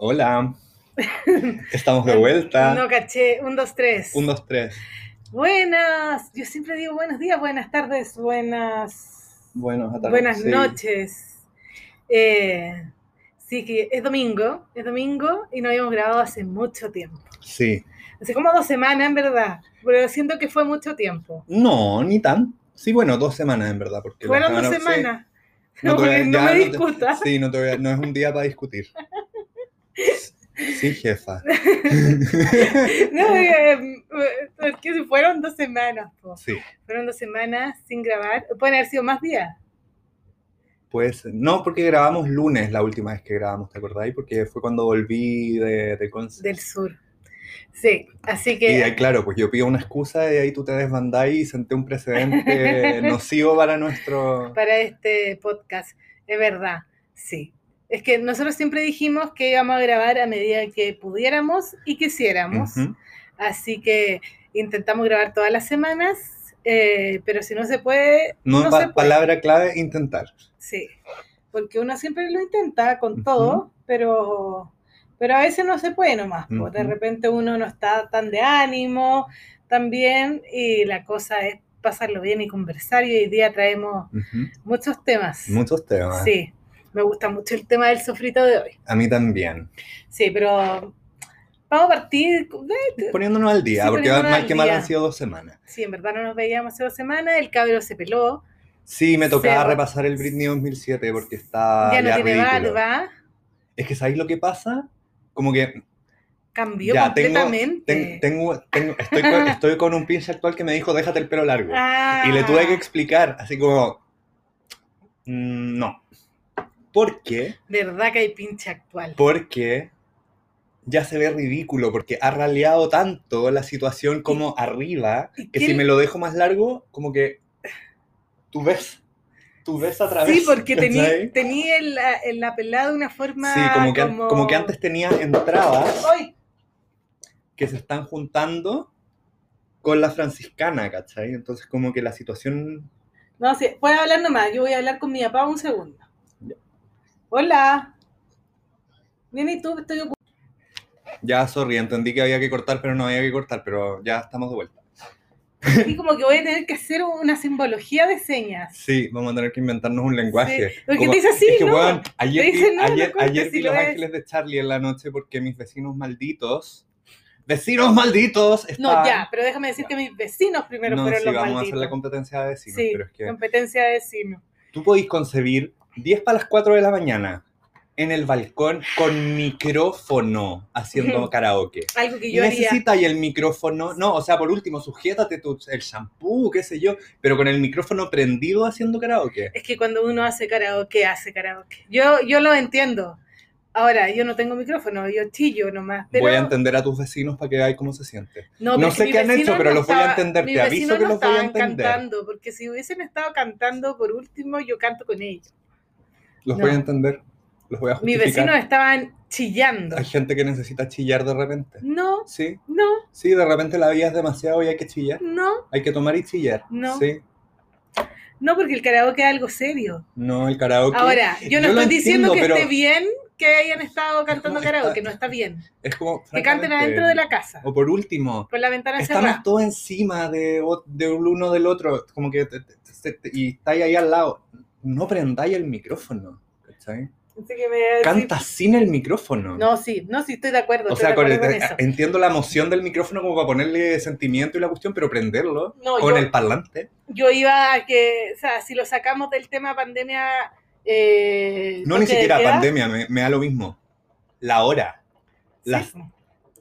Hola. Estamos de vuelta. No caché. Un, dos, tres. Un, dos, tres. Buenas. Yo siempre digo buenos días, buenas tardes, buenas. Buenas tardes. Buenas sí. noches. Eh, sí, que es domingo. Es domingo y no habíamos grabado hace mucho tiempo. Sí. Hace como dos semanas, en verdad. Pero siento que fue mucho tiempo. No, ni tan. Sí, bueno, dos semanas en verdad. Porque Fueron dos sí. semanas. No, No, te voy a- no ya me no te- discutas. sí, no, te voy no es un día para discutir. Sí, jefa. No, eh, porque si fueron dos semanas, po. Sí, Fueron dos semanas sin grabar. Pueden haber sido más días. pues no, porque grabamos lunes la última vez que grabamos, ¿te acordáis? Porque fue cuando volví de, de del sur. Sí, así Y que ahí, claro, pues yo pido una excusa y ahí tú te desbandáis y senté un precedente nocivo para nuestro... para este podcast, es verdad, sí. Es que nosotros siempre dijimos que íbamos a grabar a medida que pudiéramos y quisiéramos. Así que intentamos grabar todas las semanas, eh, pero si no se puede, No, no, pa- se puede. palabra clave, intentar. Sí, porque uno siempre lo intenta con todo, pero, pero a veces no se puede nomás. po. De repente uno no está tan de ánimo también y la cosa es pasarlo bien y conversar y hoy día traemos muchos temas. Muchos temas. Sí, me gusta mucho el tema del sofrito de hoy. A mí también. Sí, pero vamos a partir de... Poniéndonos al día, Sí, porque mal al que mal han sido dos semanas. Sí, en verdad no nos veíamos hace dos semanas, el cabro se peló, Sí, me tocaba Se- repasar el Britney 2007 porque está ya no tiene ridículo. barba, Es que ¿sabéis lo que pasa? Como que cambió ya tengo, completamente. ten- tengo, tengo- estoy, con, estoy con un pinche actual que me dijo déjate el pelo largo. Ah. Y le tuve que explicar, así como, mm, no. ¿Por qué? ¿Verdad que hay pinche actual? Porque ya se ve ridículo, porque ha raleado tanto la situación como arriba, y que qué si me lo dejo más largo, como que tú ves, tú ves a través. Sí, porque tenía, tenía en la, en la pelada de una forma Sí, como que, como que antes tenía entradas ¡Ay! que se están juntando con la franciscana, ¿cachai? Entonces como que la situación... No, sí, puedes hablar nomás, yo voy a hablar con mi papá un segundo. Hola. Bien, ¿y tú? Estoy ocupada. Ya, sorry, entendí que había que cortar, pero no había que cortar, pero ya estamos de vuelta. Y como que voy a tener que hacer una simbología de señas. Sí, vamos a tener que inventarnos un lenguaje. Sí, porque Como- te dice así, es que, ¿no? ayer, Te dice, no, no ayer, cortes, ayer si vi lo Los ves. Ángeles de Charlie en la noche porque mis vecinos malditos, vecinos malditos, No, ya, pero déjame decir que mis vecinos primero No, fueron sí, los vamos a hacer la competencia de vecinos, sí, pero es que competencia de vecinos. tú podéis concebir 10 para las 4 de la mañana en el balcón con micrófono haciendo karaoke. Algo que yo haría. necesita y el micrófono, no, o sea, por último, sujétate tu, el shampoo, qué sé yo, pero con el micrófono prendido haciendo karaoke. Es que cuando uno hace karaoke, hace karaoke. Yo, yo lo entiendo. Ahora, yo no tengo micrófono, yo chillo nomás. Pero Voy a entender a tus vecinos para que veáis cómo se siente. No, No sé qué han hecho, pero no los voy a entender, te aviso vecinos que no los voy a entender. cantando, porque si hubiesen estado cantando, por último, yo canto con ellos. Los No. voy a entender, los voy a Mis justificar. vecinos estaban chillando. Hay gente que necesita chillar de repente. No, Sí, no, sí, de repente la vida es demasiado y hay que chillar. no, Hay que tomar y chillar. No. Sí, no, porque el karaoke es algo serio. no, el karaoke. Ahora, yo no Yo estoy diciendo entiendo, que pero- esté bien que hayan estado cantando karaoke, está- no está bien. Es como. Que canten adentro de la casa, O por último, con la ventana estamos cerrada. todos encima de, uno del otro, como que y estáis ahí al lado. No prendáis el micrófono, ¿cachai? Así que me- Canta sin el micrófono. No, sí, no, sí, estoy de acuerdo. o sea, de con acuerdo el- con eso. entiendo la emoción del micrófono como para ponerle sentimiento y la cuestión, pero prenderlo No, con yo- el parlante. yo iba a que, o sea, si lo sacamos del tema pandemia. eh, No ni siquiera queda, pandemia, me, me da lo mismo. La hora. sí, Las po.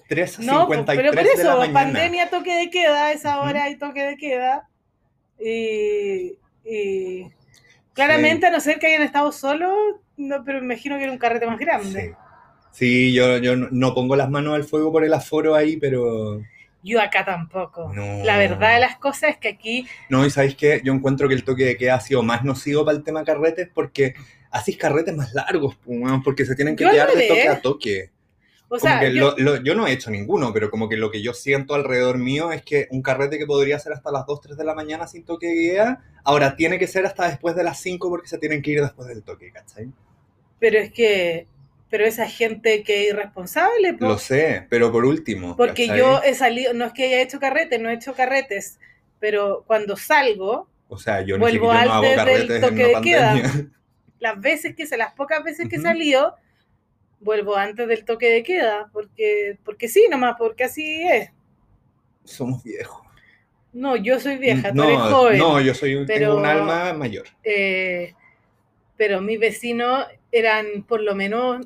3.53 No, pero por de la eso, mañana. pandemia, toque de queda, esa hora hay toque de queda. Y, y claramente, a no ser que hayan estado solos, no, pero me imagino que era un carrete más grande. Sí. Sí, yo, yo no- no pongo las manos al fuego por el aforo ahí, pero... Yo acá tampoco. No. La verdad de las cosas es que aquí, No, y ¿sabéis qué? Yo encuentro que el toque de queda ha sido más nocivo para el tema carretes porque hacís carretes más largos, pues, porque se tienen que Yo quedar de- toque a toque. O sea, yo, lo- lo- yo no he hecho ninguno, pero como que lo que yo siento alrededor mío es que un carrete que podría ser hasta las 2, 3 de la mañana sin toque de queda, ahora tiene que ser hasta después de las 5 porque se tienen que ir después del toque, ¿cachai? pero es que Pero esa gente que es irresponsable, po. Lo sé, pero por último. porque ¿cachai? yo he salido, no es que haya hecho carretes, no he hecho carretes, pero cuando salgo, O sea, yo vuelvo no carretes en toque de queda. pandemia. las veces que se, las pocas veces que he Ujú. salido, vuelvo antes del toque de queda, porque, porque sí, nomás, porque así es. Somos viejos. No, yo soy vieja, tú no, eres joven. no, yo soy pero- tengo un alma mayor. eh, pero mis vecinos eran por lo menos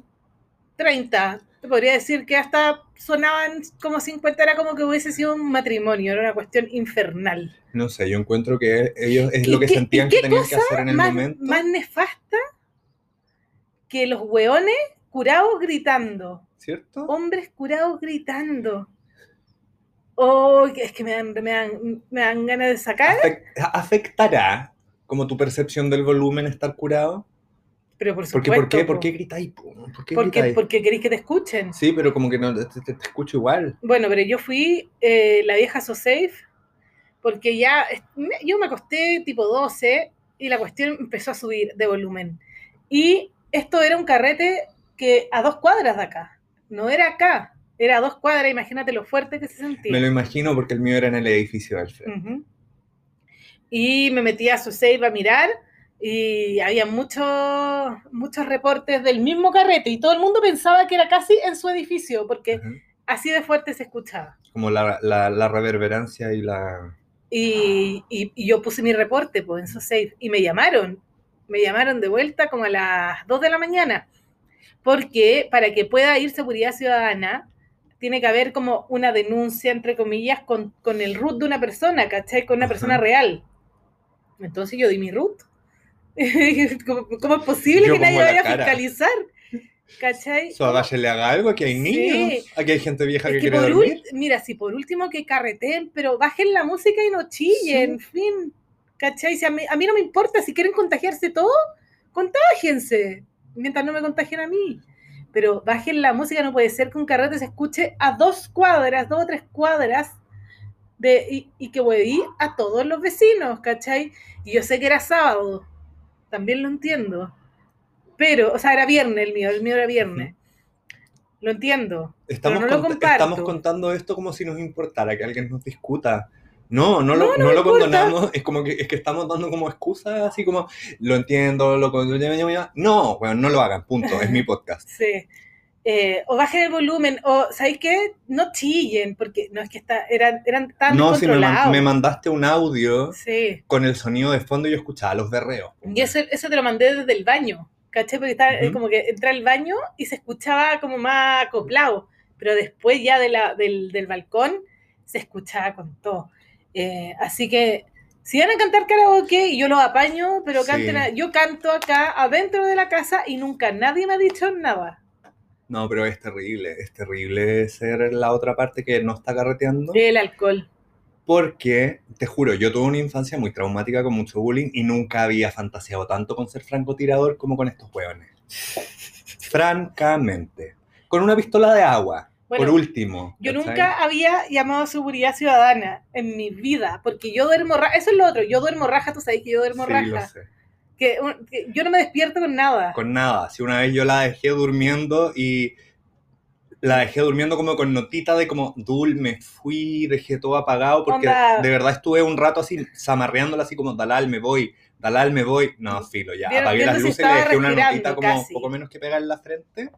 30. Te podría decir que hasta sonaban como 50, era como que hubiese sido un matrimonio, era una cuestión infernal. No sé, yo encuentro que ellos es ¿Y lo que qué- sentían que tenían que hacer en el más, momento. más nefasta que los hueones curados gritando, ¿Cierto? hombres curados gritando. Oh, es que me dan, me dan, me dan ganas de sacar, Afec- ¿Afectará como tu percepción del volumen estar curado? pero por Porque, supuesto. ¿por qué? ¿Por po. qué gritáis? po? ¿Por qué Porque, gritáis? porque queréis que te escuchen. Sí, pero como que no te, te- te escucho igual. Bueno, pero yo fui eh, la vieja So Safe porque ya yo me acosté tipo 12 y la cuestión empezó a subir de volumen. Y esto era un carrete que a dos cuadras de acá, no era acá, era a dos cuadras, imagínate lo fuerte que se sentía. Me lo imagino porque el mío era en el edificio de Alfred. Ujú. Y me metí a su save a mirar y había muchos muchos reportes del mismo carrete y todo el mundo pensaba que era casi en su edificio porque así de fuerte se escuchaba. Como la, la, la reverberancia y la... Y, y- y yo puse mi reporte pues, en su save y me llamaron. Me llamaron de vuelta como a las 2 de la mañana. Porque para que pueda ir seguridad ciudadana, tiene que haber como una denuncia, entre comillas, con, con el root de una persona, ¿cachai? Con una Ajá. persona real. Entonces yo di mi root. ¿Cómo, cómo es posible Yo que nadie vaya a fiscalizar? ¿Cachai? So, a le haga algo, aquí hay Sí. niños, aquí hay gente vieja Es que, que quiere dormir. ult- mira, si por último que carreten, pero bajen la música y no chillen, en fin. ¿Cachai? Si a, mí, a mí no me importa, si quieren contagiarse todo, contágiense, mientras no me contagien a mí. Pero bajen la música, no puede ser que un carrete se escuche a dos cuadras, dos o tres cuadras, de, y, y que hueví a todos los vecinos, ¿cachai? Y yo sé que era sábado, también lo entiendo. Pero, o sea, era viernes el mío, el mío era viernes. Lo entiendo. Estamos, no lo cont- comparto. estamos contando esto como si nos importara que alguien nos discuta. No, no lo, No, no no me lo condonamos, es como que, es que estamos dando como excusas, así como, lo entiendo, lo No, bueno, no lo hagan, punto, es mi podcast. Sí. Eh, o bajen el volumen, o ¿sabéis qué? No chillen, porque no es que está, eran, eran tan No, si me, man- descontrolados. me mandaste un audio Sí. con el sonido de fondo y yo escuchaba los berreos. Y eso, eso te lo mandé desde el baño, ¿caché? Porque estaba Ujú. como que entré al baño y se escuchaba como más acoplado, pero después ya de la, del, del balcón se escuchaba con todo. Eh, así que si van a cantar karaoke, yo los apaño, pero Sí. canten a- yo canto acá adentro de la casa y nunca nadie me ha dicho nada. No, pero es terrible, es terrible ser la otra parte que no está carreteando. El alcohol. Porque, te juro, yo tuve una infancia muy traumática con mucho bullying y nunca había fantaseado tanto con ser francotirador como con estos hueones. Francamente. Con una pistola de agua, Bueno, por último. Yo ¿cachai? nunca había llamado a seguridad ciudadana en mi vida, porque yo duermo raja, eso es lo otro, yo duermo raja, tú sabes que yo duermo Sí, lo raja, sé. que, yo no me despierto con nada. Con nada. Si una vez yo la dejé durmiendo y la dejé durmiendo como con notita de como, Dul, me fui, dejé todo apagado, porque Onda. de verdad estuve un rato así, zamarreándola así como, Dalal, me voy, Dalal, me voy. No, filo, ya. Apagué las luces y le dejé una notita como casi. poco menos que pega en la frente.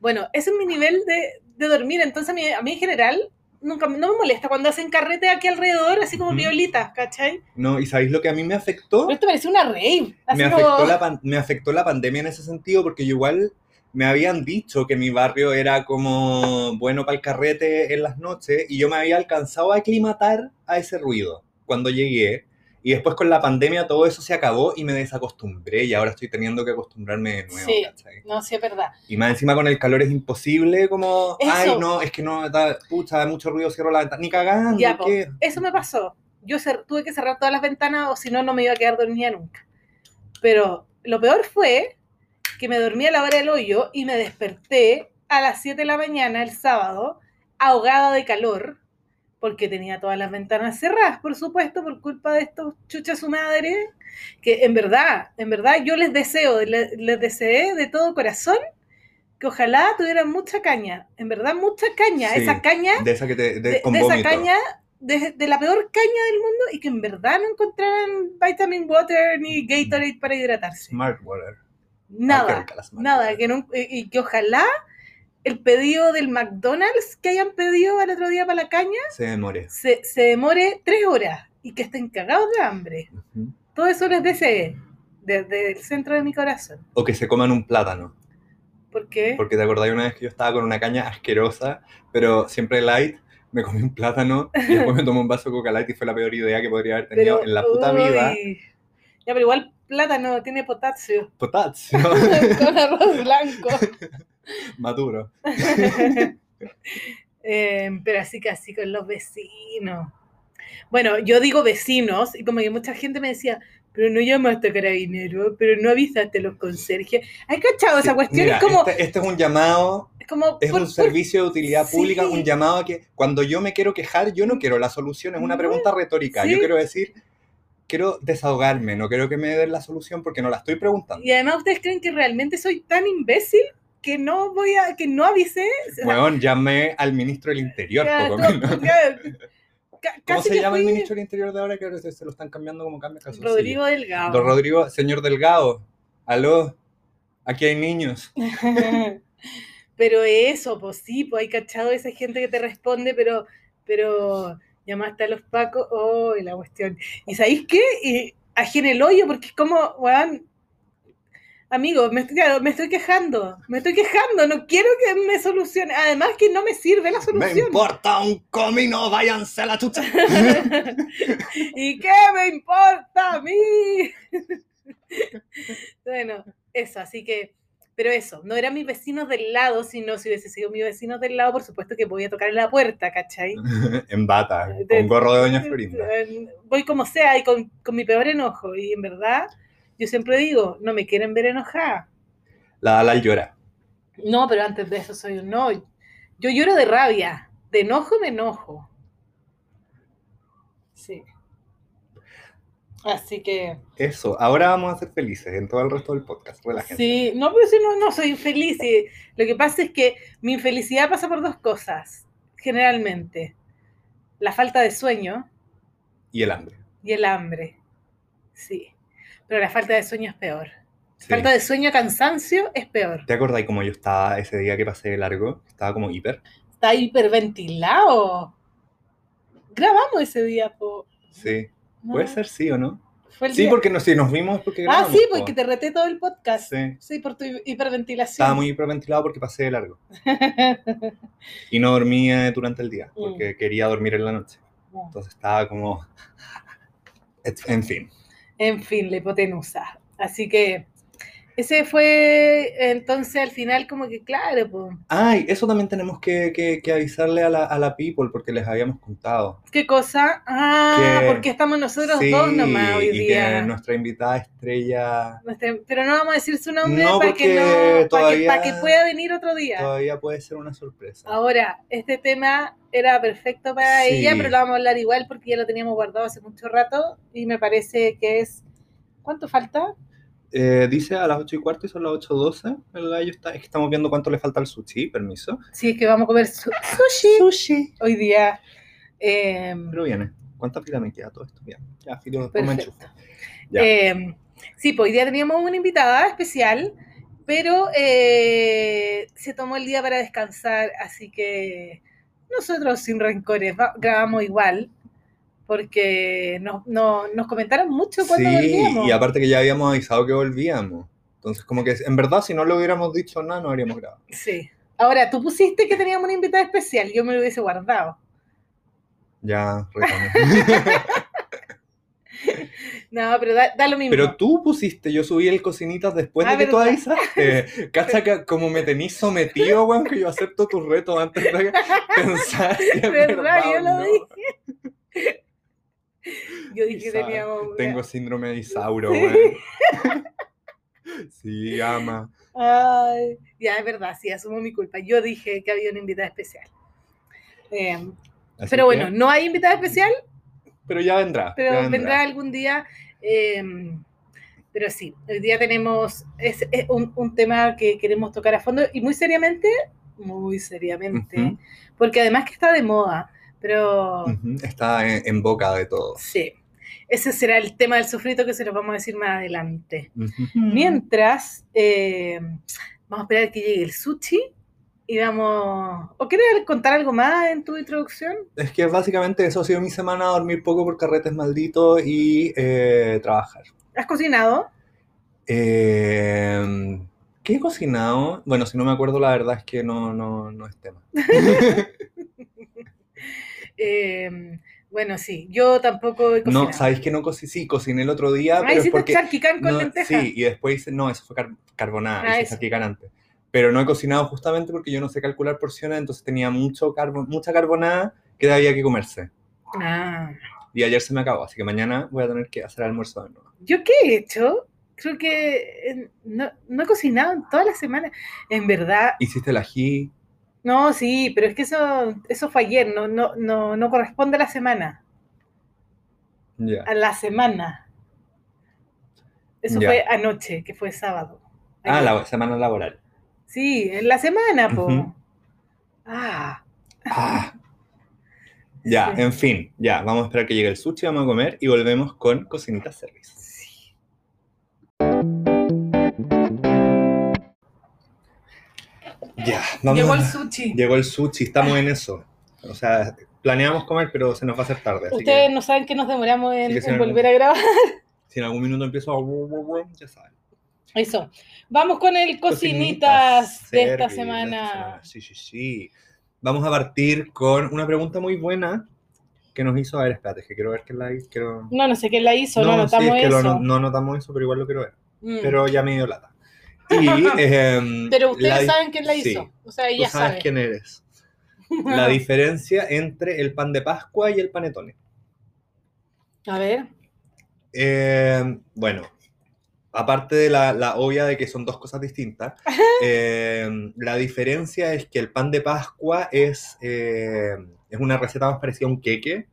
Bueno, ese es mi nivel de, de dormir, entonces a mí, a mí en general nunca no me molesta cuando hacen carrete aquí alrededor, así como violitas, ¿cachai? No, ¿y sabéis lo que a mí me afectó? Pero esto parece una rave. Me como- afectó, la pan- me afectó la pandemia en ese sentido porque yo igual me habían dicho que mi barrio era como bueno para el carrete en las noches y yo me había alcanzado a aclimatar a ese ruido cuando llegué y después con la pandemia todo eso se acabó y me desacostumbré y ahora estoy teniendo que acostumbrarme de nuevo. Sí. ¿cachai? No, sí, es verdad. Y más encima con el calor es imposible como, Eso. ay no, es que no, da, pucha, da mucho ruido, cierro la ventana, ni cagando, Ya. ¿qué? Eso me pasó. Yo tuve que cerrar todas las ventanas o si no, no me iba a quedar dormida nunca. Pero lo peor fue que me dormí a la hora del hoyo y me desperté a las 7 de la mañana el sábado, ahogada de calor, porque tenía todas las ventanas cerradas, por supuesto, por culpa de estos chuchas su madre, que en verdad, en verdad yo les deseo, les, les deseé de todo corazón que ojalá tuvieran mucha caña, en verdad mucha caña, Sí, esa caña, De esa que te. De, de, esa caña, de, de la peor caña del mundo y que en verdad no encontraran vitamin water ni Gatorade para hidratarse. Smart water. Nada, Smart nada, Water. que no, y, y que ojalá el pedido del McDonald's que hayan pedido el otro día para la caña Se demore. se, se demore tres horas y que estén cagados de hambre. Ujú. Todo eso les desee desde el centro de mi corazón. O que se coman un plátano. ¿Por qué? Porque te acordás una vez que yo estaba con una caña asquerosa, pero siempre light, me comí un plátano y después me tomé un vaso de coca light y fue la peor idea que podría haber tenido Pero, en la puta uy. vida. Ya, pero igual plátano tiene potasio. Potasio. Con arroz blanco. Maduro. Eh, pero así que así con los vecinos. Bueno, yo digo vecinos y como que mucha gente me decía, pero no llamaste a carabinero, pero no avisaste a los conserjes. ¿Hay cachado esa cuestión? mira, es como, este, este es un llamado, es como es por- un por- servicio de utilidad Sí. pública, un llamado a que cuando yo me quiero quejar, yo no quiero la solución, es una pregunta retórica. Sí. Yo quiero decir, quiero desahogarme, no quiero que me den la solución porque no la estoy preguntando. Y además ustedes creen que realmente soy tan imbécil que no voy a, que no avisé. O sea, Weón, llamé al ministro del Interior, ya, poco todo- menos. ya, ca- ¿Cómo se llama el ministro del Interior de ahora? Que ahora se, se lo están cambiando como cambia calzoncillo. Rodrigo Delgado. Don Rodrigo, señor Delgado, aló, aquí hay niños. pero eso, pues sí, pues hay cachado esa gente que te responde, pero, pero llamaste a los pacos, oh, y la cuestión. ¿Y sabéis qué? Y ajena el hoyo, porque es como, weón, amigo, me estoy, me estoy quejando, me estoy quejando, no quiero que me solucione. Además que no me sirve la Me solución. importa un comino, váyanse a la chucha. ¿Y qué me importa a mí? bueno, eso, así que, pero eso, no eran mis vecinos del lado, sino si hubiese sido mis vecinos del lado, por supuesto que voy a tocar en la puerta, ¿cachai? en bata, con gorro de Doña Florinda. Eh, Voy como sea y con, con mi peor enojo, y en verdad, yo siempre digo, no me quieren ver enojada. La Dalal llora. No, pero antes de eso soy un no. Yo lloro de rabia, de enojo me enojo. Sí. Así que... Eso, ahora vamos a ser felices en todo el resto del podcast. Relájense. Sí, no, pero si no, no soy infeliz. y Lo que pasa es que mi infelicidad pasa por dos cosas, generalmente. La falta de sueño Y el hambre. y el hambre. Sí. Pero la falta de sueño es peor. Sí. Falta de sueño, cansancio es peor. ¿Te acordás cómo yo estaba ese día que pasé de largo? Estaba como hiper. Está hiperventilado. Grabamos ese día, po. Sí. ¿no? Puede ser sí o no. Sí, día- porque no, si nos vimos es porque Ah, sí, po. porque te reté todo el podcast. Sí. Sí, por tu hiperventilación. Estaba muy hiperventilado porque pasé de largo. Y no dormía durante el día, porque quería dormir en la noche. Entonces estaba como... En fin. En fin, la hipotenusa. Así que ese fue entonces al final como que claro, pues, Ay, eso también tenemos que, que- que avisarle a la, a la people porque les habíamos contado. ¿qué cosa? Ah, Que- porque estamos nosotros Sí, dos nomás hoy y día. que nuestra invitada estrella Nuestra- Pero no vamos a decir su nombre No, para, que no, para, todavía- para que pueda venir otro día. todavía puede ser una sorpresa. Ahora, este tema era perfecto para Sí. ella, pero lo vamos a hablar igual porque ya lo teníamos guardado hace mucho rato y me parece que es... ¿Cuánto falta? Eh, dice a las 8 y cuarto y son las 8.12. El gallo está, es que estamos viendo cuánto le falta al sushi, permiso. Sí, es que vamos a comer su- sushi Sushi. hoy día. Eh, Pero viene. ¿Cuánta fila me queda todo esto? Bien. Ya, filo. Eh, sí, pues hoy día teníamos una invitada especial, pero eh, se tomó el día para descansar, así que nosotros sin rencores grabamos igual, porque nos, no- nos comentaron mucho cuando Sí, volvíamos. y aparte que ya habíamos avisado que volvíamos. Entonces, como que en verdad, si no le hubiéramos dicho nada, no habríamos grabado. Sí. Ahora, tú pusiste que teníamos una invitada especial, yo me lo hubiese guardado. Ya. No, pero da, da lo mismo. Pero tú pusiste, yo subí el cocinitas después Ah, de que tú avisaste. Cacha que como me tenís sometido, weón, que yo acepto tus retos antes de pensar si es ¿Verdad? verdad Yo lo no. dije. Yo dije Isa- teníamos... Tengo síndrome de Isauro, Sí. Sí, ama. Ay, ya es verdad, sí, asumo mi culpa. Yo dije que había una invitada especial. Eh, pero que- bueno, no hay invitada especial, pero ya vendrá. pero ya vendrá algún día. eh, Pero sí, hoy día tenemos es, es un, un tema que queremos tocar a fondo y muy seriamente, muy seriamente, porque además que está de moda, pero Está en, en boca de todos. sí, ese será el tema del sufrito que se lo vamos a decir más adelante. Ujú. Mientras, eh, vamos a esperar que llegue el sushi y vamos... ¿O quieres contar algo más en tu introducción? Es que básicamente eso ha sido mi semana, dormir poco por carretes malditos y eh, trabajar. ¿Has cocinado? Eh, ¿Qué he cocinado? Bueno, si no me acuerdo, la verdad es que no, no, no es tema. Eh, bueno, sí, yo tampoco he cocinado. No, ¿sabéis que no cociné? Sí, cociné el otro día, Ah, pero es hiciste porque... charquicán con no, lentejas. sí, y después hice... No, eso fue car- carbonada, Ah, hice salpicán antes. Pero no he cocinado justamente porque yo no sé calcular porciones, entonces tenía mucho carbo- mucha carbonada que había que comerse. Ah. Y ayer se me acabó, así que mañana voy a tener que hacer almuerzo de nuevo. ¿Yo qué he hecho? Creo que eh, no, no he cocinado en toda la semana. En verdad, Hiciste el ají, no, sí, pero es que eso, eso fue ayer, no, no, no, no corresponde a la semana. ya. A la semana. Eso fue anoche, que fue sábado. Ah, la semana laboral. Sí, en la semana, po. Ah, Ah. Ya, Sí. en fin, ya, vamos a esperar que llegue el sushi, vamos a comer y volvemos con Cocinita Service. Ya, vamos Llegó el sushi. Llegó el sushi, estamos en eso. O sea, planeamos comer, pero se nos va a hacer tarde. Así Ustedes que no saben que nos demoramos en, Sí, que sí, en no. volver a grabar. si en algún minuto empiezo a... Ya saben. Eso. Vamos con el cocinitas de esta semana. Sí, sí, sí. Vamos a partir con una pregunta muy buena que nos hizo. A ver, espérate, que quiero ver quién la hizo. Quiero... No, no sé quién la hizo, no, sí, anotamos es que lo eso. ano- no anotamos eso, pero igual lo quiero ver. Mm. Pero ya me dio lata. Y, em, Pero ustedes saben quién la sí, hizo. O sea, Tú ella sabes sabe. quién eres. La diferencia entre el pan de Pascua y el panetone. A ver. Eh, bueno, aparte de la, la obvia de que son dos cosas distintas, eh, la diferencia es que el pan de Pascua es, eh, es una receta más parecida a un queque,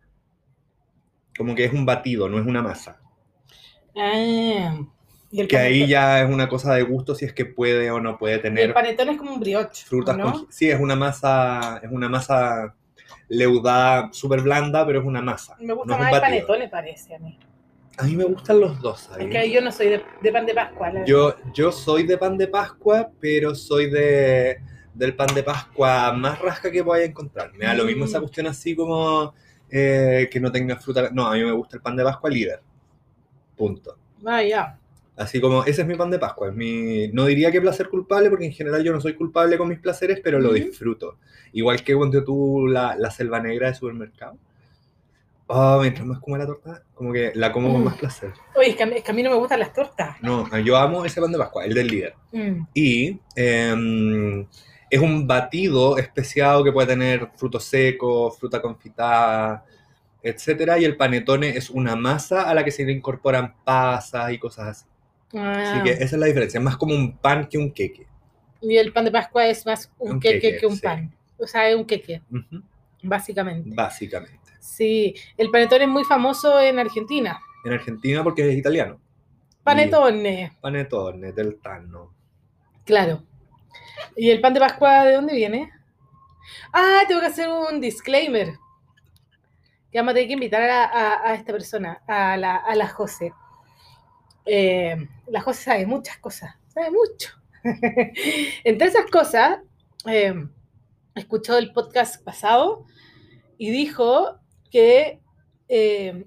como que es un batido, no es una masa. Ah, y el Que ahí ya es una cosa de gusto si es que puede o no puede y el tener panetón es como un brioche. frutas ¿no? con... Sí, es una masa, es una masa leudada, súper blanda, pero es una masa. Me gusta no más el panetón, me parece a mí. A mí me gustan los dos, ¿sabes? Es que yo no soy de, de pan de Pascua. la Yo, yo soy de pan de Pascua, pero soy de del pan de Pascua más rasca que vaya a encontrar. Me da lo mismo Mm. esa cuestión así como eh, que no tenga fruta. No, a mí me gusta el pan de Pascua líder. Punto. Ah, ya. Así como, ese es mi pan de Pascua. Es mi, no diría que placer culpable, porque en general yo no soy culpable con mis placeres, pero lo disfruto. Igual que cuando tú la, la selva negra de supermercado. Oh, mientras más como la torta, como que la como con Mm. más placer. Oye, es que, a mí, es que a mí no me gustan las tortas. No, yo amo ese pan de Pascua, el del líder. Mm. Y em, es un batido especiado que puede tener frutos secos, fruta confitada, etcétera. Y el panetone es una masa a la que se le incorporan pasas y cosas así. Ah. Así que esa es la diferencia. Es más como un pan que un queque. Y el pan de Pascua es más un, Un queque, queque, que un sí. pan. O sea, es un queque, básicamente. Básicamente. Sí, el panetón es muy famoso en Argentina. En Argentina porque es italiano. Panetone, Panetone del Tano. claro. ¿Y el pan de Pascua de dónde viene? Ah, tengo que hacer un disclaimer. Que vamos a tener que invitar a, a- a esta persona, a la, a la José. Eh, la José sabe muchas cosas, sabe mucho. Entre esas cosas, eh, escuchó el podcast pasado y dijo que eh,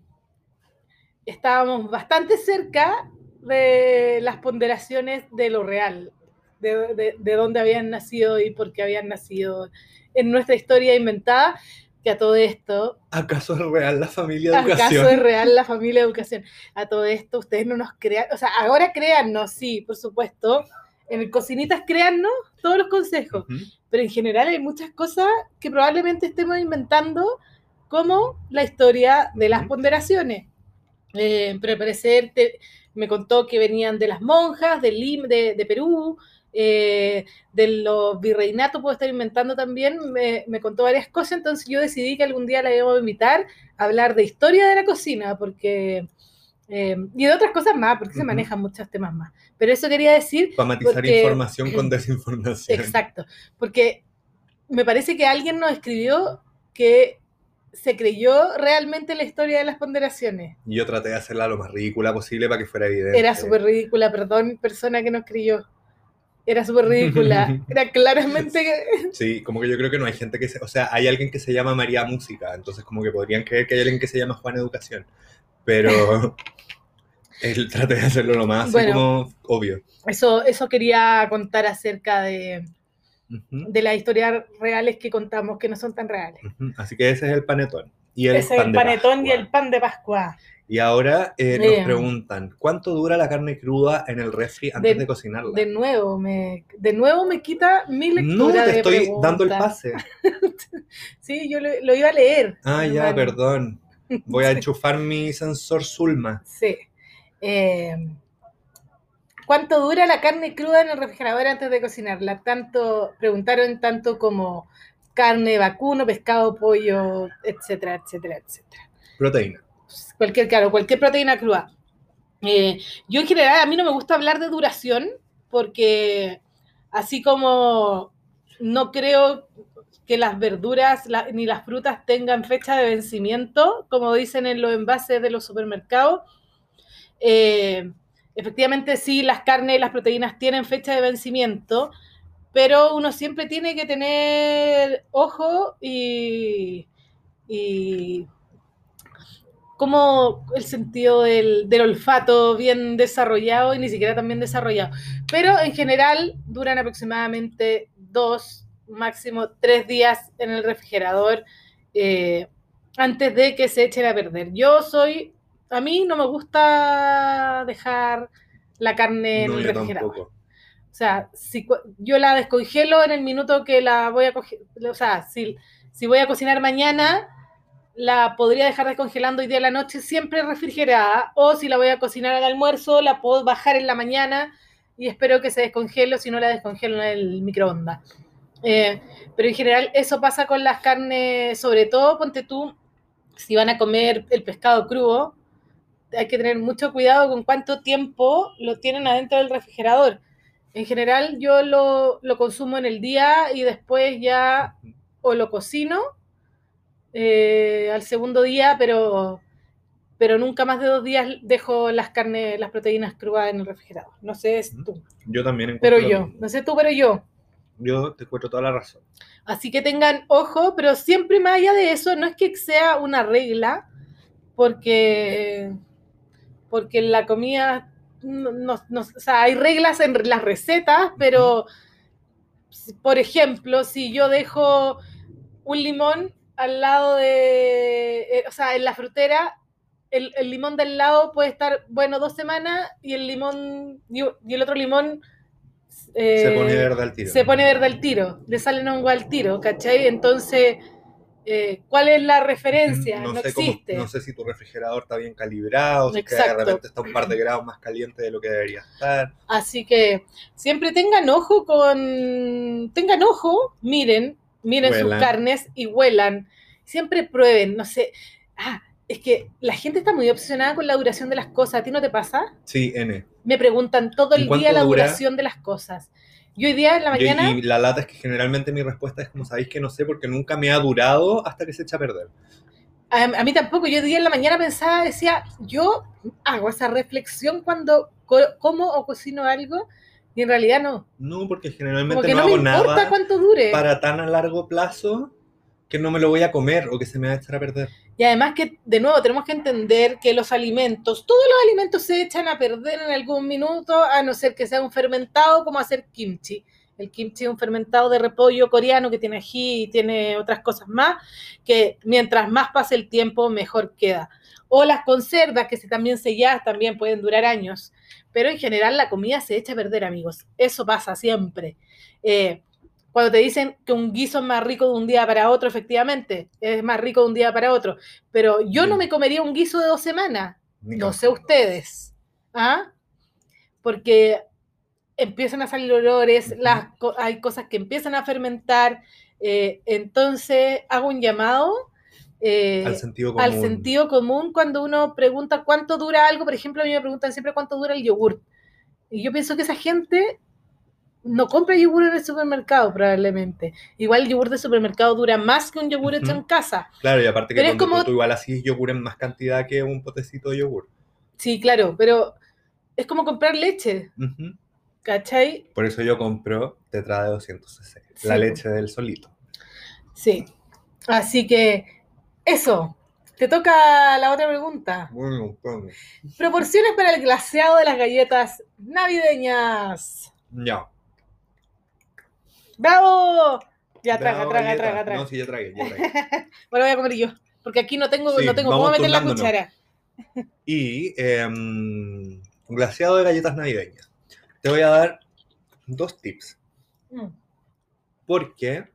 estábamos bastante cerca de las ponderaciones de lo real, de, de, de dónde habían nacido y por qué habían nacido en nuestra historia inventada, que a todo esto, ¿Acaso es real la familia de ¿acaso educación? es real la familia educación? A todo esto ustedes no nos crean, o sea, ahora créannos, sí, por supuesto, en el Cocinitas créannos todos los consejos, pero en general hay muchas cosas que probablemente estemos inventando, como la historia de las ponderaciones. Eh, pero al parecer te- me contó que venían de las monjas, de, Lim, de, de Perú, eh, de los virreinatos, puedo estar inventando también, me, me contó varias cosas, entonces yo decidí que algún día la íbamos a invitar a hablar de historia de la cocina, porque Eh, y de otras cosas más, porque se manejan muchos temas más. Pero eso quería decir, Para matizar Porque- información con desinformación. exacto, porque me parece que alguien nos escribió que se creyó realmente la historia de las ponderaciones. Yo traté de hacerla lo más ridícula posible para que fuera evidente. Era súper ridícula, perdón, persona que nos creyó. Era súper ridícula. Era claramente... Sí, como que yo creo que no hay gente que se... O sea, hay alguien que se llama María Música, entonces como que podrían creer que hay alguien que se llama Juan Educación. Pero él traté de hacerlo lo más así Bueno. como obvio. Eso, eso quería contar acerca de, de las historias reales que contamos, que no son tan reales. Así que ese es el panetón. Y el es pan el de panetón y el pan de Pascua. Y ahora eh, nos preguntan, ¿cuánto dura la carne cruda en el refri antes de, De- cocinarla? De nuevo, me, de nuevo me quita mi lectura no, te de estoy pregunta. dando el pase. Sí, yo lo, lo iba a leer. Ah, ya, perdón. Voy a enchufar mi sensor Zulma. Sí. Eh, ¿Cuánto dura la carne cruda en el refrigerador antes de cocinarla? Tanto, preguntaron tanto como carne, vacuno, pescado, pollo, etcétera, etcétera, etcétera. Proteína. Cualquier, claro, cualquier proteína cruda. Eh, yo en general, a mí no me gusta hablar de duración, porque así como no creo que las verduras la- ni las frutas tengan fecha de vencimiento, como dicen en los envases de los supermercados, eh, efectivamente sí, las carnes y las proteínas tienen fecha de vencimiento, pero uno siempre tiene que tener ojo y, y como el sentido del, del olfato bien desarrollado y ni siquiera tan bien desarrollado. Pero en general duran aproximadamente dos, máximo tres días en el refrigerador eh, antes de que se echen a perder. Yo soy, a mí no me gusta dejar la carne en No, el refrigerador. tampoco. O sea, si yo la descongelo en el minuto que la voy a coger, o sea, si, si voy a cocinar mañana, la podría dejar descongelando hoy día a la noche, siempre refrigerada, o si la voy a cocinar al almuerzo, la puedo bajar en la mañana y espero que se descongele, o si no la descongelo en el microondas. Eh, pero en general eso pasa con las carnes, sobre todo, ponte tú, si van a comer el pescado crudo, hay que tener mucho cuidado con cuánto tiempo lo tienen adentro del refrigerador. En general yo lo, lo consumo en el día y después ya o lo cocino eh, al segundo día, pero, pero nunca más de dos días dejo las carnes, las proteínas crudas en el refrigerador. No sé es tú, Yo también pero yo, no sé tú, pero yo. Yo te encuentro toda la razón. Así que tengan ojo, pero siempre más allá de eso, no es que sea una regla, porque, porque la comida, no, no- no- o sea, hay reglas en las recetas, pero, por ejemplo, si yo dejo un limón al lado de, eh, o sea, en la frutera, el, el limón del lado puede estar, bueno, dos semanas y el limón, y, y el otro limón... Se eh, pone verde al tiro. se pone verde al tiro, le salen hongo al tiro, ¿cachai? Entonces, eh, ¿cuál es la referencia? No, sé cómo- existe. no sé si tu refrigerador está bien calibrado, si que de repente está un par de grados más caliente de lo que debería estar. Así que siempre tengan ojo con. Tengan ojo, miren, miren sus carnes y huelan. Siempre prueben, no sé. Ah, es que la gente está muy obsesionada con la duración de las cosas. ¿A ti no te pasa? Sí, N. Me preguntan todo ¿Y el día la dura? duración de las cosas. Yo hoy día en la Yo- mañana. y la lata es que generalmente mi respuesta es como sabéis que no sé porque nunca me ha durado hasta que se echa a perder. A, a mí tampoco, yo hoy día en la mañana pensaba, decía, yo hago esa reflexión cuando co- como o cocino algo y en realidad no. No, porque generalmente no, no, me hago importa nada cuánto dure. para tan a largo plazo que no me lo voy a comer o que se me va a echar a perder. Y además que, de nuevo, tenemos que entender que los alimentos, todos los alimentos se echan a perder en algún minuto, a no ser que sea un fermentado como hacer kimchi. El kimchi es un fermentado de repollo coreano que tiene ají y tiene otras cosas más, que mientras más pase el tiempo, mejor queda. O las conservas, que si también selladas, también pueden durar años. Pero en general la comida se echa a perder, amigos. Eso pasa siempre. Eh, cuando te dicen que un guiso es más rico de un día para otro, efectivamente, es más rico de un día para otro. Pero yo no me comería un guiso de dos semanas. No sé ustedes. ¿Ah? Porque empiezan a salir olores, las, hay cosas que empiezan a fermentar. eh, entonces hago un llamado eh, Al sentido común. al sentido común cuando uno pregunta cuánto dura algo. Por ejemplo, a mí me preguntan siempre cuánto dura el yogur. Y yo pienso que esa gente no compra yogur en el supermercado, probablemente. Igual el yogur de supermercado dura más que un yogur hecho en casa. Claro, y aparte que tú, como- tú igual así yogur en más cantidad que un potecito de yogur. Sí, claro, pero es como comprar leche, Ujú. ¿cachai? Por eso yo compro tetra de 200 cc, la Sí. leche del solito. Sí. Así que eso. Te toca la otra pregunta. Bueno, bueno. Proporciones para el glaseado de las galletas navideñas. Ya. ¡Bravo! Ya traga, traga, traga, traga. No, sí, ya tragué, ya tragué. Bueno, voy a comer yo. Porque aquí no tengo, Sí, no tengo cómo meter la cuchara. Y un glaseado de galletas navideñas. Te voy a dar dos tips. Mm. Porque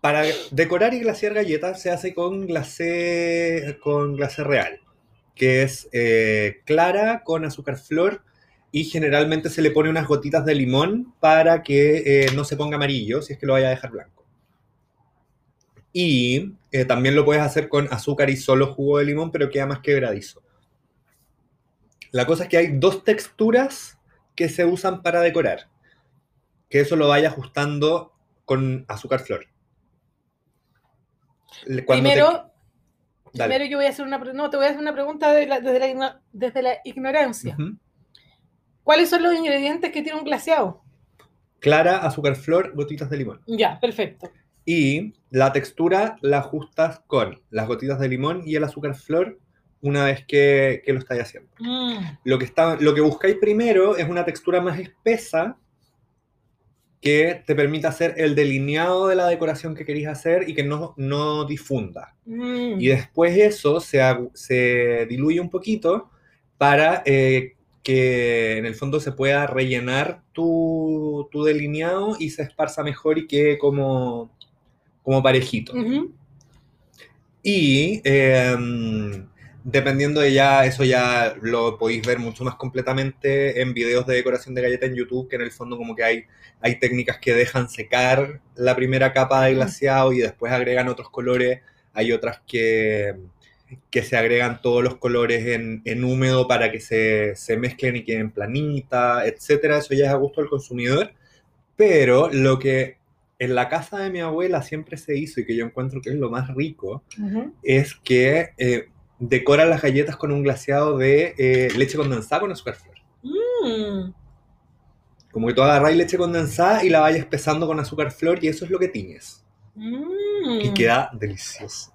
para decorar y glasear galletas se hace con glacé, con glacé real, que es eh, clara con azúcar flor y generalmente se le pone unas gotitas de limón para que eh, no se ponga amarillo si es que lo vaya a dejar blanco. Y eh, también lo puedes hacer con azúcar y solo jugo de limón, pero queda más quebradizo. La cosa es que hay dos texturas que se usan para decorar. Que eso lo vaya ajustando con azúcar flor. Cuando Primero, primero yo voy a hacer una, no, te voy a hacer una pregunta de la- desde, la, desde la ignorancia. ¿Cuáles son los ingredientes que tiene un glaseado? Clara, azúcar flor, gotitas de limón. Ya, perfecto. Y la textura la ajustas con las gotitas de limón y el azúcar flor una vez que, que lo estáis haciendo. Mm, Lo que, está, lo que buscáis primero es una textura más espesa que te permita hacer el delineado de la decoración que queréis hacer y que no, no difunda. mm. Y después eso se, se diluye un poquito para eh, que en el fondo se pueda rellenar tu, tu delineado y se esparza mejor y quede como, como parejito. Y em, dependiendo de ya, eso ya lo podéis ver mucho más completamente en videos de decoración de galleta en YouTube, que en el fondo como que hay, hay técnicas que dejan secar la primera capa de glaseado y después agregan otros colores. Hay otras que, que se agregan todos los colores en, en húmedo para que se, se mezclen y queden planita, etcétera. Eso ya es a gusto del consumidor. Pero lo que en la casa de mi abuela siempre se hizo y que yo encuentro que es lo más rico, es que eh, decoran las galletas con un glaseado de eh, leche condensada con azúcar flor. Mm. Como que tú agarráis leche condensada y la vayas espesando con azúcar flor y eso es lo que tiñes. Mm. Y queda delicioso.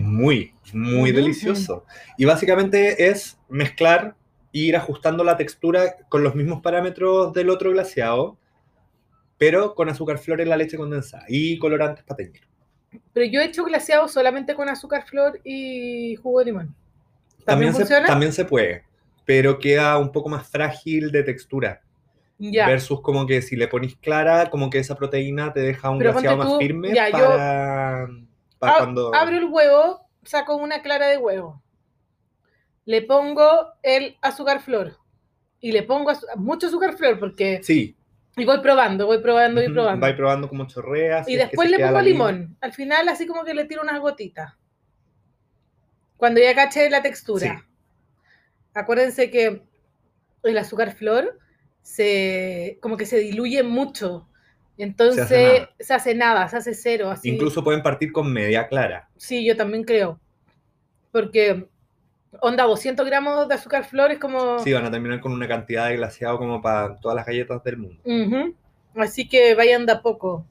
Muy, muy delicioso. Y básicamente es mezclar e ir ajustando la textura con los mismos parámetros del otro glaseado, pero con azúcar flor en la leche condensada y colorantes para teñir. Pero yo he hecho glaseado solamente con azúcar flor y jugo de limón. ¿También, También se, funciona? también se puede, pero queda un poco más frágil de textura. ya. Versus como que si le ponís clara, como que esa proteína te deja un glaseado más firme ya, yo- para, cuando... Abro el huevo, saco una clara de huevo. Le pongo el azúcar flor. Y le pongo mucho azúcar flor porque... Sí, Y voy probando, voy probando y ujú, probando. vais probando como chorreas. Y después le pongo limón. Al final así como que le tiro unas gotitas. Cuando ya caché la textura. Sí. Acuérdense que el azúcar flor se como que se diluye mucho. Entonces Se hace nada. se hace nada, se hace cero. Así. Incluso pueden partir con media clara. Sí, yo también creo. Porque onda 200 gramos de azúcar flor es como... Sí, van a terminar con una cantidad de glaseado como para todas las galletas del mundo. Ujú. Así que vayan de a poco.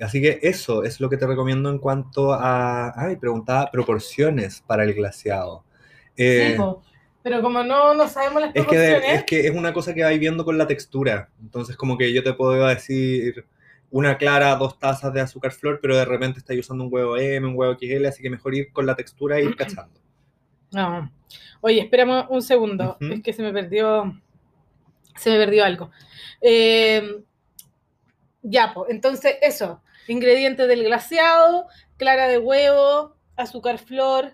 Así que eso es lo que te recomiendo en cuanto a... Ay, preguntaba proporciones para el glaseado. Eh, Sí. Pero como no, no sabemos las Es que, de- es que es una cosa que vais viendo con la textura. Entonces, como que yo te puedo decir una clara, dos tazas de azúcar flor, pero de repente estáis usando un huevo M, un huevo XL, así que mejor ir con la textura e ir cachando. No. Oye, espérame un segundo. Es que se me perdió. Se me perdió algo. Eh, ya, pues. Entonces, eso. Ingredientes del glaseado, clara de huevo, azúcar flor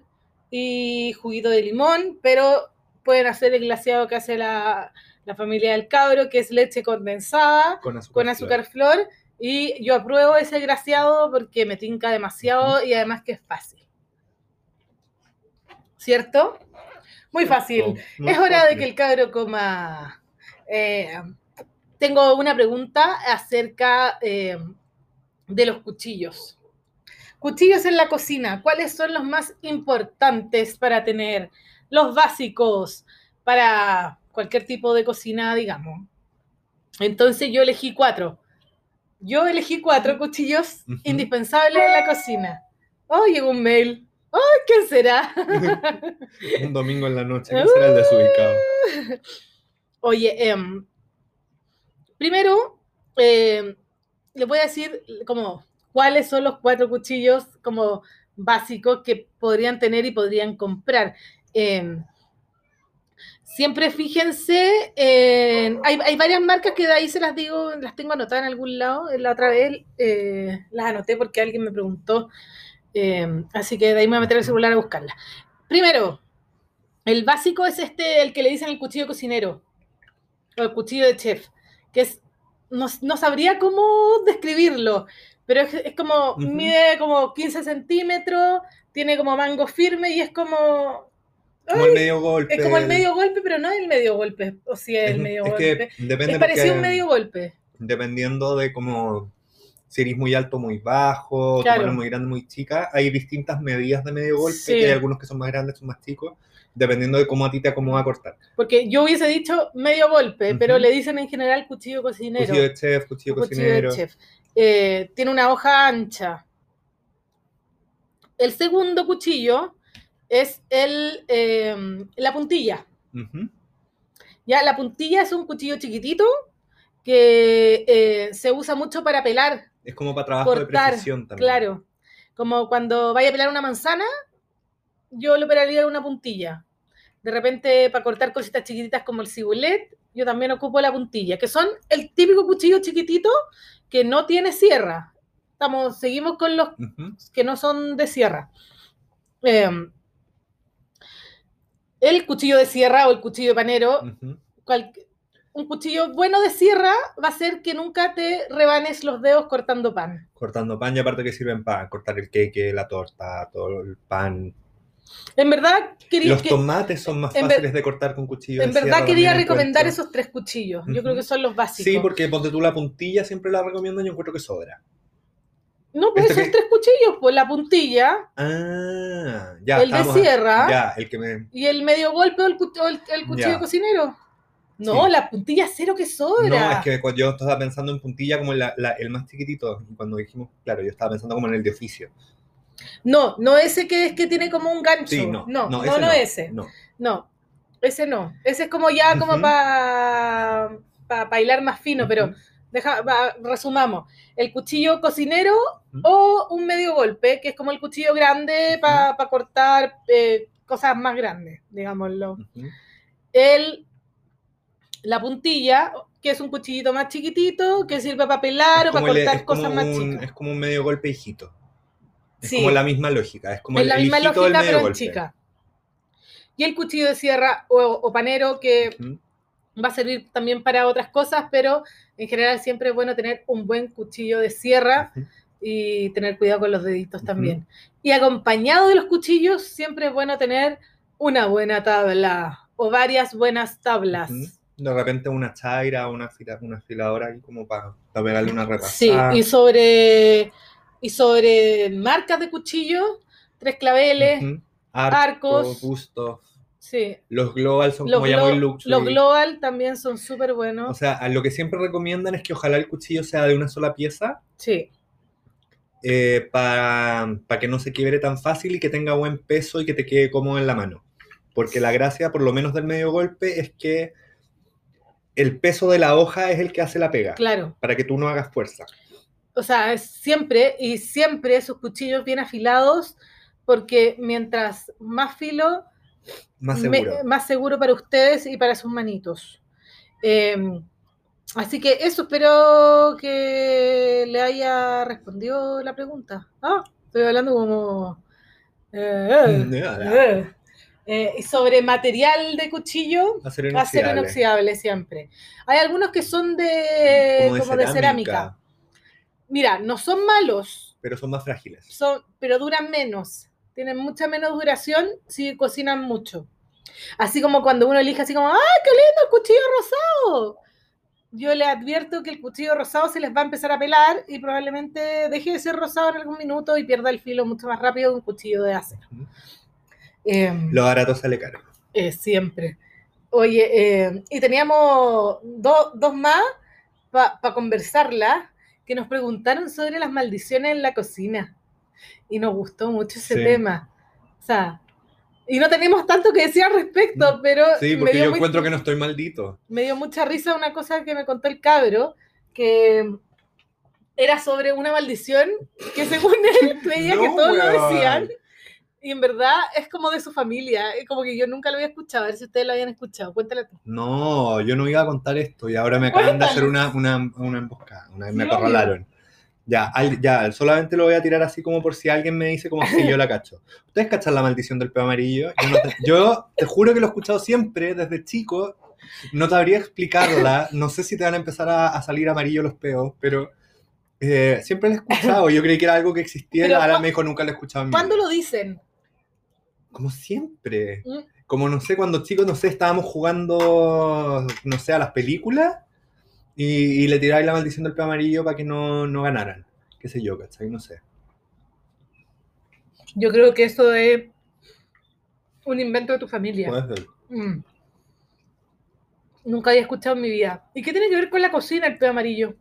y juguito de limón, pero pueden hacer el glaseado que hace la, la familia del cabro, que es leche condensada Con azúcar, con azúcar flor Y yo apruebo ese graciado porque me tinca demasiado y además que es fácil. ¿Cierto? Muy fácil. Es hora de que el cabro coma. Eh, tengo una pregunta acerca eh, de los cuchillos. Cuchillos en la cocina, ¿cuáles son los más importantes para tener? Los básicos para cualquier tipo de cocina, digamos. Entonces yo elegí cuatro. Yo elegí cuatro cuchillos indispensables en la cocina. Oh, llegó un mail. Oh, ¿quién será? Un domingo en la noche, ¿quién será el desubicado? Oye, em, primero, em, le voy a decir como cuáles son los cuatro cuchillos como básicos que podrían tener y podrían comprar. Em, siempre fíjense, en- hay, hay varias marcas que de ahí se las digo, las tengo anotadas en algún lado. La otra vez eh, las anoté porque alguien me preguntó, em, así que de ahí me voy a meter el celular a buscarlas. Primero, el básico es este, el que le dicen el cuchillo cocinero o el cuchillo de chef, que es, no, no sabría cómo describirlo, pero es, es como, mide como 15 centímetros, tiene como mango firme y es como, Como el medio golpe. es como el medio golpe, pero no es el medio golpe, o si es, el medio es golpe. que depende es parecido a un medio golpe. dependiendo de cómo si eres muy alto, muy bajo, Claro. tu mano es muy grande, muy chica, hay distintas medidas de medio golpe, Sí. hay algunos que son más grandes, son más chicos, dependiendo de cómo a ti te acomoda cortar. Porque yo hubiese dicho medio golpe, pero le dicen en general cuchillo cocinero. Cuchillo de chef, cuchillo cuchillo cocinero. de chef. Eh, tiene una hoja ancha. El segundo cuchillo es el, eh, la puntilla. Ya, la puntilla es un cuchillo chiquitito que eh, se usa mucho para pelar, Es como para trabajo de precisión también. Claro. Como cuando vaya a pelar una manzana, yo lo pelaría una puntilla. De repente, para cortar cositas chiquititas como el cibulet, yo también ocupo la puntilla, que son el típico cuchillo chiquitito que no tiene sierra. Estamos, seguimos con los que no son de sierra. Eh, el cuchillo de sierra o el cuchillo de panero, cual- un cuchillo bueno de sierra va a ser que nunca te rebanes los dedos cortando pan. Cortando pan y aparte que sirven para cortar el queque, la torta, todo el pan. En verdad, quería, Los que- tomates son más ver- fáciles de cortar con cuchillo en de verdad sierra quería recomendar encuentro. esos tres cuchillos. Yo creo que son los básicos. Sí, porque ponte tú la puntilla, siempre la recomiendo, yo encuentro que sobra. No, pues Este esos que- tres cuchillos, pues la puntilla Ah, ya. El de sierra. Ya, el que me. y el medio golpe o el, cuchillo Ya. cocinero. No, Sí. la puntilla cero que sobra. No, es que yo estaba pensando en puntilla como la- la- el más chiquitito, cuando dijimos, claro, yo estaba pensando como en el de oficio. No, no ese que es que tiene como un gancho. Sí, no, no, no, ese no ese. No. No, ese no. Ese es como ya como Ujú. para bailar más fino, pero deja, va, resumamos. El cuchillo cocinero. O un medio golpe, que es como el cuchillo grande para cortar eh, cosas más grandes, digámoslo. El, la puntilla, que es un cuchillito más chiquitito, que sirve para pelar o para el- cortar cosas más un- chicas. Es como un medio golpe hijito. Es Sí. como la misma lógica. Es como es el, la misma hijito del lógica, medio pero golpe. chica. Y el cuchillo de sierra o, o panero, que va a servir también para otras cosas, pero en general siempre es bueno tener un buen cuchillo de sierra. Y tener cuidado con los deditos también. Y acompañado de los cuchillos, siempre es bueno tener una buena tabla o varias buenas tablas. Ujú. De repente una chaira o una, una afiladora ahí como para, para pegarle una Sí, repasada. y sobre, y sobre marcas de cuchillos, tres claveles, arcos. bustos. sí. Los global son Los, como glo- luxury. los global también son súper buenos. O sea, lo que siempre recomiendan es que ojalá el cuchillo sea de una sola pieza sí, eh, para, para que no se quiebre tan fácil y que tenga buen peso y que te quede cómodo en la mano. Porque la gracia, por lo menos del medio golpe, es que el peso de la hoja es el que hace la pega, claro. para que tú no hagas fuerza. O sea, siempre y siempre esos cuchillos bien afilados, porque mientras más filo, Más me- seguro. más seguro para ustedes y para sus manitos. Eh, así que eso, espero que le haya respondido la pregunta. Ah, estoy hablando como... eh, eh, eh. Y sobre material de cuchillo, Acero acero inoxidable. inoxidable siempre. Hay algunos que son de, como de cerámica. mira, no son malos, pero son más frágiles. son, pero duran menos. Tienen mucha menos duración si cocinan mucho. Así como cuando uno elige así como, ¡ay, qué lindo el cuchillo rosado! Yo le advierto que el cuchillo rosado se les va a empezar a pelar y probablemente deje de ser rosado en algún minuto y pierda el filo mucho más rápido que un cuchillo de acero. Ujú. Em, Lo barato sale caro. eh, siempre. Oye, eh, y teníamos do- dos más para conversarla que nos preguntaron sobre las maldiciones en la cocina. Y nos gustó mucho ese Sí. tema. O sea, y no tenemos tanto que decir al respecto, pero Sí, porque yo muy- encuentro que no estoy maldito. me dio mucha risa una cosa que me contó el cabro, que era sobre una maldición que según él creía que todos lo decían. Y en verdad es como de su familia, es como que yo nunca lo había escuchado, a ver si ustedes lo habían escuchado, cuéntale tú. No, yo no iba a contar esto y ahora me acaban de hacer una, una, una emboscada, una- me acorralaron. Ya, ya, solamente lo voy a tirar así como por si alguien me dice como si yo la cacho. ¿Ustedes cachan la maldición del peo amarillo? Yo, no te, yo te juro que lo he escuchado siempre, desde chico. No te habría explicarla. No sé si te van a empezar a, a salir amarillos los peos, pero eh, siempre lo he escuchado. Yo creí que era algo que existía Pero ahora me dijo nunca lo he escuchado en ¿Cuándo lo dicen? Como siempre. Mm. Como no sé, cuando chicos, no sé, estábamos jugando, no sé, a las películas y, y le tiráis la maldición del peo amarillo para que no, no ganaran. Qué sé yo, ¿cachai? No sé. Yo creo que eso es un invento de tu familia. Puede ser. Mm. Nunca había escuchado en mi vida. ¿Y qué tiene que ver con la cocina el peo amarillo?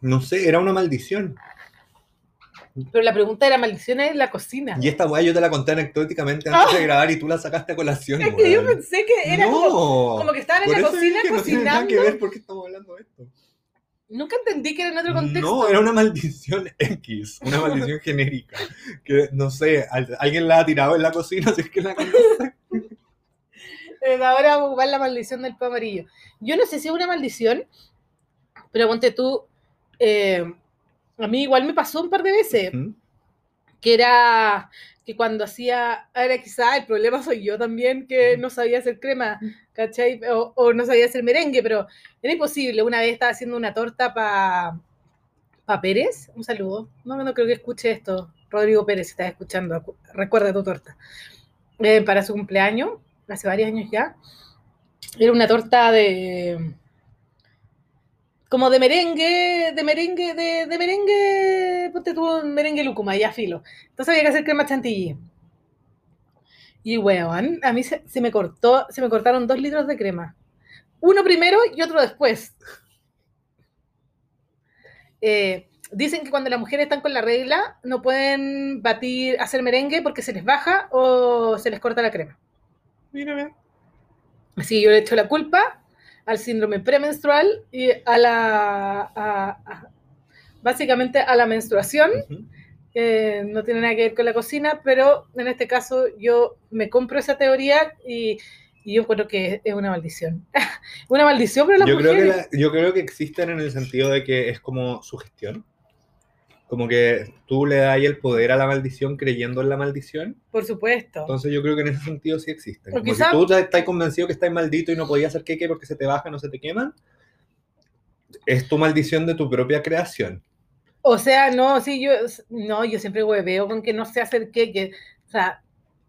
No sé, era una maldición. Pero la pregunta era maldiciones en la cocina. Y esta weá yo te la conté anecdóticamente antes de grabar y tú la sacaste a colación. Ah. Es que yo pensé que era no. como, como que estaban en la cocina dije, no tiene nada que cocinando. ver por qué estamos hablando de esto. Nunca entendí que era en otro contexto. No, era una maldición X, una maldición genérica. Que no sé, al- alguien la ha tirado en la cocina, así es que la conoce. Eh, ahora vamos a ocupar la maldición del peo amarillo. Yo no sé si es una maldición, pero ponte tú, eh, a mí igual me pasó un par de veces, que era que cuando hacía, ahora quizá el problema soy yo también, que no sabía hacer crema, ¿cachai? O, o no sabía hacer merengue, pero era imposible. Una vez estaba haciendo una torta para pa Pérez, un saludo, no, no creo que escuche esto, Rodrigo Pérez, si estás escuchando, recuerda tu torta, Eh, para su cumpleaños, hace varios años ya, era una torta de como de merengue, de merengue, de, de merengue, ponte tú un merengue lúcuma, ya filo. Entonces había que hacer crema chantilly. Y weón, a mí se, se me cortó, se me cortaron dos litros de crema. Uno primero y otro después. Eh, dicen que cuando las mujeres están con la regla no pueden batir, hacer merengue porque se les baja o se les corta la crema. Mírame. Así yo le echo la culpa al síndrome premenstrual y a la. a- a- básicamente a la menstruación, Ujú. que no tiene nada que ver con la cocina, pero en este caso yo me compro esa teoría y, y yo creo que es una maldición. una maldición para las Yo creo, que mujeres. la- yo creo que existen en el sentido de que es como sugestión. Como que tú le das el poder a la maldición creyendo en la maldición. Por supuesto. Entonces yo creo que en ese sentido sí existen. O Como quizá- si tú ya estás convencido que estás maldito y no podías hacer queque porque se te baja, no se te queman. Es tu maldición de tu propia creación. O sea, no, sí, yo, no, yo siempre hueveo con que no sé hacer queque. O sea,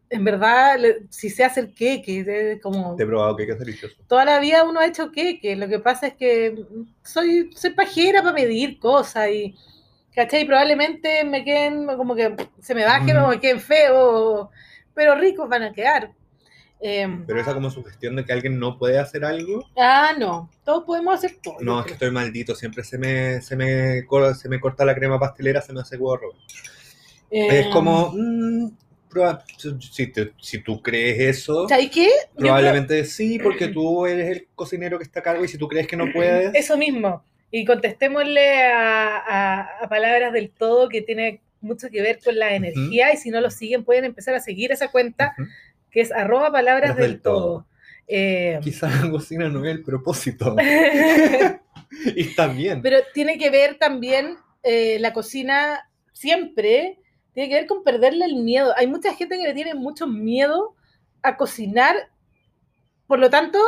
en verdad, si sé hacer queque, es como... Te he probado queque es delicioso. toda la vida uno ha hecho queque. Lo que pasa es que soy, soy pajera para medir cosas y, ¿cachai? Probablemente me queden como que se me bajen o me queden feos, pero ricos van a quedar. Em, Pero esa como sugestión de que alguien no puede hacer algo. ah, no, todos podemos hacer todo. No, es que estoy maldito. Siempre se me, se me, se me corta la crema pastelera, se me hace gorro. Es Em, como, mm, proba- si, te- si tú crees eso, ¿Sabes qué? Yo creo- probablemente sí, porque tú eres el cocinero que está a cargo y si tú crees que no puedes, Eso mismo. Y contestémosle a, a- a palabras del todo que tiene mucho que ver con la energía y si no lo siguen pueden empezar a seguir esa cuenta que es arroba palabras Las del, del todo. todo. Eh, quizás la cocina no es el propósito. y está bien. pero tiene que ver también eh, la cocina siempre, tiene que ver con perderle el miedo. Hay mucha gente que le tiene mucho miedo a cocinar, por lo tanto,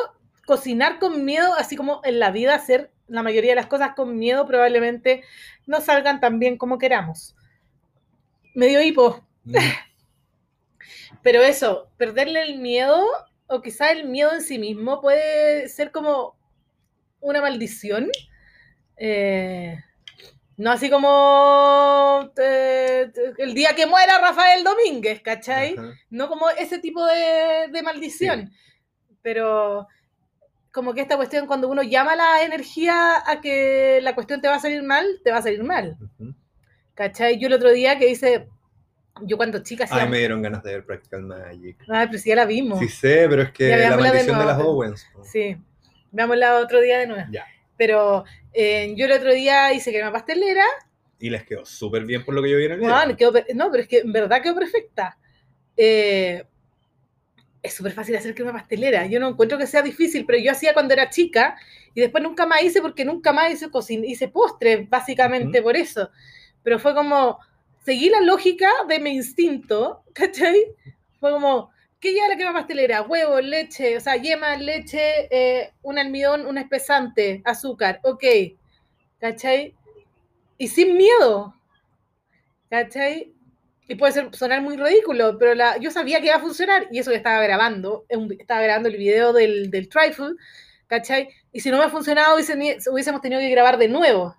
cocinar con miedo, así como en la vida ser la mayoría de las cosas con miedo probablemente no salgan tan bien como queramos. Me dio hipo. Mm. Pero eso, perderle el miedo, o quizá el miedo en sí mismo, puede ser como una maldición. Eh, no así como eh, el día que muera Rafael Domínguez, ¿cachai? Ajá. No como ese tipo de, de maldición. Pero como que esta cuestión, cuando uno llama la energía a que la cuestión te va a salir mal, te va a salir mal. Ujú. ¿Cachai? Yo el otro día que hice, yo cuando chica hacía... Ay, me dieron ganas de ver Practical Magic. Ay, pero si ya la vimos. Sí sé, pero es que Ya la de maldición de, nuevo. las Owens. po. Sí, veámosla otro día de nuevo. Ya. Pero eh, yo el otro día hice crema pastelera. Y les quedó súper bien por lo que yo vi en el video. Quedó no, pero es que en verdad quedó perfecta. Eh, es súper fácil hacer crema pastelera. Yo no encuentro que sea difícil, pero yo hacía cuando era chica y después nunca más hice porque nunca más hice, cocin hice postres, básicamente por eso. Pero fue como, seguí la lógica de mi instinto, ¿cachai? Fue como, ¿qué lleva la crema pastelera? Huevo, leche, o sea, yema, leche, eh, un almidón, un espesante, azúcar, ok, ¿cachai? Y sin miedo, ¿cachai? Y puede ser, sonar muy ridículo, pero la, yo sabía que iba a funcionar y eso que estaba grabando, estaba grabando el video del, del trifle, ¿cachai? Y si no me ha funcionado, hubiésemos tenido que grabar de nuevo,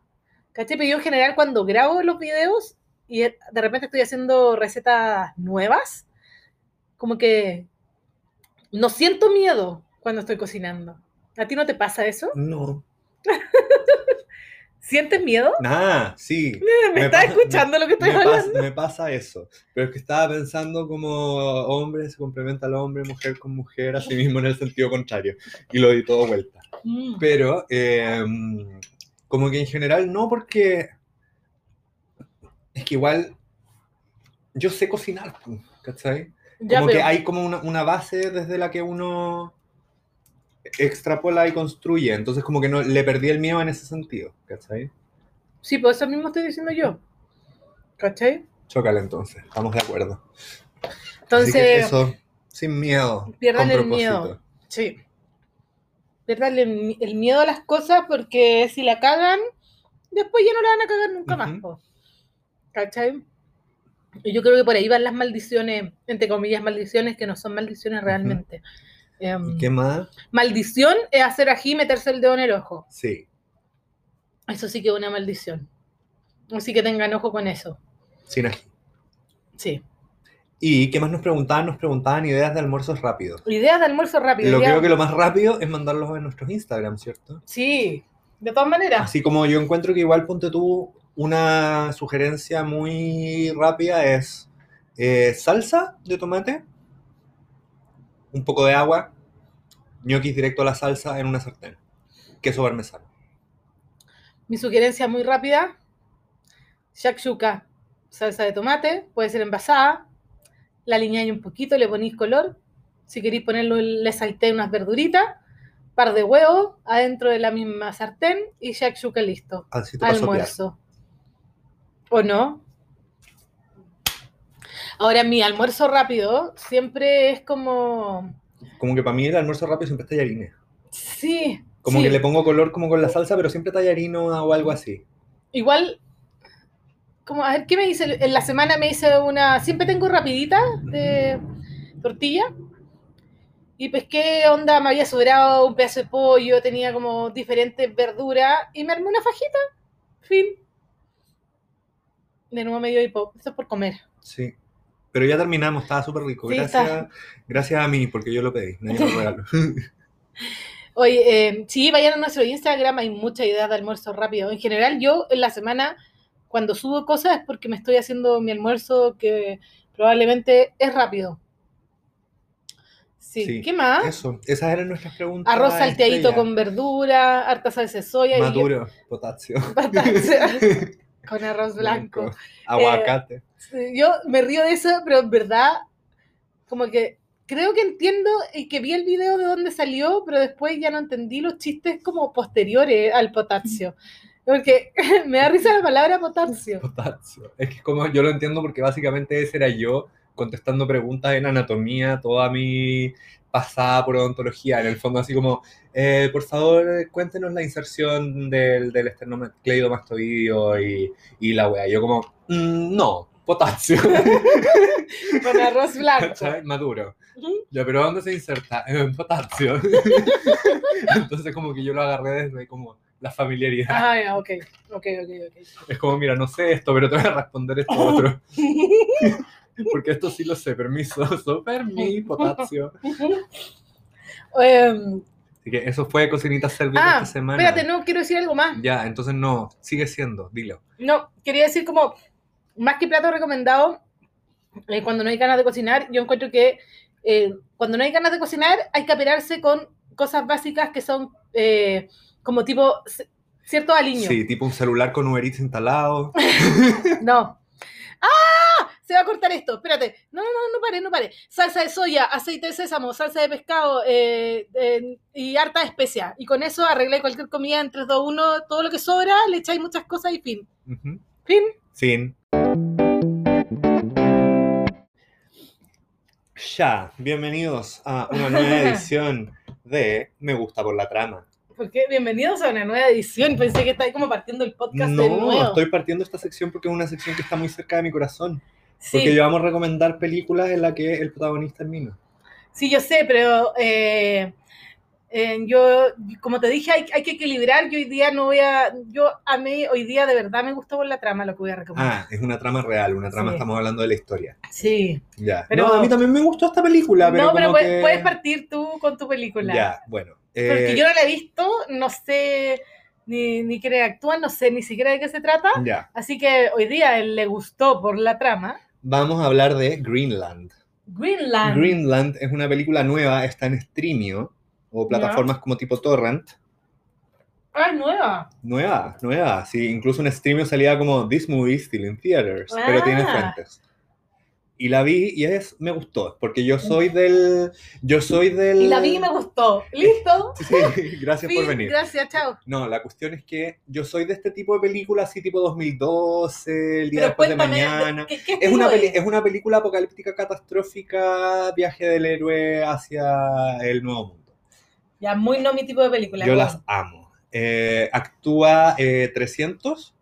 ¿cachai? Pero yo en general cuando grabo los videos y de repente estoy haciendo recetas nuevas, como que no siento miedo cuando estoy cocinando. ¿A ti no te pasa eso? No. ¿Sientes miedo? Nada, sí. ¿Me, Me estás escuchando lo que estoy Me hablando? pasa, me pasa eso. Pero es que estaba pensando como hombre se complementa al hombre, mujer con mujer, así mismo en el sentido contrario. Y lo di todo vuelta. Mm. Pero, eh, como que en general no, porque es que igual yo sé cocinar, ¿cachai? Ya, como que pero- hay como una, una base desde la que uno extrapola y construye. Entonces, como que no le perdí el miedo en ese sentido, ¿cachai? Sí, pues eso mismo estoy diciendo yo. ¿Cachai? Chócale entonces, estamos de acuerdo. Así que Entonces, eso, sin miedo. pierdan el miedo. sí. Pierdan el, el miedo a las cosas porque si la cagan, después ya no la van a cagar nunca más. ¿Cachai? Y yo creo que por ahí van las maldiciones, entre comillas, maldiciones que no son maldiciones realmente. ¿Y qué más? maldición es hacer ají y meterse el dedo en el ojo. Sí, Eso sí que es una maldición. Así que tengan ojo con eso. sin ají. Sí. ¿Y qué más nos preguntaban? Nos preguntaban ideas de almuerzos rápidos. Ideas de almuerzo rápido. Lo creo que lo más rápido es mandarlos en nuestros Instagram, ¿cierto? Sí, de todas maneras. Así como yo encuentro que igual ponte tú una sugerencia muy rápida es eh, salsa de tomate, un poco de agua, ñoquis directo a la salsa en una sartén, queso parmesano. Mi sugerencia muy rápida: shakshuka, salsa de tomate, puede ser envasada. La aliñáis un poquito, le ponéis color. Si queréis ponerlo, le saltéis unas verduritas, par de huevos adentro de la misma sartén y shakshuka listo. Almuerzo. ¿O no? Ahora, mi almuerzo rápido siempre es como. Como que para mí el almuerzo rápido siempre es tallarines. Sí. Como sí. que le pongo color como con la salsa, pero siempre tallarino o algo así. Igual, como, a ver, ¿qué me hice? En la semana me hice una, siempre tengo rapidita de tortilla. Y pesqué, onda, me había sobrado un pedazo de pollo, tenía como diferentes verduras y me armé una fajita. Fin. De nuevo me dio hipo. Esto es por comer. Sí. Pero ya terminamos, estaba súper rico. Sí, Gracias, está. gracias a mí, porque yo lo pedí. Nadie me lo regaló. Oye, eh, sí, vayan a nuestro Instagram, hay muchas ideas de almuerzo rápido. En general, yo en la semana, cuando subo cosas, es porque me estoy haciendo mi almuerzo que probablemente es rápido. Sí, Sí, ¿qué más? Eso, esas eran nuestras preguntas. Arroz salteadito con verdura, harta salsa de soya y yo- Maduro, potasio. con arroz blanco. Aguacate. Sí, Yo me río de eso, pero en verdad, como que creo que entiendo y que vi el video de dónde salió, pero después ya no entendí los chistes como posteriores al potasio. Porque me da risa la palabra potasio. Potasio. Es que como yo lo entiendo porque básicamente ese era yo contestando preguntas en anatomía, toda mi pasada por odontología, en el fondo así como, eh, por favor, cuéntenos la inserción del, del esternocleidomastoideo y, y la wea. Yo como, "Mm, no, potasio. Con arroz blanco. ¿Cachai? Maduro. Ya, pero ¿dónde se inserta? En potasio. Entonces como que yo lo agarré desde como la familiaridad. Ah, ya, ok, ok, ok, ok. Es como, mira, no sé esto, pero te voy a responder esto otro. Porque esto sí lo sé, permiso, super mi potasio. Em, Así que eso fue Cocinita Servir ah, esta semana. espérate, no, quiero decir algo más. Ya, entonces no, sigue siendo, dilo. No, quería decir como, más que plato recomendado, eh, cuando no hay ganas de cocinar, yo encuentro que eh, cuando no hay ganas de cocinar hay que aperarse con cosas básicas que son eh, como tipo cierto aliño. Sí, tipo un celular con Uber Eats instalado. No. ¡Ah! Se va a cortar esto. Espérate. No, no, no, no pare, no pare. Salsa de soya, aceite de sésamo, salsa de pescado eh, eh, y harta especia. Y con eso arregláis cualquier comida en 3, 2, 1. Todo lo que sobra, le echáis muchas cosas y fin. Fin. Fin. Ya, bienvenidos a una nueva edición de Me Gusta por la Trama. Porque bienvenidos a una nueva edición. Pensé que estáis como partiendo el podcast de No, nuevo. estoy partiendo esta sección porque es una sección que está muy cerca de mi corazón. sí, Porque yo vamos a recomendar películas en las que el protagonista es Mino. sí, yo sé, pero eh, eh, yo, como te dije, hay, hay que equilibrar. Yo hoy día no voy a. Yo a mí, hoy día de verdad me gustó por la trama lo que voy a recomendar. Ah, es una trama real, una trama, Sí. estamos hablando de la historia. Sí. Ya. Pero- no, a mí también me gustó esta película, pero no, pero como puedes, que- puedes partir tú con tu película. Ya, bueno. Porque eh, yo no la he visto, no sé ni, ni quiénes actúan, no sé ni siquiera de qué se trata. Ya. Así que hoy día él le gustó por la trama. Vamos a hablar de Greenland. Greenland. Greenland es una película nueva, está en Streamio o plataformas como tipo Torrent. Ah, nueva. Nueva, nueva. Sí, incluso en Streamio salía como This Movie is Still in Theaters, pero tiene Ah. fuentes. Y la vi y es, me gustó, porque yo soy del... Yo soy del... Y la vi y me gustó. ¿Listo? Sí, sí, gracias por venir. Gracias, chao. No, la cuestión es que yo soy de este tipo de películas, así tipo 2012, El día Pero después de mañana. ¿qué, qué Es una, es? es una película apocalíptica catastrófica, viaje del héroe hacia el nuevo mundo. Ya, muy no mi tipo de película. Yo ¿no? las amo. Eh, actúa eh, 300,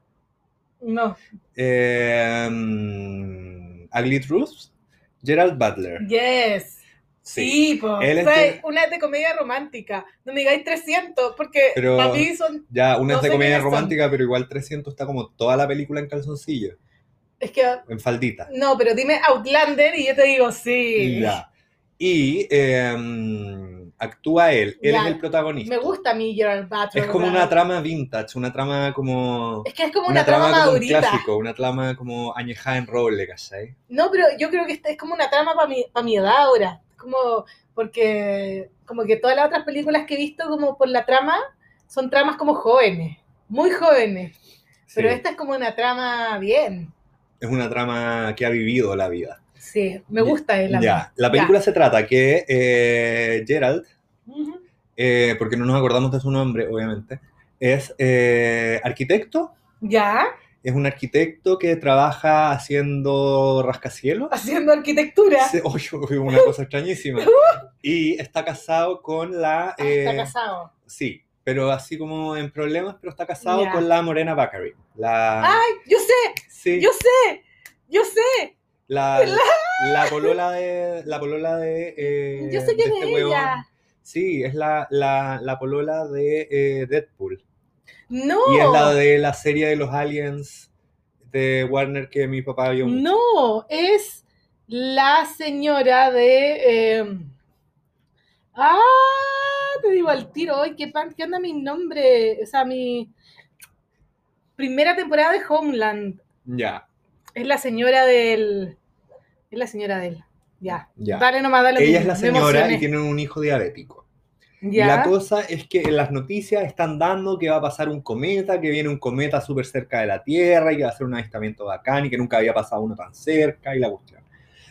No. eh, mm, Ugly Truth, Gerald Butler. Yes. Sí, pues. Él es o sea, de- una es de comedia romántica. No me digáis 300, porque Pero- para mí son. Ya, una No es de comedia son. romántica, pero igual 300 está como toda la película en calzoncillo, Es que. en faldita. No, pero dime Outlander y yo te digo sí. Ya. Y eh, actúa él, él es el protagonista. Me gusta a mí Gerald Butler. Es como ¿verdad? una trama vintage, una trama como... Es que es como Una, una, trama, trama como un clásico, una trama como añejada en roble, ¿cachai? No, pero yo creo que esta es como una trama para mi, pa' mi edad ahora. Como, porque como que todas las otras películas que he visto como por la trama son tramas como jóvenes, muy jóvenes. Pero esta es como una trama bien. Es una trama que ha vivido la vida. Sí, me gusta él. a mí. Ya, la película se trata que eh, Gerald, Ujú. eh, porque no nos acordamos de su nombre, obviamente, es eh, arquitecto, Ya, es un arquitecto que trabaja haciendo rascacielos. haciendo arquitectura. Sí, oye, una cosa extrañísima. Y está casado con la... Ah, está eh, casado. Sí, pero así como en problemas, pero está casado Ya. con la Morena Baccarin. La, Ay, yo sé, sí, yo sé, yo sé, la, la polola de... La polola de... eh, yo sé quién este es huevón. ella. Sí, es la, la, la polola de eh, Deadpool. No, Y es la de la serie de los aliens de Warner que mi papá vio mucho. no, es la señora de... eh, Ah, te digo al tiro, hoy ¿qué, pan- qué onda mi nombre? O sea, mi primera temporada de Homeland. Ya, Es la señora del... Es la señora del... Ya. ya. Dale nomás, dale Ella es la señora y tienen un hijo diabético. Ya. la cosa es que en las noticias están dando que va a pasar un cometa, que viene un cometa súper cerca de la Tierra y que va a ser un avistamiento bacán y que nunca había pasado uno tan cerca y la cuestión.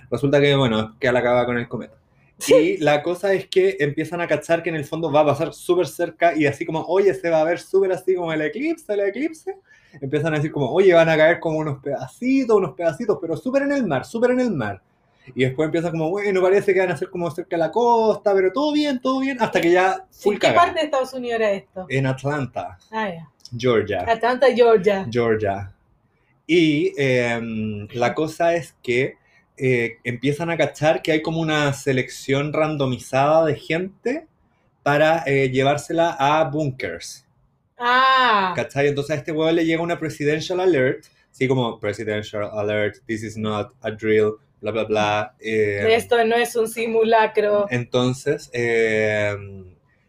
Resulta que, bueno, que la acaba con el cometa. Y la cosa es que empiezan a cachar que en el fondo va a pasar súper cerca y así como, oye, se va a ver súper así como el eclipse, el eclipse. Empiezan a decir como, oye, van a caer como unos pedacitos, unos pedacitos, pero súper en el mar, súper en el mar. Y después empieza como, bueno, parece que van a ser como cerca de la costa, pero todo bien, todo bien, hasta que ya full ¿En qué parte de Estados Unidos era esto? En Atlanta, Ah, ya. Georgia. Atlanta, Georgia. Georgia. Y em, la cosa es que eh, empiezan a cachar que hay como una selección randomizada de gente para eh, llevársela a bunkers. Ah, ¿Cachai? Entonces a este huevo le llega una presidential alert, así como presidential alert, this is not a drill, bla, bla, bla. eh, esto no es un simulacro. entonces, eh,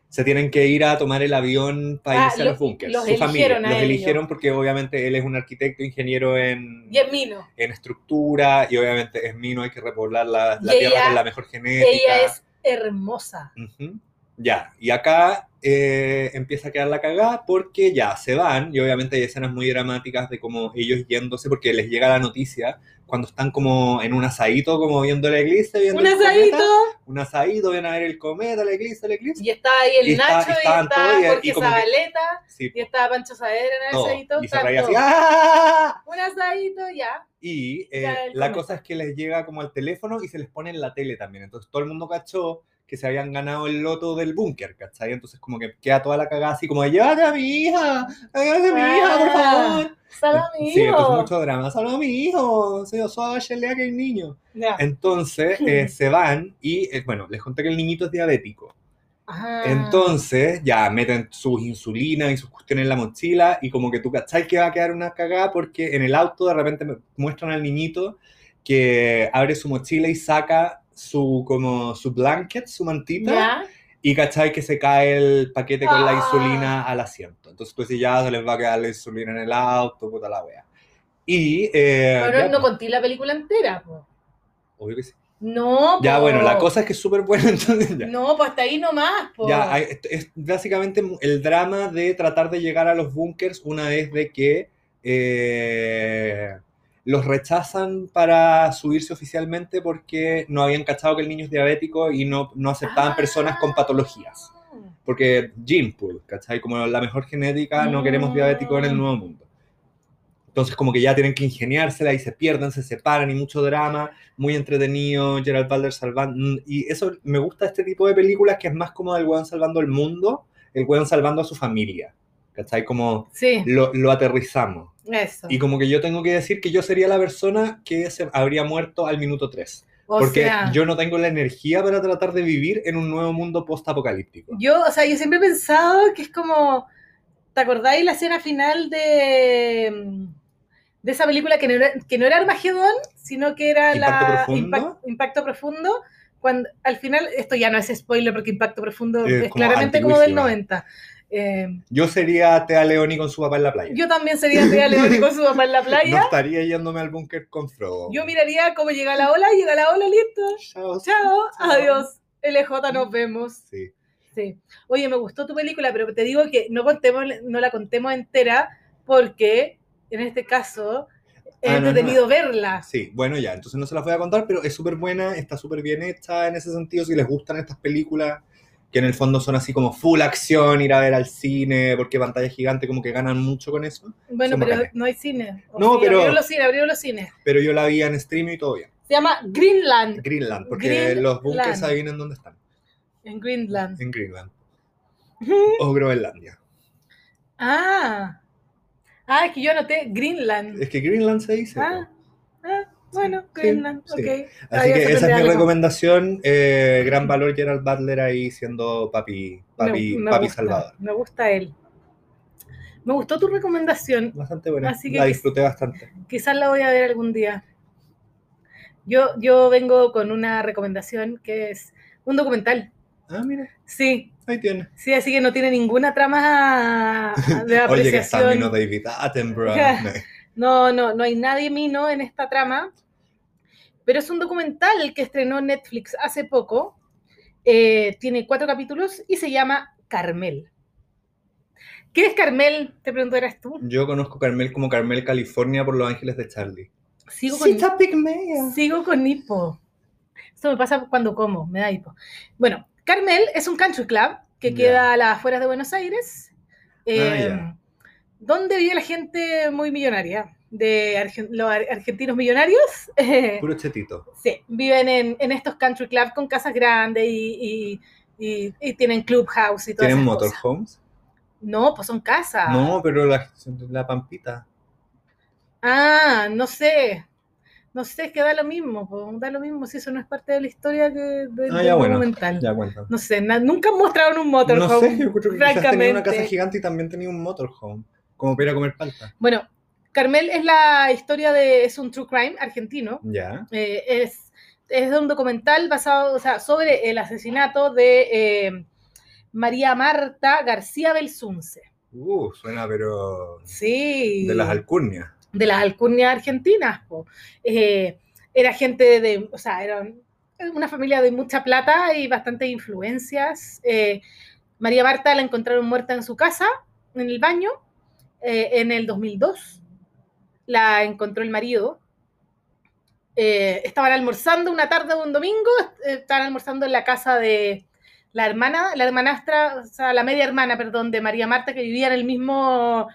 se tienen que ir a tomar el avión para Ah, irse a lo- los bunkers. los Su familia. Los eligieron porque obviamente él es un arquitecto, ingeniero en, Y es Mino. en estructura y obviamente es mino, hay que repoblar la, la tierra ella- con la mejor genética. Ella es hermosa. Ujú. Ya, y acá eh, empieza a quedar la cagada porque ya se van y obviamente hay escenas muy dramáticas de como ellos yéndose porque les llega la noticia cuando están como en un asadito, como viendo la iglesia, viendo Un asadito. cometa, un asadito, vienen a ver el cometa, la iglesia, la iglesia. Y está ahí el Y está- Nacho, y estaban está y- Jorge y que- Zabaleta, Sí, y está Pancho Saavedra en el todo. asadito. Y se así. ¡ah! Un asadito, ya. Y eh, Ya, la cometa. cosa es que les llega como al teléfono y se les pone en la tele también. Entonces todo el mundo cachó que se habían ganado el loto del búnker, ¿cachai? Entonces como que queda toda la cagada así como, de, llévate a mi hija, llévate a mi hija, por Ah, favor. Salva a mi Sí, entonces hijo. mucho drama. Salva a mi hijo, soy soy Shelea que hay niño. Ya. Entonces eh, se van y, eh, bueno, les conté que el niñito es diabético. Ah. Entonces ya meten sus insulinas y sus cuestiones en la mochila y como que tú cachai que va a quedar una cagada porque en el auto de repente muestran al niñito que abre su mochila y saca su como su blanket, su mantita Ya. y cachai que se cae el paquete con la Ah. insulina al asiento. Entonces tú decís ya se les va a quedar la insulina en el auto, puta la wea. Y eh, Pero ya, no pues, conté la película entera, po. obvio que sí. No, Ya po. bueno, la cosa es que es súper buena entonces ya. No, pues hasta ahí nomás, po. Ya, hay- es básicamente el drama de tratar de llegar a los búnkers una vez de que eh, los rechazan para subirse oficialmente porque no habían cachado que el niño es diabético y no, no aceptaban Ah. personas con patologías. Porque gene pool, ¿cachai? Como la mejor genética, no queremos diabéticos en el Mm. nuevo mundo. Entonces como que ya tienen que ingeniársela y se pierden, se separan y mucho drama, muy entretenido, Gerald Butler salvando... Y eso, me gusta este tipo de películas que es más como del weón salvando el mundo, el weón salvando a su familia. ¿Cachai? Como Sí, lo, lo aterrizamos. eso. Y como que yo tengo que decir que yo sería la persona que se habría muerto al minuto 3. o Porque sea, yo no tengo la energía para tratar de vivir en un nuevo mundo post-apocalíptico. yo, o sea, yo siempre he pensado que es como, ¿te acordáis la escena final de, de esa película que no era, que no era Armagedón, sino que era ¿Impacto la Profundo? Impact- Impacto Profundo? Cuando al final, esto ya no es spoiler porque Impacto Profundo Es es, como claramente como del antiguísima. 90. Eh, Yo sería Tea Leoni con su papá en la playa. yo también sería Tea Leoni con su papá en la No playa. estaría yéndome al búnker con Frodo. Yo miraría cómo llega la ola, llega la ola, listo. Chao. Chao, adiós. LJ, nos vemos. Sí. Sí. Oye, me gustó tu película, pero te digo que no, contemos, no la contemos entera porque en este caso he Ah, no, no. verla. Sí, bueno, ya, entonces no se las voy a contar, pero es súper buena, está súper bien hecha en ese sentido. Si les gustan estas películas, que en el fondo son así como full acción, ir a ver al cine, porque pantalla gigante, como que ganan mucho con eso. Bueno, Son pero bacanes. no hay cine. O No, sí, pero- Abrieron los cines, abrieron los cines. Pero yo la vi en streaming y todo bien. Se llama Greenland. Greenland, porque Greenland. los bunkers adivinen dónde están. En Greenland. En Greenland. O Groenlandia. Ah. Ah, es que yo anoté Greenland. Es que Greenland se dice. Ah, ah bueno, Greenland, sí. ok. Así que esa es mi algo. recomendación. eh, gran valor Gerald Butler ahí siendo papi, papi, Me- me papi gusta, salvador. Me gusta él. Me gustó tu recomendación. Bastante buena. Así que la disfruté bastante. Quizás la voy a ver algún día. Yo, yo vengo con una recomendación que es un documental. Ah, mira, Sí, ahí tiene. sí, así que no tiene ninguna trama de Oye, que está apreciación. vino David Attenborough. No, no, no hay nadie mino en esta trama. Pero es un documental que estrenó Netflix hace poco. Eh, tiene cuatro capítulos y se llama Carmel. ¿Qué es Carmel? Te preguntarás tú. Yo conozco Carmel como Carmel, California por Los Ángeles de Charlie. Sigo con, Cita pigmea. sigo con hipo. Esto me pasa cuando como, me da hipo. Bueno, Carmel es un country club que queda a las afueras de Buenos Aires, eh, Ah, ya. donde vive la gente muy millonaria. De argen- los ar- argentinos millonarios. eh, Puro chetito. Sí, viven en, en estos country clubs con casas grandes y, y, y- y tienen clubhouse y todas ¿Tienen motorhomes? No, pues son casas. No, pero la, la pampita. Ah, no sé. No sé, es que da lo mismo, po, da lo mismo si eso no es parte de la historia que de- Ah, del ya, bueno. No sé, nunca han mostrado un motorhome. No sé, yo creo que tenía una casa gigante y también tenía un motorhome. Como para ir a comer palta. Bueno, Carmel es la historia de, es un true crime argentino. Ya. Eh, es, es de un documental basado, o sea, sobre el asesinato de eh, María Marta García Belsunce. Uh, suena pero Sí. de las alcurnias. de las alcurnias argentinas. po. Eh, era gente de, o sea, era una familia de mucha plata y bastantes influencias. María Marta la encontraron muerta en su casa, en el baño, en el 2002. La encontró el marido. Eh, estaban almorzando una tarde de un domingo, eh, estaban almorzando en la casa de la hermana, la hermanastra, o sea, la media hermana, perdón, de María Marta, que vivía en el mismo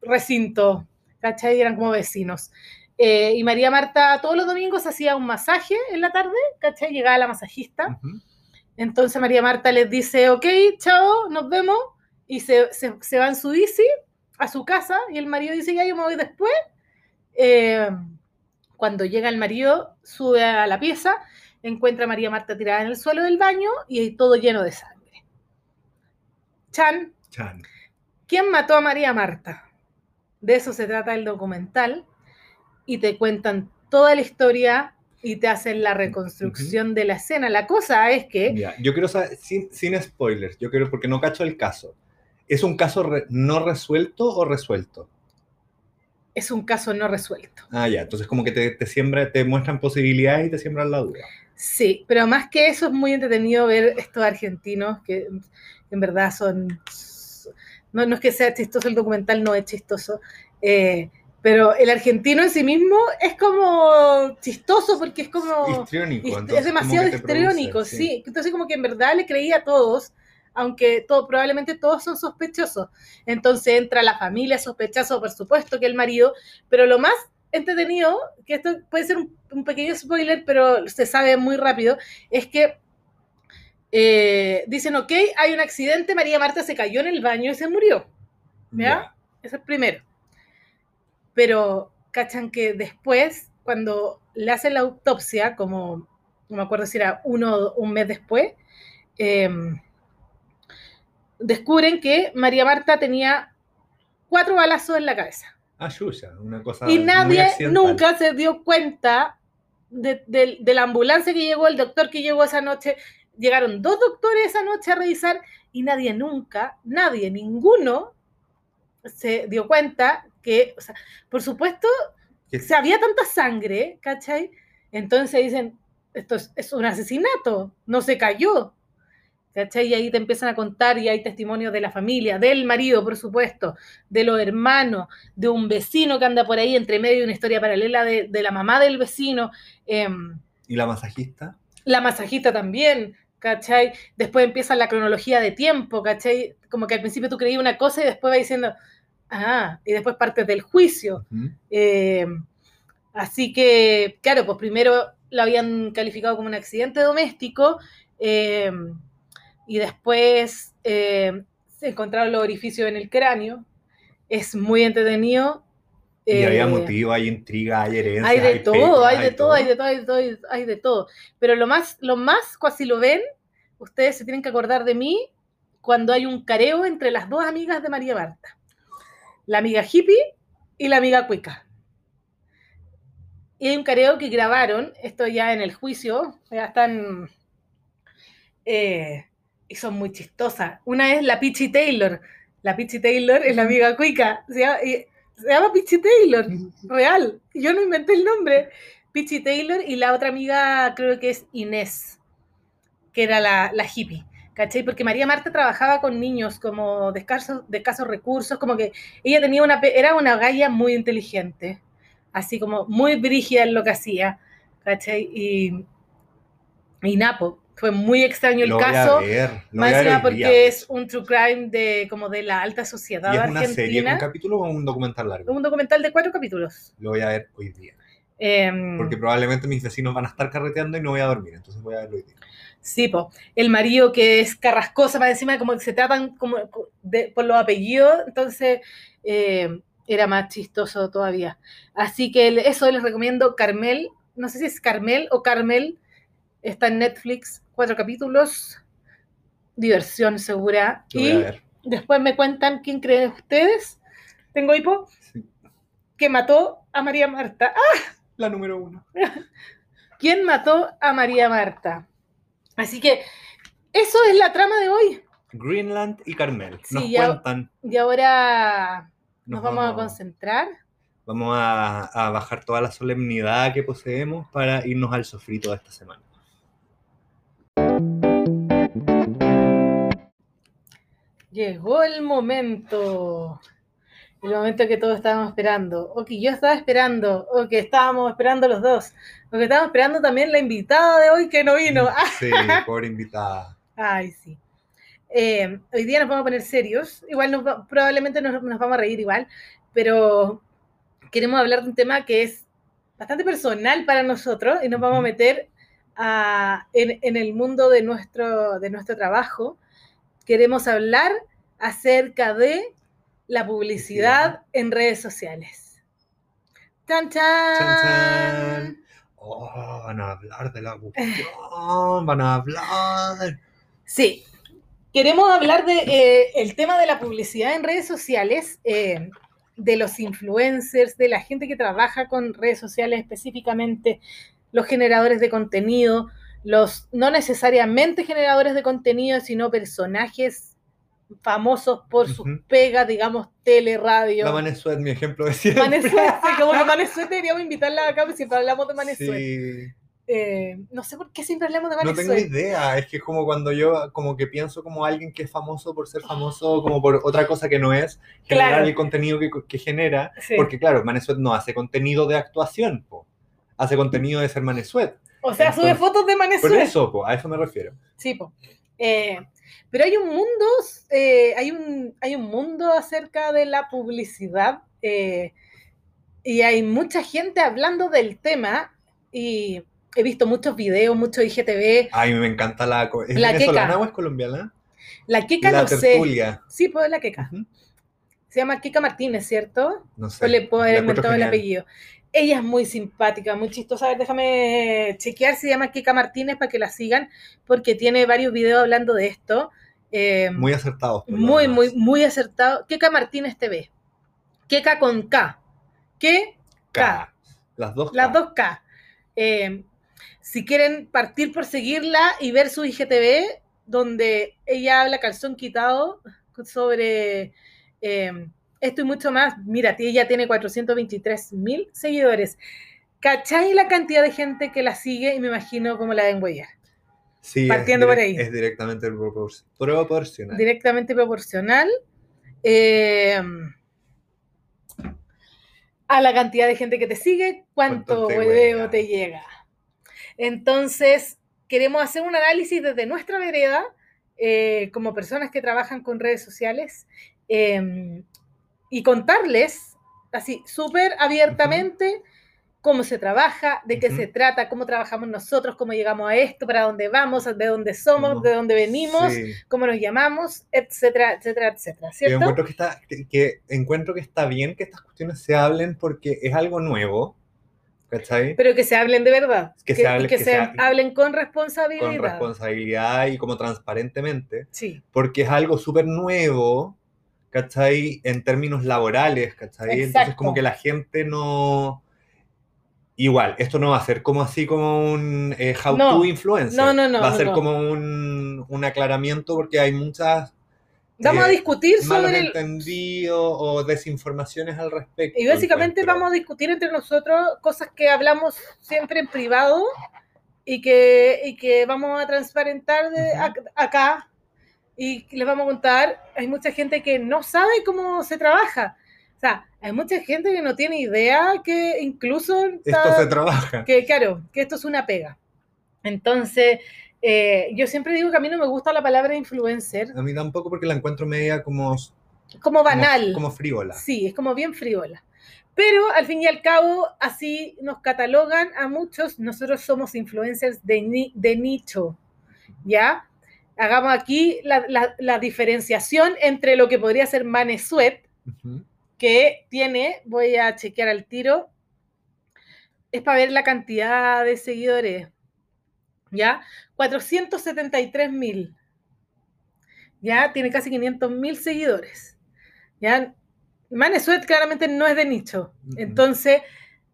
recinto, ¿cachai? Eran como vecinos. Eh, y María Marta todos los domingos hacía un masaje en la tarde, ¿cachai? Llegaba la masajista. Entonces María Marta les dice, ok, chao, nos vemos. Y se, se, se va en su bici a su casa y el marido dice, ya yo me voy después. Eh, cuando llega el marido, sube a la pieza, encuentra a María Marta tirada en el suelo del baño y todo lleno de sangre. Chan, Chan. ¿quién mató a María Marta? De eso se trata el documental y te cuentan toda la historia y te hacen la reconstrucción de la escena. La cosa es que Ya, Yo quiero saber, sin, sin spoilers, yo quiero, porque no cacho el caso. ¿Es un caso re- no resuelto o resuelto? Es un caso no resuelto. Ah, ya, entonces como que te, te siembra, te muestran posibilidades y te siembran la duda. Sí, pero más que eso es muy entretenido ver estos argentinos que en verdad son... No, no es que sea chistoso el documental, no es chistoso, eh, pero el argentino en sí mismo es como chistoso porque es como... Histriónico. hist- entonces es demasiado histriónico, produce, sí. Entonces como que en verdad le creía a todos, aunque todo, probablemente todos son sospechosos. Entonces entra la familia sospechosa, por supuesto que el marido, pero lo más entretenido, que esto puede ser un, un pequeño spoiler, pero se sabe muy rápido, es que eh, dicen, ok, hay un accidente, María Marta se cayó en el baño y se murió. ¿Ya? Ese es el primero. Pero cachan que después, cuando le hacen la autopsia, como no me acuerdo si era uno o un mes después, eh, descubren que María Marta tenía cuatro balazos en la cabeza. Ah, Yuya, una cosa Y nadie nunca se dio cuenta de, de- de la ambulancia que llegó, el doctor que llegó esa noche. Llegaron dos doctores esa noche a revisar y nadie nunca, nadie, ninguno se dio cuenta que, o sea, por supuesto, si había tanta sangre, ¿cachai? Entonces dicen, esto es, es un asesinato, no se cayó. ¿Cachai? Y ahí te empiezan a contar y hay testimonios de la familia, del marido, por supuesto, de los hermanos, de un vecino que anda por ahí entre medio de una historia paralela de, de la mamá del vecino, em, ¿Y la masajista? la masajista también, ¿cachai? Después empieza la cronología de tiempo, ¿cachai? Como que al principio tú creías una cosa y después va diciendo, ah, y después partes del juicio. Eh, así que, claro, pues primero lo habían calificado como un accidente doméstico eh, y después eh, se encontraron los orificios en el cráneo. Es muy entretenido. Y había Eh, motivo, hay intriga, hay herencia. hay de todo, hay de todo, hay de todo, hay de todo, hay- hay de todo. Pero lo más, lo más, cua- si lo ven, ustedes se tienen que acordar de mí cuando hay un careo entre las dos amigas de María Marta. La amiga hippie y la amiga cuica. Y hay un careo que grabaron, esto ya en el juicio, ya están... eh, y son muy chistosas. Una es la Peachy Taylor. La Peachy Taylor es la amiga cuica. Se llama, se llama Peachy Taylor real. Yo no inventé el nombre. Peachy Taylor y la otra amiga creo que es Inés, que era la, la hippie. ¿Cachai? Porque María Marta trabajaba con niños como de escasos, de escasos recursos, como que ella tenía una, era una galla muy inteligente, así como muy brígida en lo que hacía, ¿cachai? Y, y Napo, Fue muy extraño el Lo voy a caso. ver, Más voy a ver encima hoy porque es un true crime de como de la alta sociedad ¿Y es una serie con capítulo o un documental largo? un documental de cuatro capítulos. Lo voy a ver hoy día. Em, Porque probablemente mis vecinos van a estar carreteando y no voy a dormir, entonces voy a verlo hoy día. Sí, po. El marido que es carrascosa, más encima como que se tratan como de- por los apellidos, entonces eh, era más chistoso todavía. Así que eso les recomiendo. Carmel, no sé si es Carmel o Carmel, está en Netflix, cuatro capítulos, diversión segura. Y después me cuentan quién creen ustedes, tengo hipo, Sí. que mató a María Marta. ¡Ah! La número uno. ¿Quién mató a María Marta? Así que eso es la trama de hoy. Greenland y Carmel. Sí, Nos ya- cuentan. Y ahora nos, Nos vamos, a concentrar. Vamos a, a bajar toda la solemnidad que poseemos para irnos al sofrito de esta semana. Llegó el momento. El momento que todos estábamos esperando. O que yo estaba esperando. O que estábamos esperando los dos. O que estábamos esperando también la invitada de hoy que no vino. ¡Ah! Sí, pobre invitada. Ay, sí. Eh, hoy día nos vamos a poner serios. Igual nos va- probablemente nos, nos vamos a reír igual. Pero queremos hablar de un tema que es bastante personal para nosotros y nos vamos a meter a- en, en el mundo de nuestro, de nuestro trabajo. Queremos hablar acerca de la publicidad en redes sociales. ¡Chan, chan! Chan, chan. Oh, van a hablar de la cuestión, van a hablar. Sí, queremos hablar de eh, el tema de la publicidad en redes sociales, eh, de los influencers, de la gente que trabaja con redes sociales específicamente, los generadores de contenido, los no necesariamente generadores de contenido, sino personajes famosos por sus Ujú. pegas, digamos, tele, radio. La Manesuet, mi ejemplo de siempre. Manesuet, sí, como que Manesuet deberíamos invitarla acá, porque siempre hablamos de Manesuet. Sí. Eh, no sé por qué siempre hablamos de No Manesuet. tengo idea, es que es como cuando yo como que pienso como alguien que es famoso por ser famoso, como por otra cosa que no es, generar Claro. el contenido que, que genera, Sí. porque claro, Manesuet no hace contenido de actuación, po. hace contenido de ser Manesuet. O sea, sube fotos de Manesuet. Por eso, po, a eso me refiero. Sí, po. Eh, pero hay un mundo, eh, hay, un, hay un mundo acerca de la publicidad eh, y hay mucha gente hablando del tema y he visto muchos videos, muchos IGTV. Ay, me encanta la... ¿Es La venezolana queca. o es colombiana? La Keka La no sé. tertulia. Sí, pues la. Ujú. Se llama Keka Martínez, ¿cierto? No sé. Pues le puedo haber inventado el apellido. Ella es muy simpática, muy chistosa. A ver, déjame chequear, se llama Kika Martínez para que la sigan, porque tiene varios videos hablando de esto. Eh, Muy acertados. lo muy, muy, muy acertado. Keka Martínez TV. Keka con K. ¿Qué? K. Las dos. Las K. dos K. Eh, si quieren partir por seguirla y ver su IGTV, donde ella habla calzón quitado sobre eh, esto y mucho más. Mira, ella tiene 423 mil seguidores. ¿Cachai la cantidad de gente que la sigue? Y me imagino cómo la deben huellar. Sí, partiendo por ahí. Es directamente propor- proporcional. directamente proporcional eh, a la cantidad de gente que te sigue, cuánto te hueveo huea. te llega. Entonces, queremos hacer un análisis desde nuestra vereda, eh, como personas que trabajan con redes sociales, eh, y contarles, así, súper abiertamente, cómo se trabaja, de qué Ujú. se trata, cómo trabajamos nosotros, cómo llegamos a esto, para dónde vamos, de dónde somos, de dónde venimos, Sí. cómo nos llamamos, etcétera, etcétera, etcétera, Yo ¿cierto? encuentro que, está, que, encuentro que está bien que estas cuestiones se hablen porque es algo nuevo, ¿cachai? Pero que se hablen de verdad, Que que, se hable- y que se se ha- hablen con Con responsabilidad. responsabilidad y como transparentemente, Sí, porque es algo súper nuevo, ¿cachai? En términos laborales, ¿cachai? Entonces Exacto. como que la gente no... Igual, esto no va a ser como así como un eh, how No. to influencer. No, no, no, Va a no, ser no. como un, un aclaramiento porque hay muchas vamos a eh, discutir malos sobre el... entendidos o desinformaciones al respecto. Y básicamente encuentro. vamos a discutir entre nosotros cosas que hablamos siempre en privado y que, y que vamos a transparentar de Ujú. ac- acá y les vamos a contar. Hay mucha gente que no sabe cómo se trabaja. O sea, hay mucha gente que no tiene idea que incluso Esto se trabaja. que claro, que esto es una pega. Entonces, Eh, yo siempre digo que a mí no me gusta la palabra influencer, A mí tampoco porque la encuentro media como, como banal. como, como frívola. Sí, es como bien frívola. Pero al fin y al cabo, así nos catalogan a muchos. Nosotros somos influencers de, ni- de nicho, ¿ya? Hagamos aquí la, la- la diferenciación entre lo que podría ser Manesuet, que tiene, voy a chequear al tiro, es para ver la cantidad de seguidores, ¿ya? 473 mil, ¿ya? Tiene casi 500 mil seguidores, ¿ya? Manesuet claramente no es de nicho, entonces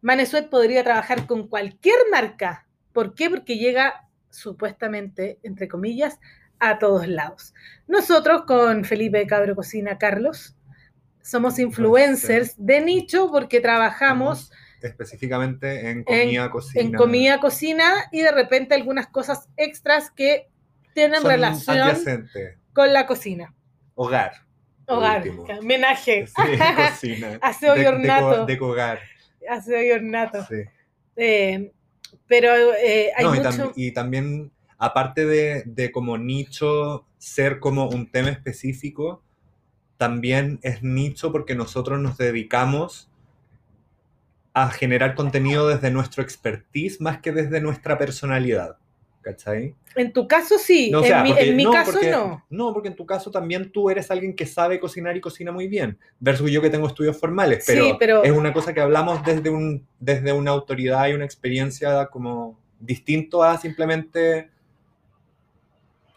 Manesuet podría trabajar con cualquier marca. ¿Por qué? Porque llega supuestamente, entre comillas, a todos lados. Nosotros con Felipe Cabro Cocina Carlos somos influencers de nicho porque trabajamos Específicamente en comida, cocina. en comida, cocina y de repente algunas cosas extras que tienen Son relación con la cocina. Hogar. Hogar, homenaje, Sí, cocina. Aseo y De- ornato. deco- Decogar. aseo y ornato. Sí. Eh, pero eh, hay No, y, mucho... tam- y también, aparte de, de como nicho, ser como un tema específico, también es nicho porque nosotros nos dedicamos a generar contenido desde nuestro expertise más que desde nuestra personalidad. ¿Cachai? En tu caso sí, No, o en sea, mi, porque- en mi no, caso porque- no. No, porque en tu caso también tú eres alguien que sabe cocinar y cocina muy bien, versus yo que tengo estudios formales, pero, Sí, pero- es una cosa que hablamos desde, un, desde una autoridad y una experiencia como distinto a simplemente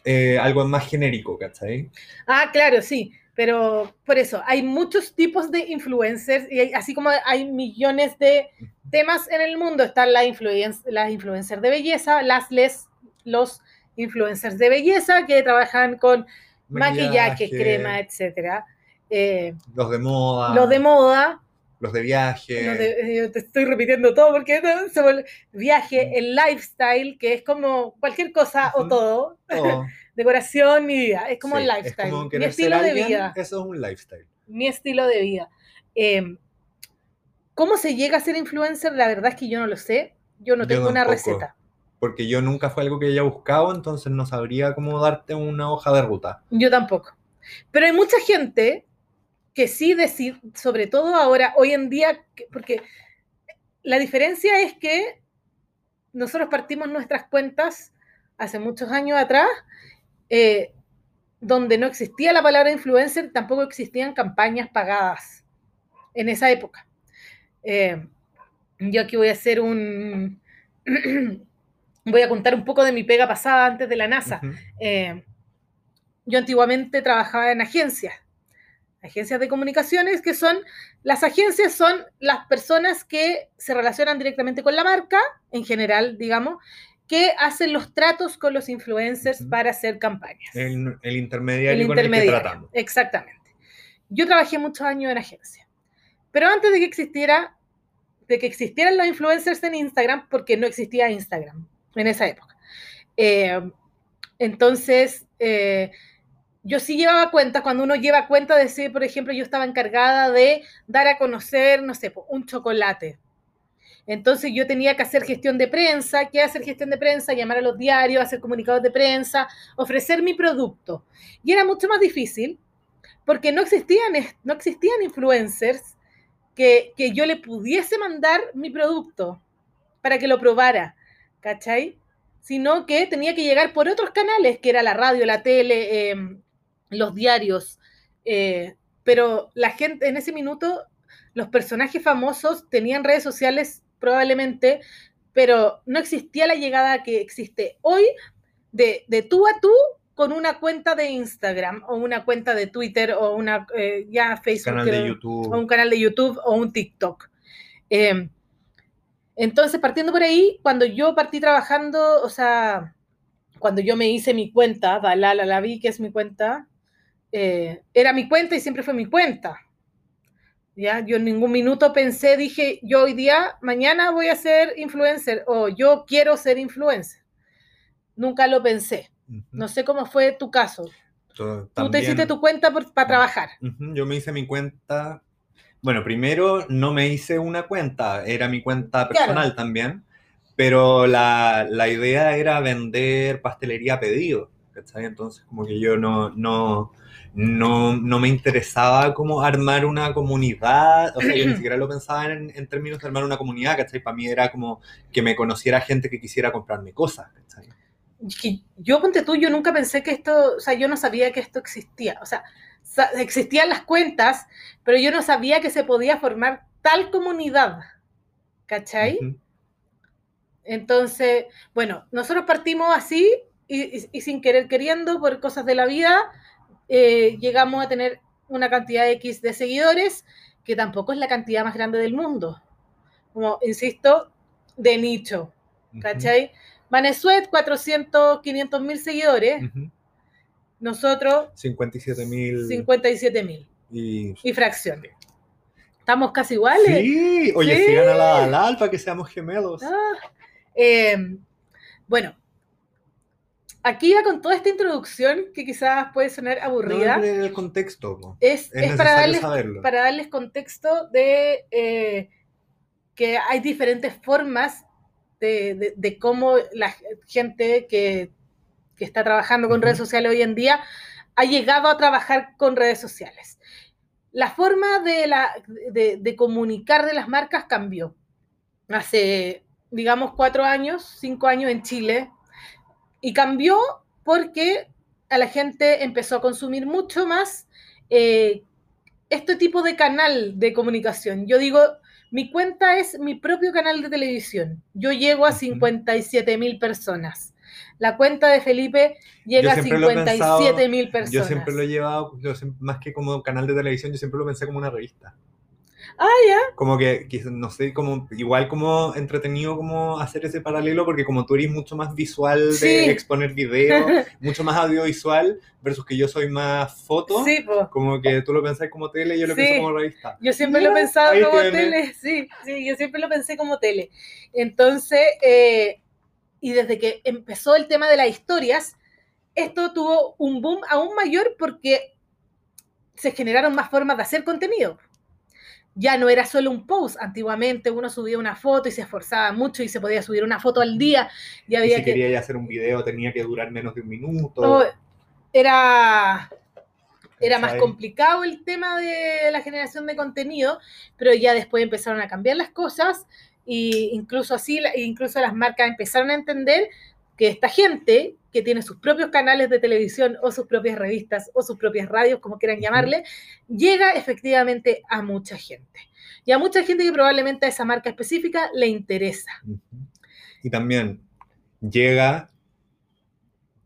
eh, algo más genérico, ¿cachai? Ah, claro, sí, pero por eso, hay muchos tipos de influencers y hay- así como hay millones de temas en el mundo, están las influen- las influencers de belleza, las les, los influencers de belleza que trabajan con maquillaje, crema, etcétera. Eh, Los de moda. Los de moda, Los de viaje. los de- eh, te estoy repitiendo todo porque no, se vuelve- viaje, el lifestyle, que es como cualquier cosa o Ujú. todo, todo. decoración, mi vida, es como Sí, el es lifestyle, como mi estilo de alguien, vida. Eso es un lifestyle. mi estilo de vida. Eh, ¿Cómo se llega a ser influencer? La verdad es que yo no lo sé. Yo no Yo tengo una tampoco. receta. Porque yo nunca fue algo que haya buscado, entonces no sabría cómo darte una hoja de ruta. Yo tampoco. Pero hay mucha gente que sí decir, sobre todo ahora, hoy en día, que- porque la diferencia es que nosotros partimos nuestras cuentas hace muchos años atrás, eh, donde no existía la palabra influencer, tampoco existían campañas pagadas en esa época. Eh, yo aquí voy a hacer un... voy a contar un poco de mi pega pasada antes de la NASA. Eh, yo antiguamente trabajaba en agencias, agencias de comunicaciones, que son, las agencias son las personas que se relacionan directamente con la marca, en general, digamos, que hacen los tratos con los influencers para hacer campañas. El, el intermediario El con el que tratamos. Exactamente. Yo trabajé muchos años en agencia, pero antes de que existiera, de que existieran los influencers en Instagram, porque no existía Instagram en esa época. Eh, entonces, eh, yo sí llevaba cuenta, cuando uno lleva cuenta de si, por ejemplo, yo estaba encargada de dar a conocer, no sé, un chocolate. Entonces yo tenía que hacer gestión de prensa, ¿qué hacer gestión de prensa? Llamar a los diarios, hacer comunicados de prensa, ofrecer mi producto. Y era mucho más difícil porque no existían, no existían influencers que, que yo le pudiese mandar mi producto para que lo probara, ¿cachai? Sino que tenía que llegar por otros canales, que era la radio, la tele, eh, los diarios. eh, pero la gente, en ese minuto, los personajes famosos tenían redes sociales probablemente, pero no existía la llegada que existe hoy de, de tú a tú con una cuenta de Instagram o una cuenta de Twitter o una eh, ya Facebook Canal de YouTube. o un canal de YouTube o un TikTok. Eh, entonces, partiendo por ahí, cuando yo partí trabajando, o sea, cuando yo me hice mi cuenta, Dalala la vi, que es mi cuenta, eh, era mi cuenta y siempre fue mi cuenta. ¿ya? Yo en ningún minuto pensé, dije, yo hoy día, mañana voy a ser influencer o yo quiero ser influencer. Nunca lo pensé. No sé cómo fue tu caso. Tú te hiciste tu cuenta para trabajar. Yo me hice mi cuenta. Bueno, primero no me hice una cuenta, era mi cuenta personal también. pero la, la idea era vender pastelería a pedido, ¿cachai? Entonces como que yo no, no, no, no me interesaba como armar una comunidad, o sea, yo ni siquiera lo pensaba en, en términos de armar una comunidad, ¿cachai? Para mí era como que me conociera gente que quisiera comprarme cosas, ¿cachai? yo ponte tú, yo nunca pensé que esto, o sea, yo no sabía que esto existía. O sea, existían las cuentas, pero yo no sabía que se podía formar tal comunidad. ¿Cachai? Ujú. Entonces, bueno, nosotros partimos así y, y- y sin querer queriendo, por cosas de la vida, eh, llegamos a tener una cantidad X de seguidores, que tampoco es la cantidad más grande del mundo. Como, insisto, de nicho. ¿Cachai? Vanesuet, 400, 500 mil seguidores. Nosotros, 57 mil 57 mil. y... Y fracción. Estamos casi iguales. Sí, oye, Sí. sigan a la para que seamos gemelos. Ah, eh, bueno, aquí va con toda esta introducción que quizás puede sonar No, aburrida. hombre, el contexto, po. es, es es para, darles, saberlo. para darles contexto de eh, que hay diferentes formas de, de- de cómo la gente que, que está trabajando con Ujú. redes sociales hoy en día ha llegado a trabajar con redes sociales. La forma de, la, de, de comunicar de las marcas cambió. Hace, digamos, cuatro años, cinco años en Chile, y cambió porque a la gente empezó a consumir mucho más eh, este tipo de canal de comunicación. Yo digo, mi cuenta es mi propio canal de televisión. Yo llego a Ujú. 57 mil personas. La cuenta de Felipe llega a Yo siempre lo he 57 mil personas. Yo siempre lo he llevado, yo siempre- más que como canal de televisión, yo siempre lo pensé como una revista. Ah, ya. Como que, que no sé, como igual como entretenido como hacer ese paralelo, porque como tú eres mucho más visual de Sí. exponer video, mucho más audiovisual, versus que yo soy más foto, Sí, po. como que tú lo pensás como tele yo lo Sí. pienso como revista. Yo siempre lo Mira, pensado ahí como tiene. tele, sí, sí, yo siempre lo pensé como tele. Entonces, eh, y desde que empezó el tema de las historias, esto tuvo un boom aún mayor porque se generaron más formas de hacer contenido. Ya no era solo un post, antiguamente uno subía una foto y se esforzaba mucho y se podía subir una foto al día. Y Y había si que... quería ya hacer un video tenía que durar menos de un minuto. Era, era más complicado el tema de la generación de contenido, pero ya después empezaron a cambiar las cosas y incluso así, incluso las marcas empezaron a entender que esta gente que tiene sus propios canales de televisión o sus propias revistas o sus propias radios, como quieran llamarle, llega efectivamente a mucha gente. Y a mucha gente que probablemente a esa marca específica le interesa. Y también llega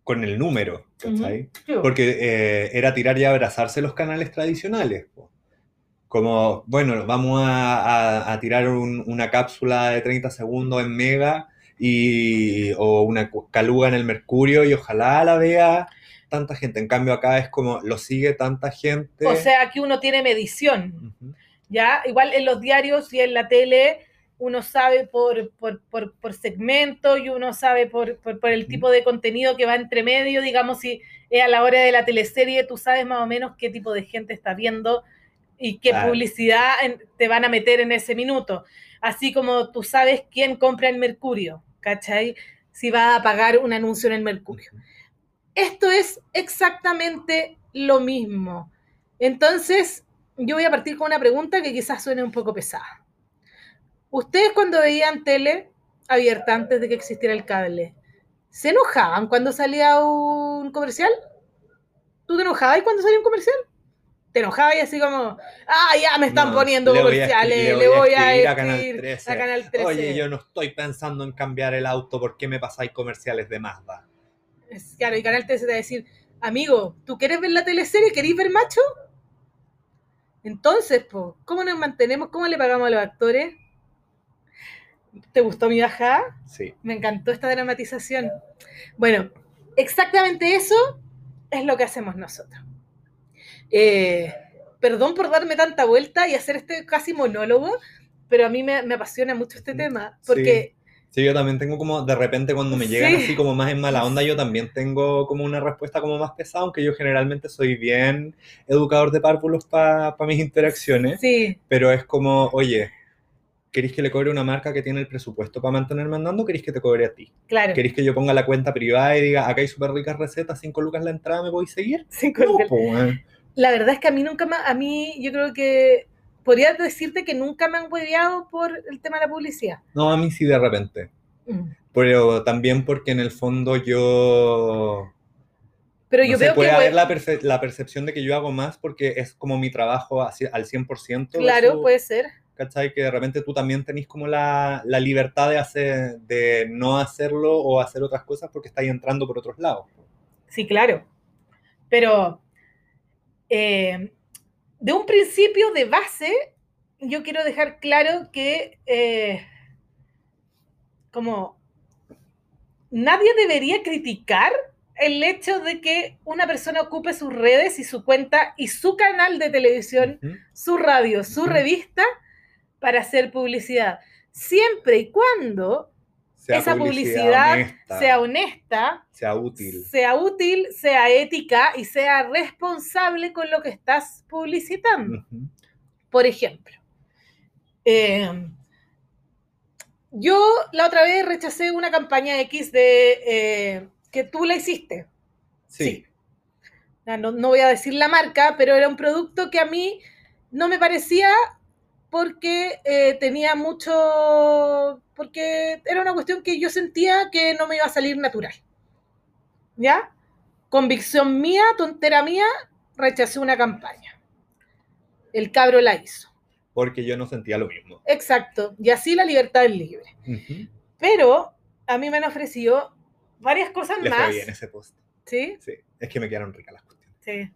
con el número, ¿cachai? Porque eh, era tirar y abrazarse los canales tradicionales. po. Como, bueno, vamos a, a- a tirar un- una cápsula de 30 segundos en Mega y, o una caluga en el Mercurio y ojalá la vea tanta gente. En cambio acá es como, lo sigue tanta gente. O sea, aquí uno tiene medición. ¿ya? Igual en los diarios y en la tele uno sabe por, por, por, por segmento y uno sabe por, por, el tipo de contenido que va entre medio, digamos, si es a la hora de la teleserie, tú sabes más o menos qué tipo de gente está viendo y qué Claro. publicidad te van a meter en ese minuto. Así como tú sabes quién compra el Mercurio, ¿cachai? Si va a pagar un anuncio en el Mercurio. Esto es exactamente lo mismo. Entonces, yo voy a partir con una pregunta que quizás suene un poco pesada. ¿Ustedes cuando veían tele abierta antes de que existiera el cable, se enojaban cuando salía un comercial? ¿Tú te enojabas cuando salía un comercial? ¿Te enojabas y así como, ah, ya me están No, poniendo le voy a comerciales, le voy a escribir a Canal escribir 13. a Canal 13"? Oye, yo no estoy pensando en cambiar el auto, ¿por qué me pasáis comerciales de Mazda? Claro, y Canal 13 te va a decir, amigo, ¿tú quieres ver la teleserie? ¿Querés ver macho? Entonces, po, ¿cómo nos mantenemos? ¿Cómo le pagamos a los actores? ¿Te gustó mi bajada? Sí. Me encantó esta dramatización. Bueno, exactamente eso es lo que hacemos nosotros. Eh, perdón por darme tanta vuelta y hacer este casi monólogo, pero a mí me, me apasiona mucho este tema, porque Sí, yo también tengo como, de repente cuando me llegan Sí. así como más en mala onda, yo también tengo como una respuesta como más pesada, aunque yo generalmente soy bien educador de párvulos para mis interacciones, sí, pero es como, oye, ¿Queréis que le cobre una marca que tiene el presupuesto para mantener mandando o queréis que te cobre a ti? Claro. ¿Queréis que yo ponga la cuenta privada y diga, acá hay súper ricas recetas, 5 lucas la entrada, ¿me voy a seguir? Cinco No, lucas. La verdad es que a mí nunca me, a mí yo creo que podría decirte que nunca me han hueveado por el tema de la publicidad. No, a mí sí de repente. Mm. Pero también porque en el fondo yo... Pero no yo sé, veo que puede haber hue- la, perce- la percepción de que yo hago más porque es como mi trabajo al 100%. claro, versus, puede ser. ¿Cachai? Que de repente tú también tenés como la, la libertad de, hacer, de no hacerlo o hacer otras cosas porque estáis entrando por otros lados. Sí, claro. Pero eh, de un principio de base, yo quiero dejar claro que eh, como nadie debería criticar el hecho de que una persona ocupe sus redes y su cuenta y su canal de televisión, su radio, su revista para hacer publicidad. Siempre y cuando Sea esa publicidad honesta, sea honesta, sea útil. sea útil, sea ética y sea responsable con lo que estás publicitando. Por ejemplo, eh, yo la otra vez rechacé una campaña X de eh, que tú la hiciste. Sí. No, no voy a decir la marca, pero era un producto que a mí no me parecía porque eh, tenía mucho, porque era una cuestión que yo sentía que no me iba a salir natural. ¿Ya? Convicción mía, tontera mía, rechacé una campaña. El cabro la hizo. Porque yo no sentía lo mismo. Exacto. Y así la libertad es libre. Ujú. Pero a mí me han ofrecido varias cosas Le fue más. bien ese post. ¿Sí? Sí. Es que me quedaron ricas las cuestiones. Sí.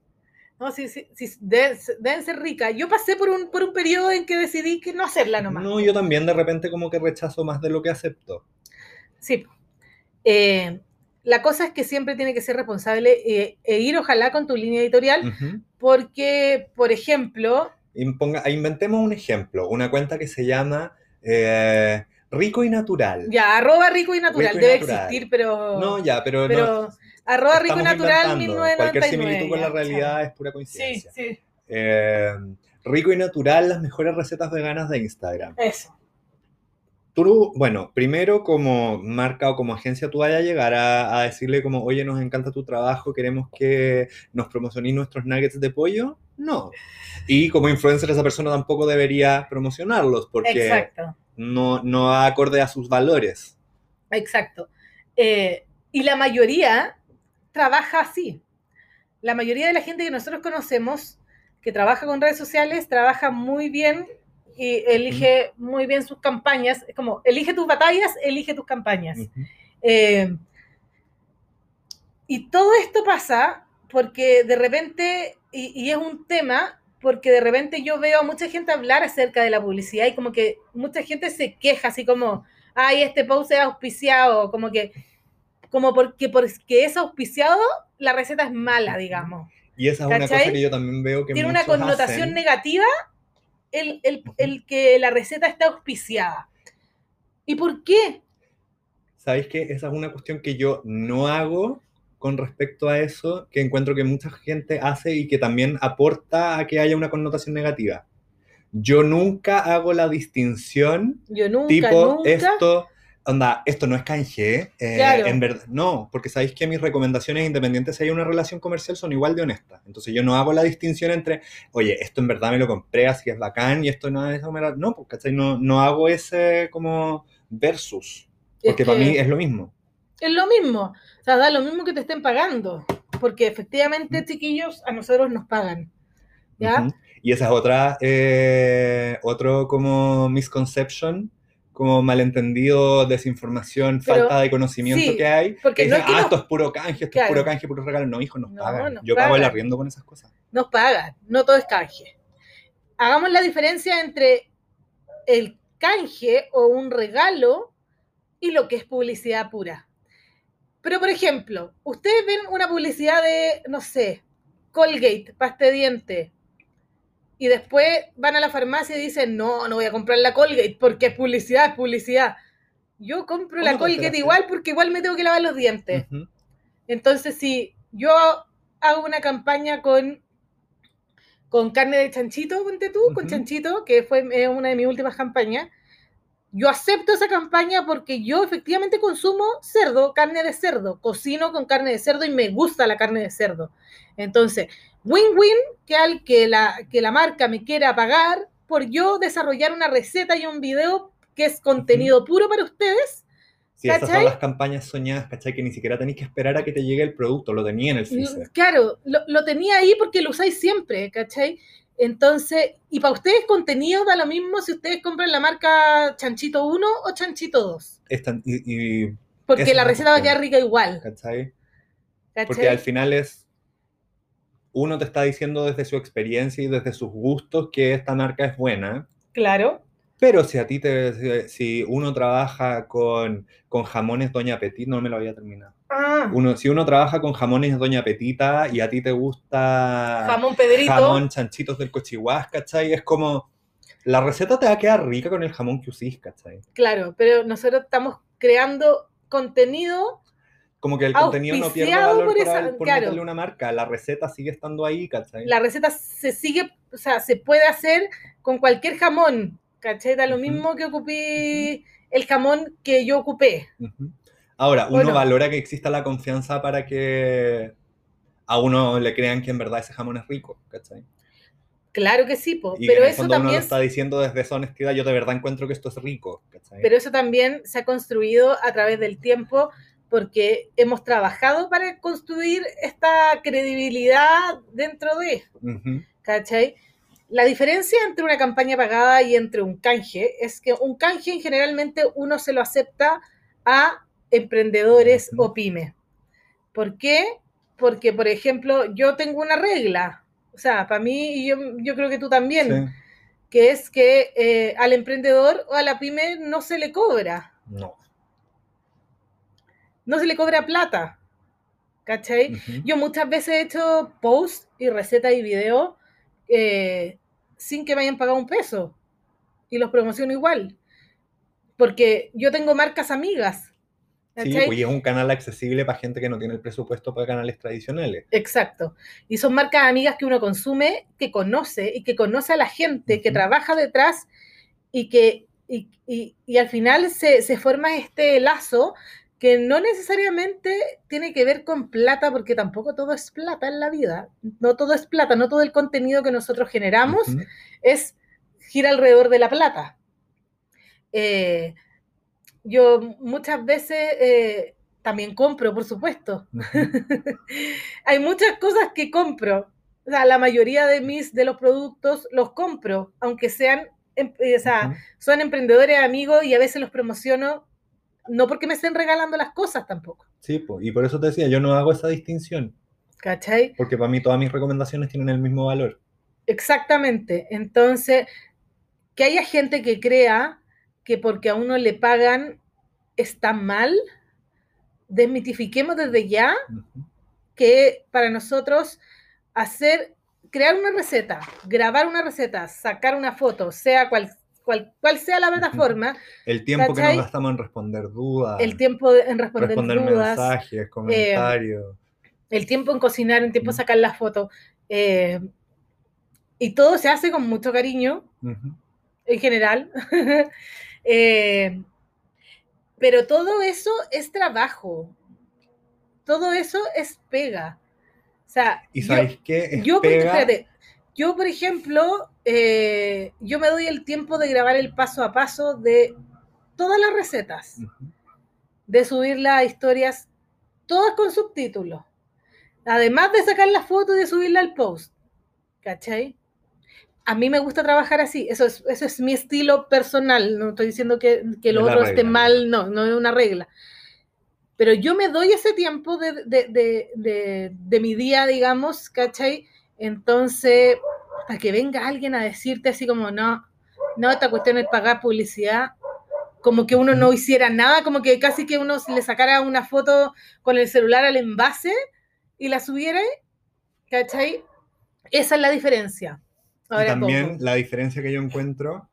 No, sí, sí, sí, deben, deben ser ricas. Yo pasé por un, por un periodo en que decidí que no hacerla nomás. No, yo también de repente como que rechazo más de lo que acepto. Sí. Eh, la cosa es que siempre tiene que ser responsable eh, e ir ojalá con tu línea editorial, porque, por ejemplo, Imponga- inventemos un ejemplo, una cuenta que se llama eh, Rico y Natural. ya, arroba rico y natural Rico y debe natural. existir, pero, No, ya, pero, pero no. arroba rico y natural inventando. Cualquier 1999. similitud con la ya, realidad es pura chao. Sí, coincidencia. sí, Eh, rico y Natural, las mejores recetas veganas de Instagram. eso. Tú, bueno, primero como marca o como agencia, tú vayas a llegar a, a decirle como, oye, nos encanta tu trabajo, queremos que nos promocionéis nuestros nuggets de pollo. No. Y como influencer esa persona tampoco debería promocionarlos porque Exacto. No, no va acorde a sus valores. Exacto. Eh, y la mayoría trabaja así. La mayoría de la gente que nosotros conocemos que trabaja con redes sociales trabaja muy bien y elige muy bien sus campañas. Es como, elige tus batallas, elige tus campañas. Eh, y todo esto pasa porque de repente, y, y es un tema, porque de repente yo veo a mucha gente hablar acerca de la publicidad y como que mucha gente se queja, así como, ay, este post es auspiciado, como que, como porque, porque es auspiciado, la receta es mala, digamos. Y esa es una cosa que yo también veo que Tiene una connotación hacen. negativa el, el- el que la receta está auspiciada. ¿Y por qué? ¿Sabéis qué? Esa es una cuestión que yo no hago con respecto a eso, que encuentro que mucha gente hace y que también aporta a que haya una connotación negativa. Yo nunca hago la distinción Yo nunca, tipo nunca. esto, onda, esto no es canje, eh, Claro. en verdad, no, porque sabéis que mis recomendaciones independientes si hay una relación comercial son igual de honestas. Entonces yo no hago la distinción entre, oye, esto en verdad me lo compré, así es bacán, y esto no es, me lo-". no, ¿cachai? No, no hago ese como versus, Es porque para mí es lo mismo. Es lo mismo. O sea, da lo mismo que te estén pagando. Porque efectivamente, chiquillos, a nosotros nos pagan. ¿Ya? Y esa es otra, eh, otro como misconception, como malentendido, desinformación, Pero, falta de conocimiento sí, que hay. porque que no dicen, es que ah, nos- esto es puro canje, esto Claro. es puro canje, puro regalo. No, hijo, nos No, pagan. nos Yo pago el pagan. arriendo con esas cosas. Nos pagan. No todo es canje. Hagamos la diferencia entre el canje o un regalo y lo que es publicidad pura. Pero, por ejemplo, ustedes ven una publicidad de, no sé, Colgate, pasta de diente, y después van a la farmacia y dicen, no, no voy a comprar la Colgate porque es publicidad, es publicidad. Yo compro la ¿Cómo te Colgate igual porque igual me tengo que lavar los dientes. Entonces, si yo hago una campaña con, con carne de chanchito, ponte tú, con chanchito, que fue una de mis últimas campañas, yo acepto esa campaña porque yo efectivamente consumo cerdo, carne de cerdo, cocino con carne de cerdo y me gusta la carne de cerdo. Entonces, win-win que al que la, que la marca me quiera pagar por yo desarrollar una receta y un video que es contenido puro para ustedes. Sí, esas son ¿cachai? las campañas soñadas, ¿cachai? Que ni siquiera tenéis que esperar a que te llegue el producto, lo tenía en el freezer. Claro, lo, lo tenía ahí porque lo usáis siempre, ¿cachai? Entonces, y para ustedes contenido da lo mismo si ustedes compran la marca Chanchito 1 o Chanchito 2, Es tan- y, y- porque la receta va a quedar rica igual, ¿cachai? ¿cachai? Porque al final es. Uno te está diciendo desde su experiencia y desde sus gustos que esta marca es buena. Claro, Pero si a ti te. Si uno trabaja con, con jamones Doña Petit, no me lo había terminado. Ah, Uno, si uno trabaja con jamones Doña Petita y a ti te gusta jamón Pedrito, jamón chanchitos del cochihuás, ¿cachai? Es como. La receta te va a quedar rica con el jamón que usís, ¿cachai? claro, pero nosotros estamos creando contenido, Como que el contenido no pierde valor por esa- por claro. meterle una marca. La receta sigue estando ahí, ¿cachai? la receta se sigue, o sea, se puede hacer con cualquier jamón, ¿cachai? Da lo mismo que ocupé el jamón que yo ocupé. Ahora, uno Bueno. valora que exista la confianza para que a uno le crean que en verdad ese jamón es rico, ¿cachai? Claro que sí, po, Y pero en el eso fondo uno lo también está diciendo desde esa honestidad, yo de verdad encuentro que esto es rico, ¿cachai? pero eso también se ha construido a través del tiempo porque hemos trabajado para construir esta credibilidad dentro de. ¿cachai? La diferencia entre una campaña pagada y entre un canje es que un canje generalmente uno se lo acepta a emprendedores o pymes. ¿Por qué? Porque, por ejemplo, yo tengo una regla, o sea, para mí, y yo, yo creo que tú también, Sí. que es que eh, al emprendedor o a la pyme no se le cobra, No. no se le cobra plata, ¿cachai? Yo muchas veces he hecho posts y recetas y videos eh, sin que me hayan pagado un peso y los promociono igual, porque yo tengo marcas amigas, Sí, pues y es un canal accesible para gente que no tiene el presupuesto para canales tradicionales. Exacto. Y son marcas amigas que uno consume, que conoce y que conoce a la gente, que trabaja detrás y que y, y- y al final se, se forma este lazo que no necesariamente tiene que ver con plata, porque tampoco todo es plata en la vida. No todo es plata, no todo el contenido que nosotros generamos es gira alrededor de la plata. Eh, yo muchas veces eh, también compro, por supuesto. Hay muchas cosas que compro. O sea, la mayoría de mis de los productos los compro, aunque sean, em- eh, o sea, son emprendedores amigos y a veces los promociono, no porque me estén regalando las cosas tampoco. Sí, pues, y por eso te decía, yo no hago esa distinción, ¿Cachai? porque para mí todas mis recomendaciones tienen el mismo valor. Exactamente. Entonces, que haya gente que crea que porque a uno le pagan está mal, desmitifiquemos desde ya que para nosotros hacer, crear una receta, grabar una receta, sacar una foto, sea cual, cual, cual sea la plataforma, El tiempo que ¿Cachai? nos gastamos en responder dudas, el tiempo en responder, responder dudas, mensajes, comentarios. el tiempo en cocinar, el tiempo en sacar las fotos, eh, y todo se hace con mucho cariño, en general. Eh, pero todo eso es trabajo. Todo eso es pega. O sea, Y yo- sabéis qué? Es yo, por- pega- espérate, yo, por ejemplo, eh, yo me doy el tiempo de grabar el paso a paso de todas las recetas, de subir las historias, todas con subtítulos. Además de sacar la foto y de subirla al post. ¿Cachai? A mí me gusta trabajar así, eso es, eso es mi estilo personal, no estoy diciendo que, que lo otro esté mal, no, no es una regla. Pero yo me doy ese tiempo de, de, de, de, de mi día, digamos, ¿cachai? Entonces, para que venga alguien a decirte así como, no, no, esta cuestión es pagar publicidad, como que uno no hiciera nada, como que casi que uno le sacara una foto con el celular al envase y la subiera, ¿cachai? Esa es la diferencia. Y también la diferencia que yo encuentro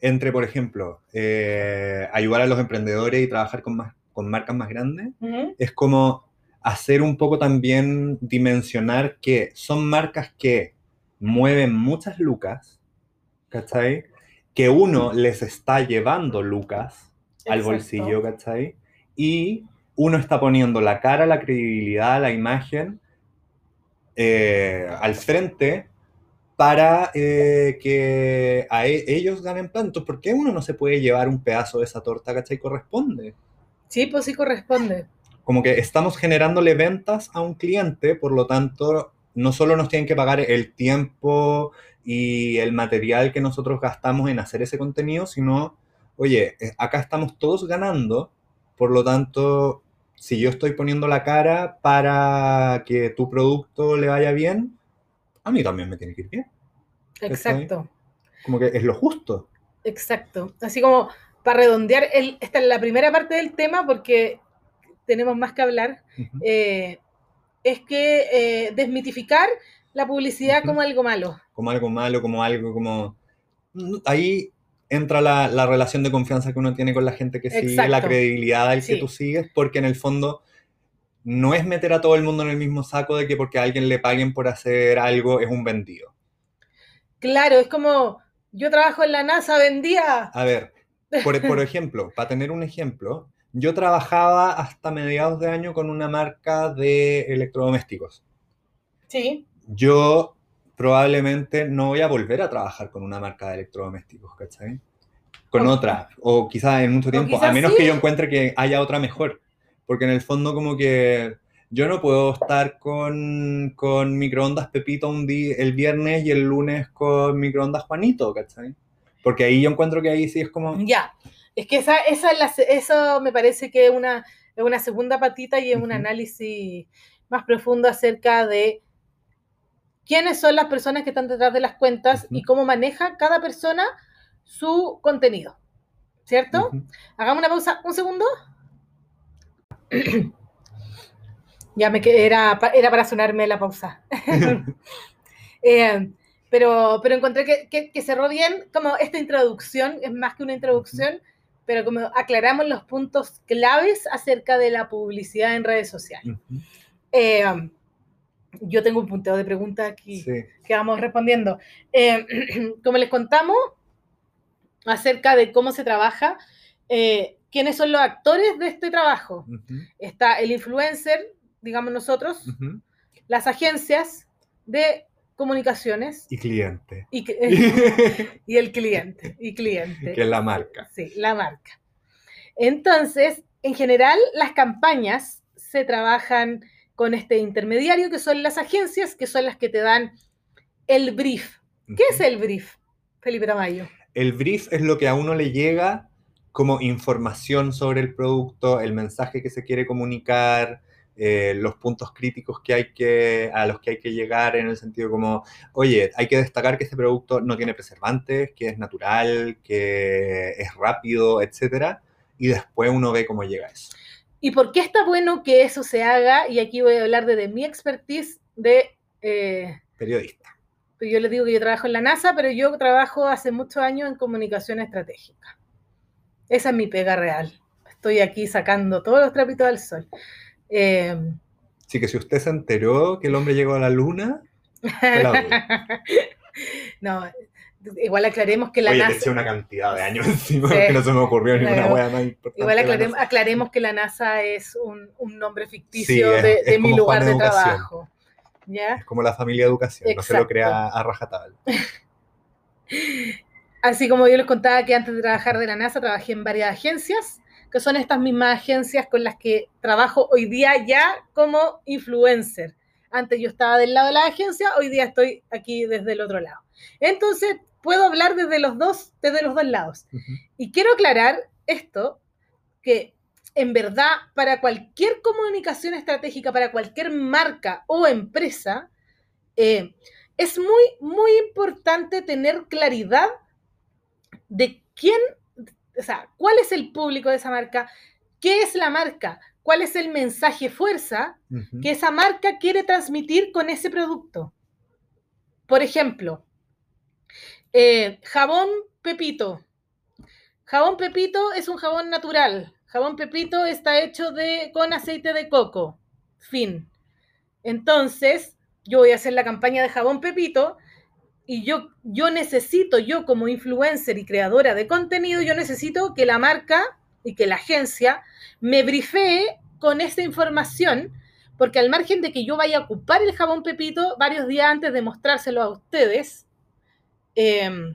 entre, por ejemplo, eh, ayudar a los emprendedores y trabajar con, más, con marcas más grandes, es como hacer un poco también dimensionar que son marcas que mueven muchas lucas, ¿cachai? que uno les está llevando lucas al bolsillo, ¿cachai? Y uno está poniendo la cara, la credibilidad, la imagen eh, al frente para eh, que a e- ellos ganen plantos. ¿Por qué uno no se puede llevar un pedazo de esa torta, ¿cachai? Corresponde. Sí, pues sí corresponde. Como que estamos generándole ventas a un cliente, por lo tanto, no solo nos tienen que pagar el tiempo y el material que nosotros gastamos en hacer ese contenido, sino, oye, eh, acá estamos todos ganando, por lo tanto, si yo estoy poniendo la cara para que tu producto le vaya bien, a mí también me tiene que ir bien. Exacto. Como que es lo justo. Exacto. Así como para redondear, el, esta es la primera parte del tema porque tenemos más que hablar. Eh, es que eh, desmitificar la publicidad como algo malo. como algo malo, como algo como... Ahí entra la, la relación de confianza que uno tiene con la gente que sigue, la Exacto. credibilidad del Sí. que tú sigues, porque en el fondo no es meter a todo el mundo en el mismo saco de que porque a alguien le paguen por hacer algo es un vendido. Claro, es como yo trabajo en la NASA, vendía. A ver, por, por ejemplo, para tener un ejemplo, yo trabajaba hasta mediados de año con una marca de electrodomésticos. Sí, yo probablemente no voy a volver a trabajar con una marca de electrodomésticos, ¿cachai? Con O- otra, o quizás en mucho tiempo, a menos sí. que yo encuentre que haya otra mejor. Porque en el fondo como que yo no puedo estar con, con microondas Pepito un día, el viernes y el lunes con microondas Juanito, ¿cachai? Porque ahí yo encuentro que ahí sí es como... ya. Es que esa, esa es la eso me parece que es una, una segunda patita y es un Ujú. análisis más profundo acerca de quiénes son las personas que están detrás de las cuentas y Ujú. cómo maneja cada persona su contenido. ¿Cierto? Ujú. Hagamos una pausa, un segundo. ya me que era, era para sonarme la pausa. Eh, pero, pero encontré que, que- que cerró bien como esta introducción, es más que una introducción, pero como aclaramos los puntos claves acerca de la publicidad en redes sociales. Eh, yo tengo un punteo de preguntas aquí Sí. que vamos respondiendo. Eh, como les contamos acerca de cómo se trabaja, eh, quiénes son los actores de este trabajo. Está el influencer, digamos nosotros, las agencias de comunicaciones Y cliente. y, que- y el cliente. Y cliente. que es la marca. Sí, la marca. Entonces, en general, las campañas se trabajan con este intermediario, que son las agencias, que son las que te dan el brief. ¿Qué es el brief, Felipe Tamayo? El brief es lo que a uno le llega como información sobre el producto, el mensaje que se quiere comunicar, eh, los puntos críticos que hay que, a los que hay que llegar en el sentido como, oye, hay que destacar que este producto no tiene preservantes, que es natural, que es rápido, etcétera, y después uno ve cómo llega eso. ¿Y por qué está bueno que eso se haga? Y aquí voy a hablar de, de mi expertise de... eh, Periodista. yo les digo que yo trabajo en la NASA, pero yo trabajo hace muchos años en comunicación estratégica. Esa es mi pega real. Estoy aquí sacando todos los trapitos al sol. Eh, Así que si usted se enteró que el hombre llegó a la luna, la no, igual aclaremos que la Oye, NASA, una cantidad de años encima Sí. que no se me ocurrió La ninguna wea más importante. igual de la aclarem- NASA. aclaremos que la NASA es un, un nombre Sí, ficticio es- de, es mi lugar de Educación. trabajo. ¿Ya? Es como la familia educación, no se lo crea a rajatabla. Así como yo les contaba que antes de trabajar de la NASA trabajé en varias agencias, que son estas mismas agencias con las que trabajo hoy día ya como influencer. Antes yo estaba del lado de la agencia, hoy día estoy aquí desde el otro lado. Entonces, puedo hablar desde los dos, desde los dos lados. Y quiero aclarar esto, que en verdad para cualquier comunicación estratégica, para cualquier marca o empresa, eh, es muy, muy importante tener claridad de quién, o sea, cuál es el público de esa marca, qué es la marca, cuál es el mensaje fuerza que esa marca quiere transmitir con ese producto. Por ejemplo, eh, jabón Pepito. Jabón Pepito es un jabón natural. Jabón Pepito está hecho de, con aceite de coco. Fin. Entonces, yo voy a hacer la campaña de jabón Pepito y yo, yo necesito, yo como influencer y creadora de contenido, yo necesito que la marca y que la agencia me brifee con esta información, porque al margen de que yo vaya a ocupar el jabón Pepito varios días antes de mostrárselo a ustedes, eh,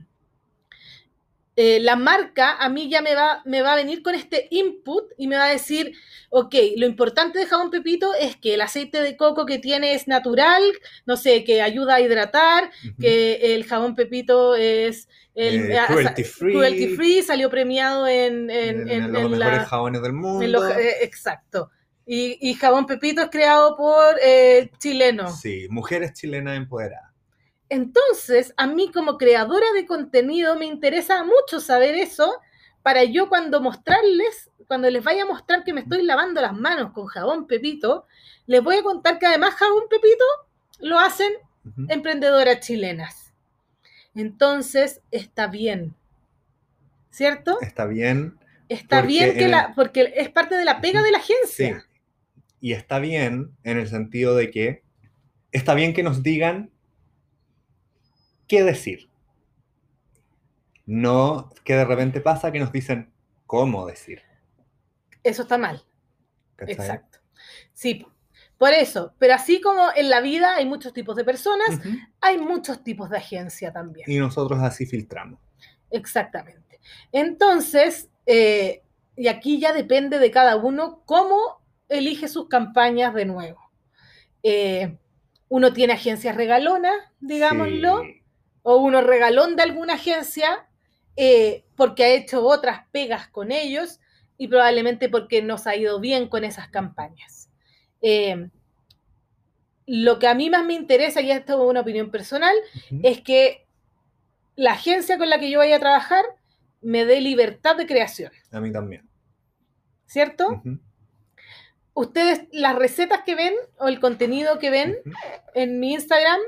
eh, la marca a mí ya me va, me va a venir con este input y me va a decir, ok, lo importante de jabón Pepito es que el aceite de coco que tiene es natural, no sé, que ayuda a hidratar, que el jabón Pepito es el, Eh, a- cruelty free. cruelty free, salió premiado en, en, en, en- en los mejores la- jabones del mundo. los- eh, exacto. Y, y jabón Pepito es creado por eh, chilenos. Sí, mujeres chilenas empoderadas. Entonces, a mí como creadora de contenido me interesa mucho saber eso para yo cuando mostrarles, cuando les vaya a mostrar que me estoy lavando las manos con jabón Pepito, les voy a contar que además jabón Pepito lo hacen emprendedoras chilenas. Entonces, está bien. ¿Cierto? Está bien. Está bien que la, porque es parte de la pega de la Sí. agencia. Y está bien en el sentido de que está bien que nos digan qué decir. No que de repente pasa que nos dicen cómo decir. Eso está mal. ¿cachai? Exacto. Sí, por eso. Pero así como en la vida hay muchos tipos de personas, hay muchos tipos de agencia también. Y nosotros así filtramos. Exactamente. Entonces, eh, y aquí ya depende de cada uno cómo elige sus campañas de nuevo. Eh, uno tiene agencias regalonas, digámoslo, Sí. O uno regalón de alguna agencia eh, porque ha hecho otras pegas con ellos y probablemente porque nos ha ido bien con esas campañas. Eh, lo que a mí más me interesa, y esto es una opinión personal, es que la agencia con la que yo vaya a trabajar me dé libertad de creación, A mí también. ¿cierto? Ustedes, las recetas que ven o el contenido que ven en mi Instagram,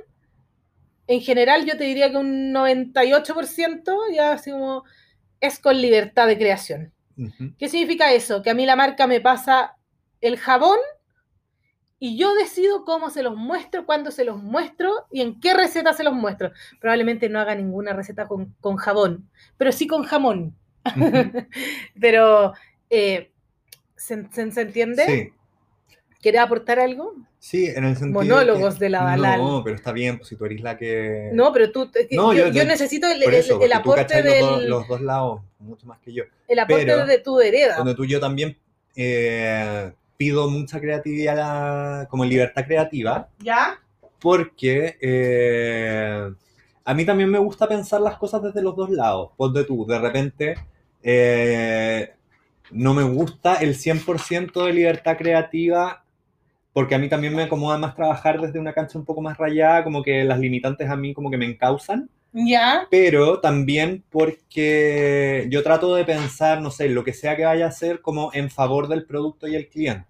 en general yo te diría que un 98% ya así como es con libertad de creación. ¿Qué significa eso? Que a mí la marca me pasa el jabón y yo decido cómo se los muestro, cuándo se los muestro y en qué receta se los muestro. Probablemente no haga ninguna receta con, con jabón, pero sí con jamón. Pero, eh, ¿se, se- se entiende? Sí. ¿Quieres aportar algo? Sí, en el sentido. Monólogos que- de la Dalal. No, pero está bien, pues si tú eres la que. No, pero tú, es que No, yo, yo- necesito el, aporte cachai los, dos- del, los dos lados mucho más que yo. el aporte pero- de tu hereda. Donde tú y yo también eh, pido mucha creatividad, como libertad creativa, ¿Ya? porque eh, a mí también me gusta pensar las cosas desde los dos lados. Ponte tú, de repente eh, no me gusta el 100% de libertad creativa, porque a mí también me acomoda más trabajar desde una cancha un poco más rayada, como que las limitantes a mí como que me encausan ¿Ya? pero también porque yo trato de pensar, no sé, lo que sea que vaya a hacer como en favor del producto y el cliente.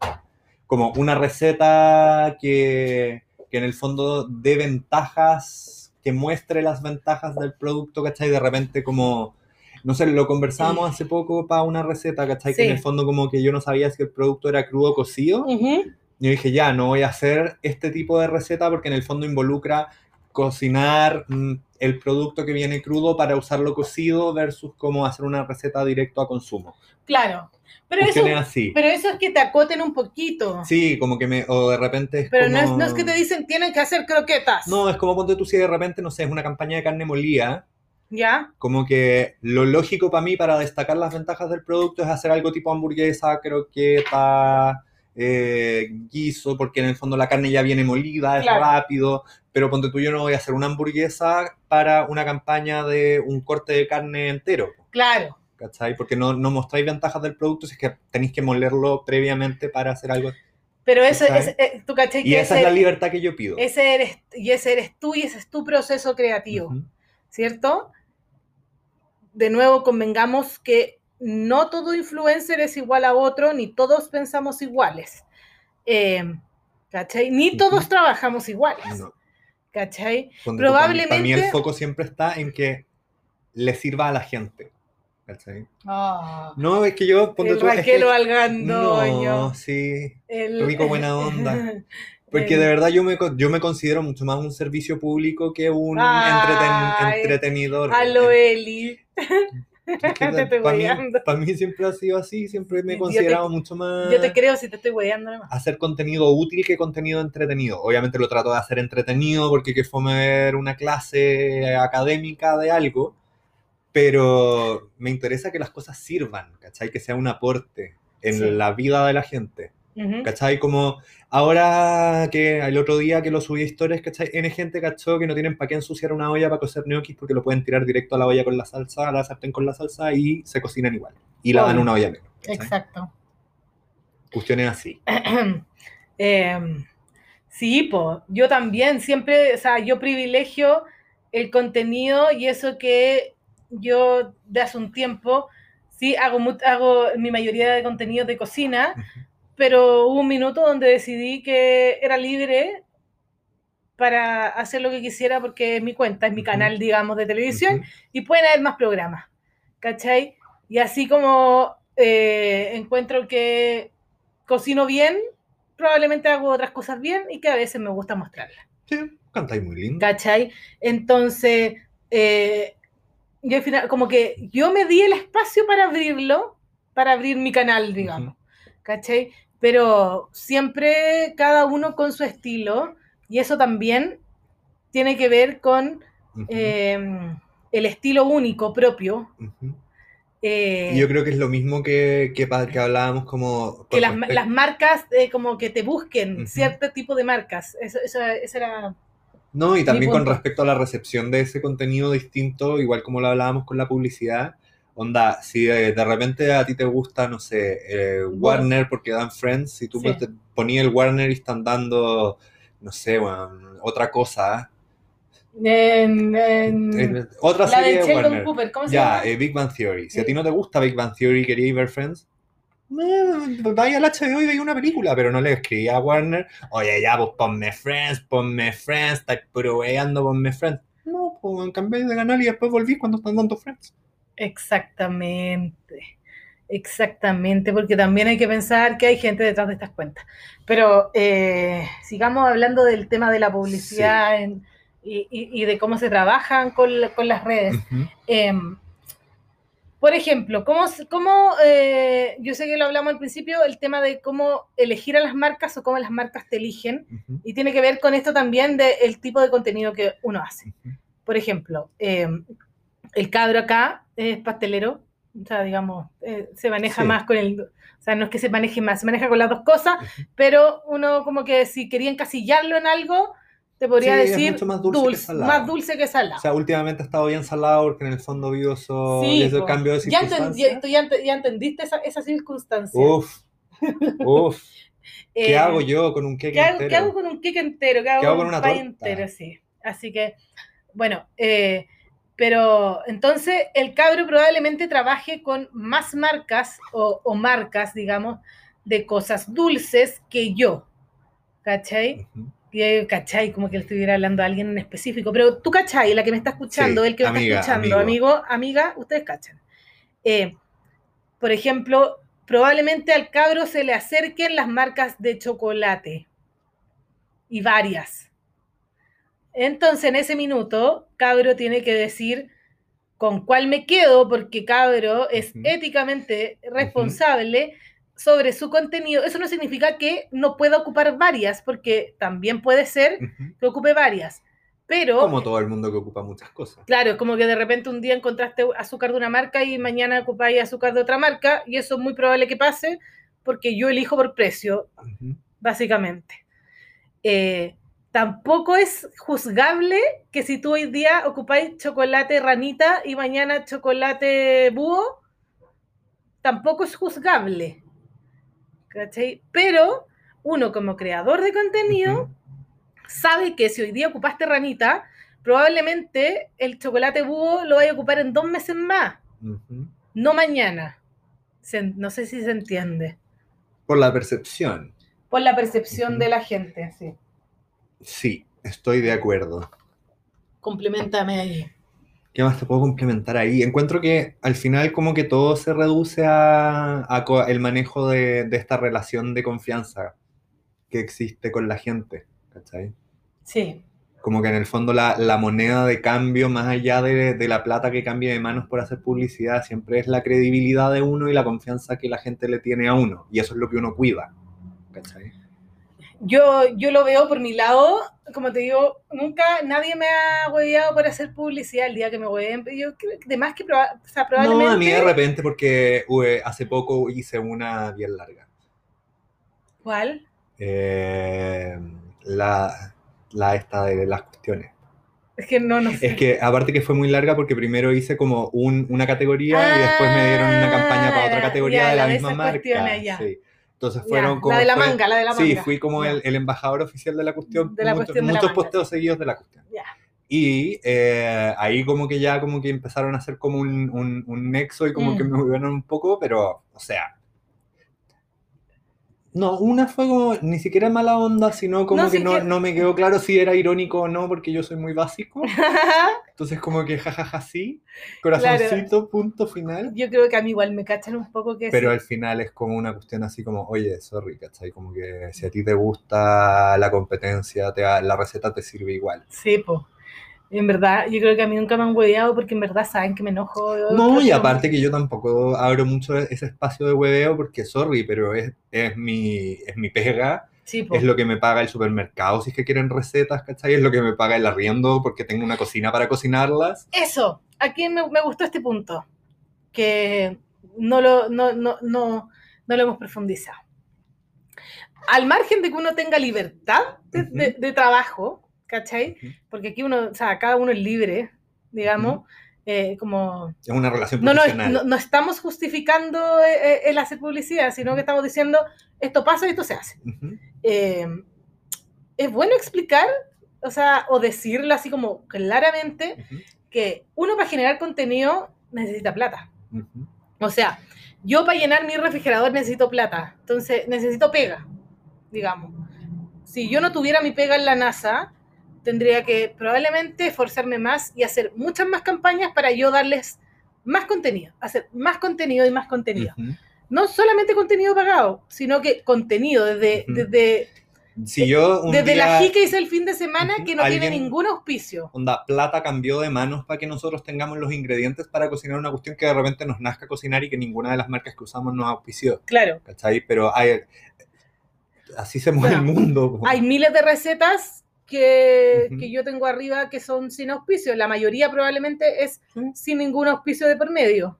Como una receta que, que en el fondo dé ventajas, que muestre las ventajas del producto, ¿cachai? De repente como, no sé, lo conversábamos hace poco para una receta, ¿cachai? Que en Sí. el fondo como que yo no sabía si el producto era crudo o cocido. Ujú. Yo dije, ya, no voy a hacer este tipo de receta porque en el fondo involucra cocinar mm, el producto que viene crudo para usarlo cocido versus como hacer una receta directo a consumo. Claro. Pero eso, Cuestiones así. pero eso es que te acoten un poquito. Sí, como que me, o de repente es pero como... no, es, no es que te dicen tienen que hacer croquetas. No, es como ponte tú si de repente, no sé, es una campaña de carne molida, ¿Ya? como que lo lógico para mí para destacar las ventajas del producto es hacer algo tipo hamburguesa, croqueta, eh, guiso, porque en el fondo la carne ya viene molida, es Claro. rápido, pero ponte tú yo no voy a hacer una hamburguesa para una campaña de un corte de carne entero, Claro. ¿cachai? Porque no, no mostráis ventajas del producto si es que tenéis que molerlo previamente para hacer algo. Pero eso ¿Cachai? es, eh, tú caché Y que esa es la libertad que yo pido. ese eres, y ese eres tú y ese es tu proceso creativo. ¿cierto? De nuevo, convengamos que no todo influencer es igual a otro, ni todos pensamos iguales. Eh, ¿Cachai? Ni todos trabajamos iguales. No. ¿Cachai? Ponte tú, para mí- Probablemente- el foco siempre está en que le sirva a la gente. ¿cachai? Ah, No, es que yo... el tú, es Raquel que-. No, sí. el- rico, buena onda. Porque de verdad yo me, yo me considero mucho más un servicio público que un entreten- Ay, entretenidor. A lo Eli. Para, mí, para mí siempre ha sido así, siempre me he Yo te- considerado mucho más Yo te creo si te estoy weyando nomás. hacer contenido útil que contenido entretenido. Obviamente lo trato de hacer entretenido porque que fome ver una clase académica de algo, pero me interesa que las cosas sirvan, ¿cachai? Que sea un aporte en Sí. la vida de la gente. ¿Cachai? Como ahora que el otro día que lo subí a historias, ¿cachai? N gente cachó que no tienen para qué ensuciar una olla para cocer gnocchis porque lo pueden tirar directo a la olla con la salsa, a la sartén con la salsa y se cocinan igual. Y lavan Obvio. una olla menos. Exacto. Cuestiones así. Em, sí, pues yo también siempre, o sea, yo privilegio el contenido y eso que yo de hace un tiempo, sí, hago, hago mi mayoría de contenido de cocina. Pero hubo un minuto donde decidí que era libre para hacer lo que quisiera porque es mi cuenta, es mi canal, digamos, de televisión Ujú. y pueden haber más programas, ¿cachai? Y así como eh, encuentro que cocino bien, probablemente hago otras cosas bien y que a veces me gusta mostrarlas, Sí, cantáis muy lindo. ¿cachai? Entonces, eh, yo al final, como que yo me di el espacio para abrirlo, para abrir mi canal, digamos, ¿cachai? Pero siempre cada uno con su estilo y eso también tiene que ver con Ujú. eh, el estilo único propio. Ujú. eh, Y yo creo que es lo mismo que, que, que hablábamos como... que las, las marcas eh, como que te busquen Ujú. cierto tipo de marcas. Eso, eso, eso era... No, y también con respecto a la recepción de ese contenido distinto, igual como lo hablábamos con la publicidad, onda, si de, de repente a ti te gusta, no sé, eh, Warner porque dan Friends, si tú Sí. te ponías el Warner y están dando, no sé, bueno, otra cosa, En, en- eh, otra Mm. la serie de Sheldon Warner. Cooper, ¿cómo se Ya, llama? eh, Big Bang Theory. Si a ti no te gusta Big Bang Theory y querías ver Friends, eh, vaya al HBO y veía una película, pero no le escribía a Warner, oye, ya, pues ponme Friends, ponme Friends, estás proveando, ponme Friends. No, pues cambié de canal y después volví cuando están dando Friends. Exactamente. Exactamente, porque también hay que pensar que hay gente detrás de estas cuentas. Pero eh, sigamos hablando del tema de la publicidad en- y, y- y de cómo se trabajan con, la- con las redes. Em, por ejemplo, ¿cómo, cómo, eh, yo sé que lo hablamos al principio, el tema de cómo elegir a las marcas o cómo las marcas te eligen, y tiene que ver con esto también del tipo de contenido que uno hace. Por ejemplo, em, el cabro acá es pastelero, o sea, digamos, eh, se maneja Sí. más con el... O sea, no es que se maneje más, se maneja con las dos cosas, pero uno como que si quería encasillarlo en algo, te podría Sí, es decir mucho más dulce que salado. más dulce que salado. O sea, últimamente ha estado bien salado porque en el fondo vivo eso, Sí, ese po. cambio de circunstancias. ya- tú ya, ya entendiste esa, esa circunstancia. Uf, uf. ¿Qué Eh, hago yo con un cake ¿Qué hago, entero? qué hago con un cake entero? ¿Qué hago, ¿Qué hago con un una torta? entero? Sí. Así que, bueno, eh, pero entonces el cabro probablemente trabaje con más marcas o, o marcas, digamos, de cosas dulces que yo. ¿Cachai? Que, ¿Cachai? Como que le estuviera hablando a alguien en específico. Pero tú, ¿cachai? La que me está escuchando, Sí, el que me amiga, está escuchando, amigo. amigo, amiga, ustedes cachan. Eh, por ejemplo, probablemente al cabro se le acerquen las marcas de chocolate y varias. Entonces, en ese minuto, cabro tiene que decir con cuál me quedo, porque cabro es éticamente responsable sobre su contenido. Eso no significa que no pueda ocupar varias, porque también puede ser que ocupe varias. Pero Como todo el mundo que ocupa muchas cosas. Claro, es como que de repente un día encontraste azúcar de una marca y mañana ocupáis azúcar de otra marca, y eso es muy probable que pase porque yo elijo por precio, básicamente. Eh, tampoco es juzgable que si tú hoy día ocupáis chocolate ranita y mañana chocolate búho, tampoco es juzgable. ¿Cachai? Pero uno como creador de contenido sabe que si hoy día ocupaste ranita, probablemente el chocolate búho lo vaya a ocupar en dos meses más, no mañana. Se- no sé si se entiende. Por la percepción. Por la percepción de la gente, sí. Sí, estoy de acuerdo. Complementame ahí. ¿Qué más te puedo complementar ahí? Encuentro que al final como que todo se reduce a, a el manejo de, de esta relación de confianza que existe con la gente, ¿cachai? Sí. Como que en el fondo la, la moneda de cambio, más allá de, de la plata que cambie de manos por hacer publicidad, siempre es la credibilidad de uno y la confianza que la gente le tiene a uno. Y eso es lo que uno cuida, ¿cachai? Yo, yo lo veo por mi lado, como te digo, nunca nadie me ha hueveado por hacer publicidad el día que me hueven. Yo creo que de más que proba- o sea, probablemente. No, a mí de repente porque ue, hace poco hice una bien larga. ¿Cuál? Eh, la, la esta de las cuestiones. Es que no, no sé. Es que aparte que fue muy larga porque primero hice como un- una categoría y después me dieron una campaña para otra Ah, categoría ya, de la la de misma esas marca. sí. Entonces Ya, fueron como... la de la fue- manga, la de la Sí, manga. fui como Ya. el, el embajador oficial de la cuestión. De la mucho- cuestión de la muchos manga. posteos seguidos de la cuestión. Ya. Y eh, ahí como que ya como que empezaron a hacer como un, un, un nexo y como Mm. que me volvieron un poco, pero, o sea... No, una fue como ni siquiera mala onda, sino como No, que no, que- no me quedó claro si era irónico o no, porque yo soy muy básico. Entonces como que jajaja sí, corazoncito, punto final. Yo creo que a mí igual me cachan un poco que Pero sí. al final es como una cuestión así como, oye, sorry, ¿cachai? Como que si a ti te gusta la competencia, te la receta te sirve igual. Sí, po. En verdad, yo creo que a mí nunca me han hueveado porque en verdad saben que me enojo. No, y aparte que yo tampoco abro mucho ese espacio de hueveo porque, sorry, pero es, es, mi, es mi pega, Sí, es lo que me paga el supermercado si es que quieren recetas, ¿cachai? Es lo que me paga el arriendo porque tengo una cocina para cocinarlas. Eso, aquí me, me gustó este punto, que no lo, no, no, no, no lo hemos profundizado. Al margen de que uno tenga libertad de, Ujú. de- de trabajo, ¿cachai? Porque aquí uno, o sea, cada uno es libre, digamos, eh, como... Es una relación No, no, no, no estamos justificando eh, eh, el hacer publicidad, sino que estamos diciendo, esto pasa y esto se hace. Eh, es bueno explicar, o sea, o decirlo así como claramente, que uno para generar contenido necesita plata. O sea, yo para llenar mi refrigerador necesito plata. Entonces, necesito pega, digamos. Si yo no tuviera mi pega en la NASA, tendría que probablemente esforzarme más y hacer muchas más campañas para yo darles más contenido, hacer más contenido y más contenido. Ujú. No solamente contenido pagado, sino que contenido desde, Ujú. desde, Si yo desde la día- G que hice el fin de semana que no tiene ningún auspicio. onda, plata cambió de manos para que nosotros tengamos los ingredientes para cocinar una cuestión que de repente nos nazca cocinar y que ninguna de las marcas que usamos nos auspició, Claro, ¿cachai? Pero hay, así se mueve Bueno, el mundo. hay miles de recetas que, yo tengo arriba que son sin auspicio. La mayoría probablemente es sin ningún auspicio de por medio.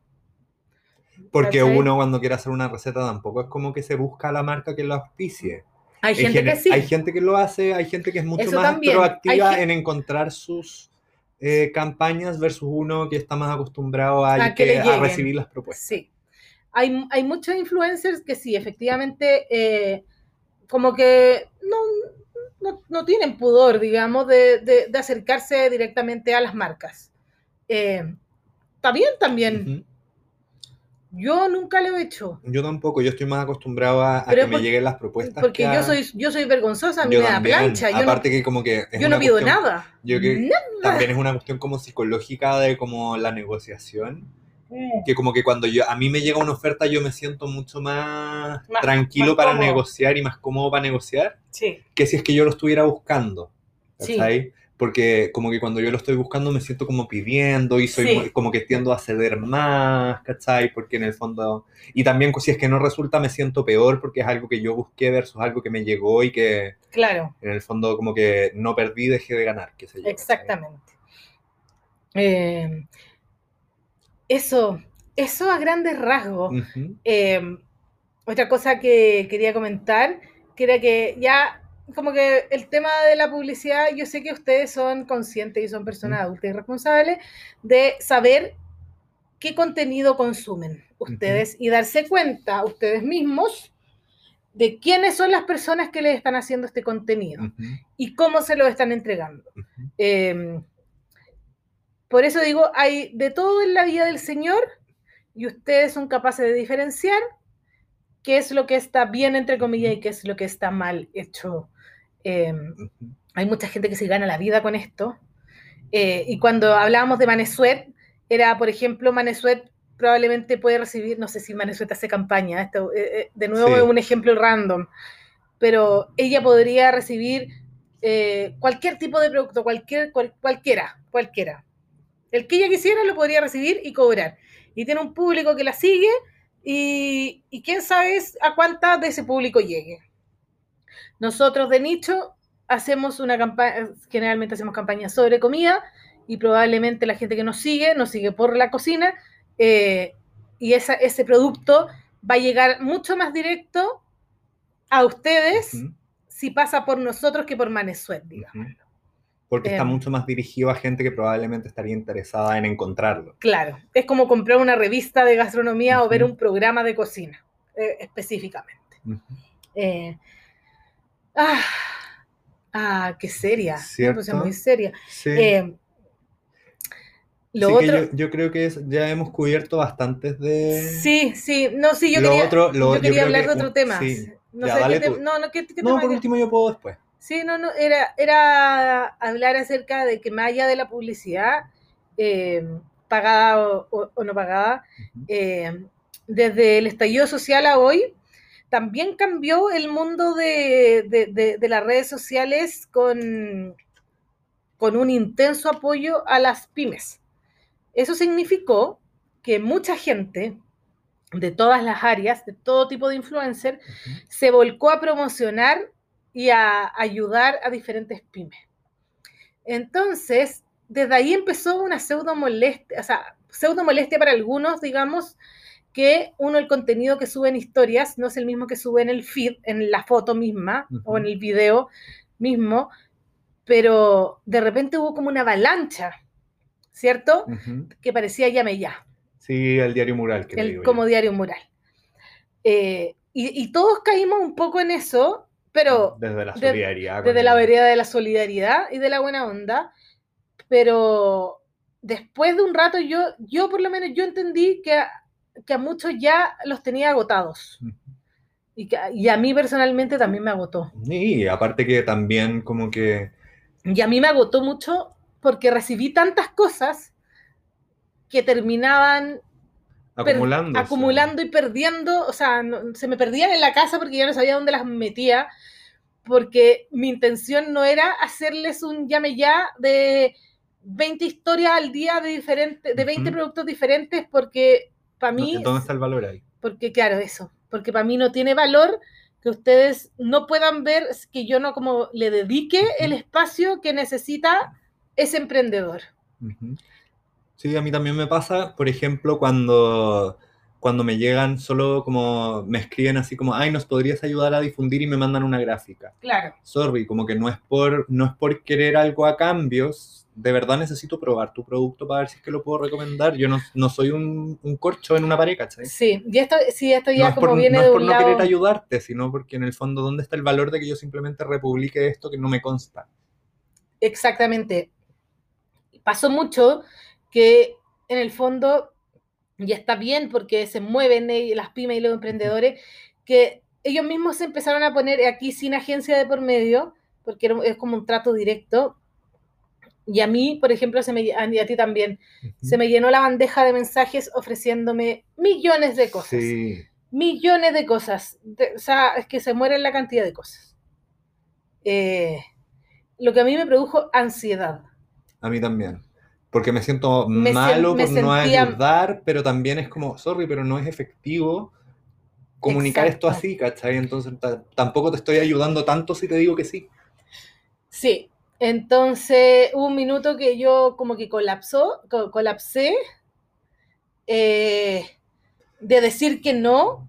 Porque ¿cachai? uno cuando quiere hacer una receta tampoco es como que se busca a la marca que lo auspicie. Hay gente que sí. hay gente que lo hace, hay gente que es mucho Eso más también. proactiva en encontrar sus eh, campañas versus uno que está más acostumbrado a, A que le que- a lleguen. recibir las propuestas. Sí. Hay, hay muchos influencers que sí, efectivamente, eh, como que no, no, no tienen pudor, digamos, de, de- de acercarse directamente a las marcas. Eh, está bien también. Ujú. Yo nunca lo he hecho. Yo tampoco, yo estoy más acostumbrado a, Pero que me lleguen las propuestas. Porque a- yo soy, yo soy vergonzosa, a mí me da plancha. Yo no, Aparte que como que yo no pido cuestión- nada. yo que- Nada. También es una cuestión como psicológica de como la negociación. Mm. Que como que cuando yo a mí me llega una oferta yo me siento mucho más, Más- tranquilo más para cómodo. negociar y más cómodo para negociar Sí. que si es que yo lo estuviera buscando. Sí. Porque como que cuando yo lo estoy buscando me siento como pidiendo y soy Sí. muy- como que tiendo a ceder más, ¿cachai? Porque en el fondo... Y también si es que no resulta me siento peor porque es algo que yo busqué versus algo que me llegó y que Claro, en el fondo como que no perdí, dejé de ganar, qué sé yo. exactamente. Eh, eso, eso a grandes rasgos. Eh, otra cosa que quería comentar, que era que ya, como que el tema de la publicidad, yo sé que ustedes son conscientes y son personas adultas y responsables de saber qué contenido consumen ustedes y darse cuenta ustedes mismos de quiénes son las personas que les están haciendo este contenido y cómo se lo están entregando. Eh, por eso digo, hay de todo en la vida del Señor y ustedes son capaces de diferenciar qué es lo que está bien, entre comillas, y qué es lo que está mal hecho. Eh, Ujú. hay mucha gente que se gana la vida con esto. Eh, y cuando hablábamos de Manesuet, era, por ejemplo, Manesuet probablemente puede recibir, no sé si Manesuet hace campaña, esto, eh, eh, de nuevo Sí. es un ejemplo random, pero ella podría recibir cualquier tipo de producto, cualquier, cual- cualquiera, cualquiera. El que ella quisiera lo podría recibir y cobrar. Y tiene un público que la sigue y, y quién sabe a cuánta de ese público llegue. Nosotros de nicho hacemos una campaña, generalmente hacemos campañas sobre comida y probablemente la gente que nos sigue nos sigue por la cocina eh, y esa- ese producto va a llegar mucho más directo a ustedes si pasa por nosotros que por Manesuet, digamos. Porque está Em. mucho más dirigido a gente que probablemente estaría interesada en encontrarlo. Claro, es como comprar una revista de gastronomía o ver un programa de cocina, eh, específicamente. Eh, ah, ah, qué seria. me ¿Cierto? muy seria. Sí. Eh, lo que otro. yo, yo creo que es- ya hemos cubierto bastantes de... Sí, sí, no, sí, yo Lo quería, otro- lo- yo quería hablar que de otro tema. sí. No Ya, sé dale qué, te- no, no, ¿qué, qué No, tema por último yo puedo después. Sí, no, no, era, era hablar acerca de que más allá de la publicidad, eh, pagada o, o- o no pagada, eh, desde el estallido social a hoy, también cambió el mundo de, de- de- de las redes sociales con, con un intenso apoyo a las pymes. Eso significó que mucha gente de todas las áreas, de todo tipo de influencer, se volcó a promocionar y a ayudar a diferentes pymes. Entonces, desde ahí empezó una pseudo molestia, o sea, pseudo molestia para algunos, digamos, que uno el contenido que sube en historias no es el mismo que sube en el feed, en la foto misma o en el video mismo, pero de repente hubo como una avalancha, ¿cierto? Que parecía llame ya Sí, el diario mural que el, digo como diario mural. Eh, y, y todos caímos un poco en eso, pero Desde la solidaridad. desde la vereda de la solidaridad y de la buena onda, pero después de un rato yo, yo por lo menos yo entendí que a, que a muchos ya los tenía agotados y, que, y a mí personalmente también me agotó. Y aparte que también como que... Y a mí me agotó mucho porque recibí tantas cosas que terminaban Acumulando. acumulando y perdiendo, o sea, no- se me perdían en la casa porque ya no sabía dónde las metía, porque mi intención no era hacerles un llame ya de 20 historias al día de, diferente, de 20 Ujú. productos diferentes, porque para mí, ¿Dónde está el valor ahí? porque claro, eso, porque para mí no tiene valor que ustedes no puedan ver que yo no como le dedique el espacio que necesita ese emprendedor. Ujú. Sí, a mí también me pasa, por ejemplo, cuando, cuando me llegan solo como, me escriben así como, ay, ¿nos podrías ayudar a difundir? Y me mandan una gráfica. Claro. Sorry, como que no es por, no es por querer algo a cambios, de verdad necesito probar tu producto para ver si es que lo puedo recomendar. Yo no, no soy un, un corcho en una pared, ¿cachai? Sí, y esto, sí, esto ya no como por, viene no de por un no lado... querer ayudarte, sino porque en el fondo, ¿dónde está el valor de que yo simplemente republique esto que no me consta? Exactamente. Pasó mucho que en el fondo, ya está bien porque se mueven las pymes y los emprendedores, que ellos mismos se empezaron a poner aquí sin agencia de por medio, porque es como un trato directo. Y a mí, por ejemplo, se me, y a ti también, se me llenó la bandeja de mensajes ofreciéndome millones de cosas. Sí, millones de cosas. De- o sea, es que se mueren la cantidad de cosas. Eh, lo que a mí me produjo ansiedad. a mí también. Porque me siento Me sen- malo me por no ayudar, pero también es como, sorry, pero no es efectivo comunicar esto así, ¿cachai? Entonces ta- tampoco te estoy ayudando tanto si te digo que sí. Sí, entonces hubo un minuto que yo como que colapsó, co- colapsé eh, de decir que no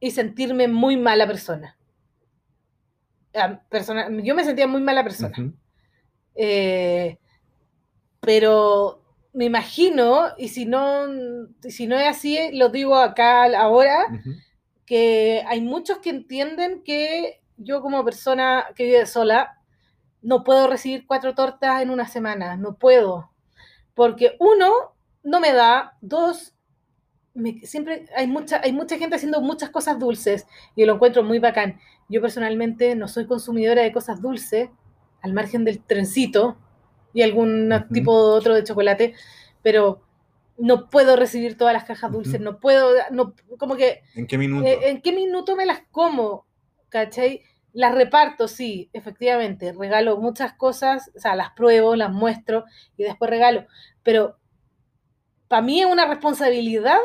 y sentirme muy mala persona. Persona- yo me sentía muy mala persona. Eh, pero me imagino, y si no, si no es así, lo digo acá ahora, que hay muchos que entienden que yo como persona que vive sola no puedo recibir cuatro tortas en una semana, no puedo. Porque uno, no me da, dos, me- siempre hay mucha, hay mucha gente haciendo muchas cosas dulces y lo encuentro muy bacán. Yo personalmente no soy consumidora de cosas dulces, al margen del trencito y algún Ujú. tipo otro de chocolate, pero no puedo recibir todas las cajas dulces, no puedo, no, como que ¿En qué minuto? eh, ¿En qué minuto me las como? ¿cachai? Las reparto, sí, efectivamente, regalo muchas cosas, o sea, las pruebo, las muestro y después regalo, pero para mí es una responsabilidad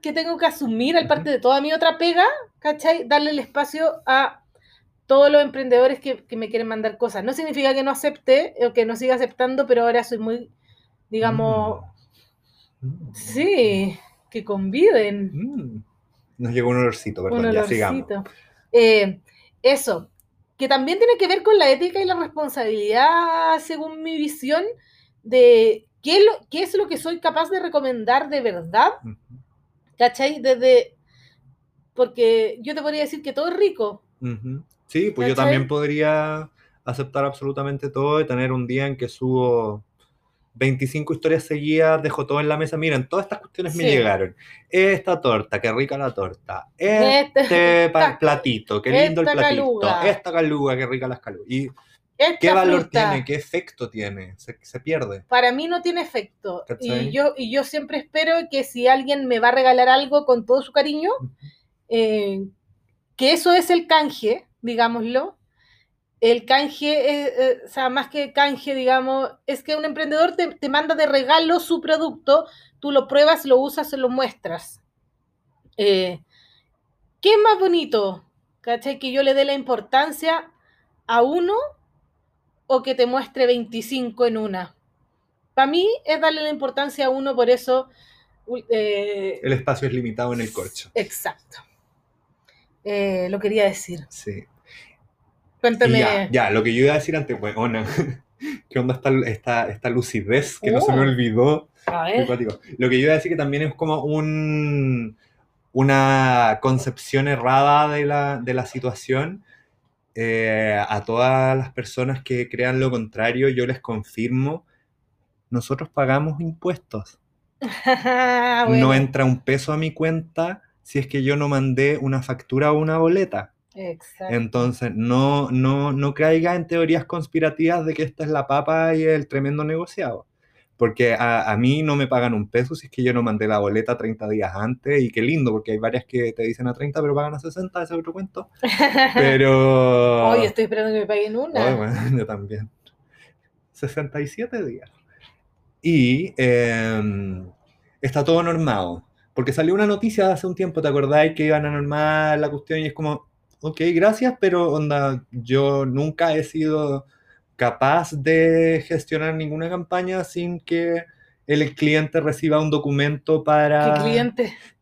que tengo que asumir al parte de toda mi otra pega, ¿cachai? Darle el espacio a todos los emprendedores que, que me quieren mandar cosas. No significa que no acepte o que no siga aceptando, pero ahora soy muy, digamos, Mm. sí, que conviden. Mm. Nos llegó un olorcito, perdón, Un ya sigamos. Eh, eso, que también tiene que ver con la ética y la responsabilidad, según mi visión, de qué es lo, qué es lo que soy capaz de recomendar de verdad. ¿cachai? Desde, porque yo te podría decir que todo es rico, Ujú. Sí, pues yo también podría aceptar absolutamente todo y tener un día en que subo 25 historias seguidas, dejo todo en la mesa. Miren, todas estas cuestiones me llegaron. Esta torta, qué rica la torta. Este Este- platito, qué lindo el platito. caluga. Esta caluga, qué rica las calugas. ¿Y esta qué valor fruta tiene? ¿Qué efecto tiene? Se, se pierde. Para mí no tiene efecto. ¿Cachai? Y yo, y yo siempre espero que si alguien me va a regalar algo con todo su cariño, eh, que eso es el canje, digámoslo. El canje, eh, eh, o sea, más que canje, digamos, es que un emprendedor te, te manda de regalo su producto, tú lo pruebas, lo usas, se lo muestras. Eh, ¿Qué es más bonito? ¿Cachai? Que yo le dé la importancia a uno o que te muestre 25 en una. Para mí es darle la importancia a uno, por eso... eh, El espacio es limitado en el corcho. Exacto. Eh, lo quería decir. Sí. Cuéntame. ya, ya, lo que yo iba a decir antes, weona. ¿Qué onda esta, esta, esta lucidez que no se me Oh. olvidó? A ver. Lo que yo iba a decir que también es como un, una concepción errada de la, de la situación. Eh, a todas las personas que crean lo contrario, yo les confirmo, nosotros pagamos impuestos. Bueno, No entra un peso a mi cuenta si es que yo no mandé una factura o una boleta. Exacto. Entonces, no, no, no caiga en teorías conspirativas de que esta es la papa y el tremendo negociado. Porque a, a mí no me pagan un peso si es que yo no mandé la boleta 30 días antes. Y qué lindo, porque hay varias que te dicen a 30 pero pagan a 60, ese es otro cuento. Pero... Hoy estoy esperando que me paguen una. Ay, bueno, yo también. 67 días. Y eh, está todo normado. Porque salió una noticia hace un tiempo, ¿te acordáis? Que iban a normar la cuestión y es como, ok, gracias, pero onda, yo nunca he sido capaz de gestionar ninguna campaña sin que el cliente reciba un documento para,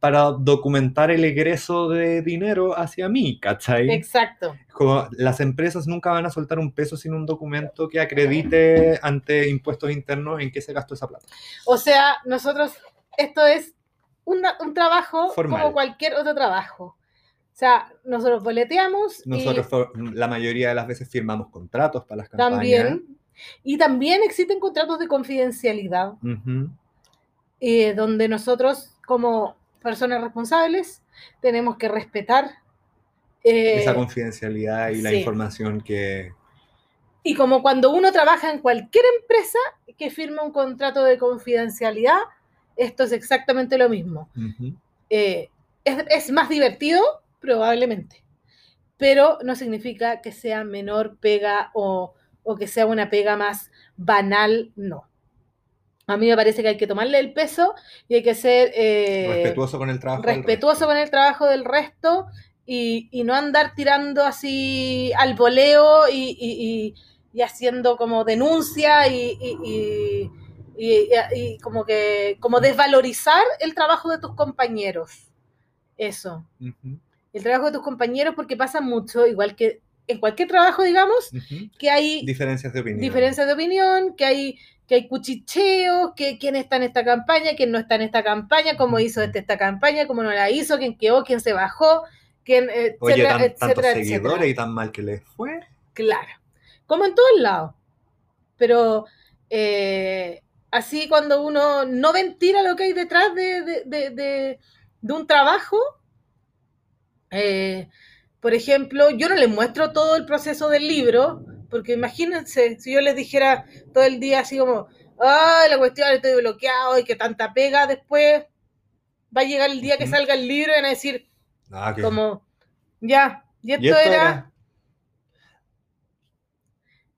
para documentar el egreso de dinero hacia mí, ¿cachai? Exacto. Como las empresas nunca van a soltar un peso sin un documento que acredite ante impuestos internos en qué se gastó esa plata. O sea, nosotros, esto es una- un trabajo Formal. como cualquier otro trabajo. O sea, nosotros boleteamos y Nosotros for- la mayoría de las veces firmamos contratos para las campañas. también. Y también existen contratos de confidencialidad. Ujú. eh, donde nosotros como personas responsables tenemos que respetar eh, Esa confidencialidad y la sí. información que... y como cuando uno trabaja en cualquier empresa que firma un contrato de confidencialidad, esto es exactamente lo mismo. Ujú. Eh, es, es más divertido, probablemente, pero no significa que sea menor pega o, o que sea una pega más banal, no. A mí me parece que hay que tomarle el peso y hay que ser eh, respetuoso con el trabajo. del respetuoso con el trabajo del resto y, y no andar tirando así al voleo y, y- y- haciendo como denuncia y, como que como desvalorizar el trabajo de tus compañeros. Eso. El trabajo de tus compañeros porque pasa mucho, igual que en cualquier trabajo, digamos, que hay Diferencias de opinión. diferencias de opinión, que hay, que hay cuchicheos, que quién está en esta campaña, quién no está en esta campaña, cómo hizo este esta campaña, cómo no la hizo, quién quedó, quién se bajó, quién, etcétera, Oye, tan- tantos etcétera, seguidores etcétera. y tan mal que les fue. Claro, como en todos lados. Pero eh, así cuando uno no ventila lo que hay detrás de, de- de- de- de un trabajo, eh, por ejemplo, yo no les muestro todo el proceso del libro, porque imagínense, si yo les dijera todo el día así como, ay, la cuestión, estoy bloqueado y que tanta pega, después va a llegar el día que salga el libro y van a decir, Ah, como, ya, Y esto, Y esto era... era-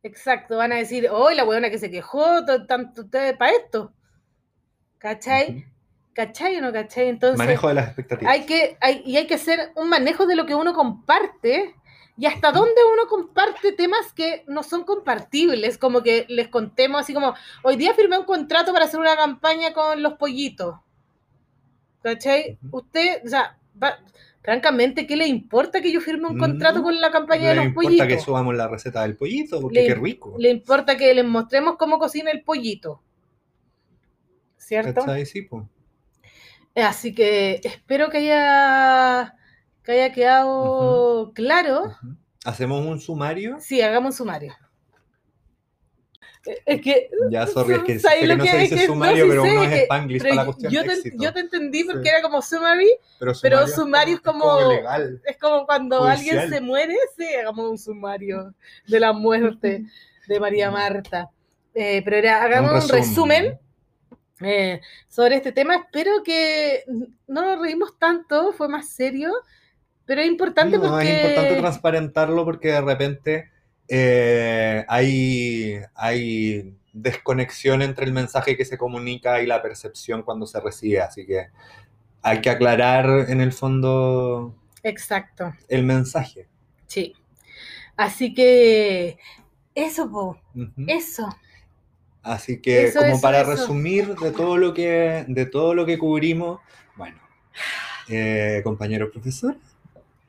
Exacto, van a decir, oh, la buena que se quejó, to- tanto ustedes para esto. ¿Cachai? Ujú. ¿Cachai o no cachai? Entonces, Manejo de las expectativas. hay que, hay, y hay que hacer un manejo de lo que uno comparte y hasta dónde uno comparte temas que no son compartibles, como que les contemos así como, hoy día firmé un contrato para hacer una campaña con los pollitos. ¿Cachai? Usted, o sea, va- francamente, ¿qué le importa que yo firme un Mm, contrato con la campaña de los importa pollitos? que subamos la receta del pollito, porque Le- qué rico. Le importa que les mostremos cómo cocina el pollito. ¿Cierto? ¿Cachai? Sí. Así que espero que haya, que haya quedado claro. Hacemos un sumario. Sí, hagamos un sumario. Eh, Es que, Ya, sorry, es que, ¿sabes sé que no que- se es dice que- sumario, no, sí pero sé, uno es spanglish pero para la cuestión yo, de te, éxito. yo te entendí porque Sí. era como summary, pero sumario, sumario es como- como legal. es como cuando Judicial. alguien se muere, sí, hagamos un sumario de la muerte de María Marta. Eh, pero era, hagamos un resumen eh, sobre este tema. Espero que no nos reímos tanto, fue más serio, pero es importante No, porque... es importante transparentarlo porque de repente eh, hay, hay desconexión entre el mensaje que se comunica y la percepción cuando se recibe, así que hay que aclarar en el fondo Exacto, el mensaje. sí. Así que eso, po, eso. Así que Eso, como eso, para eso. resumir de todo lo que de todo lo que cubrimos, bueno, eh, compañero profesor,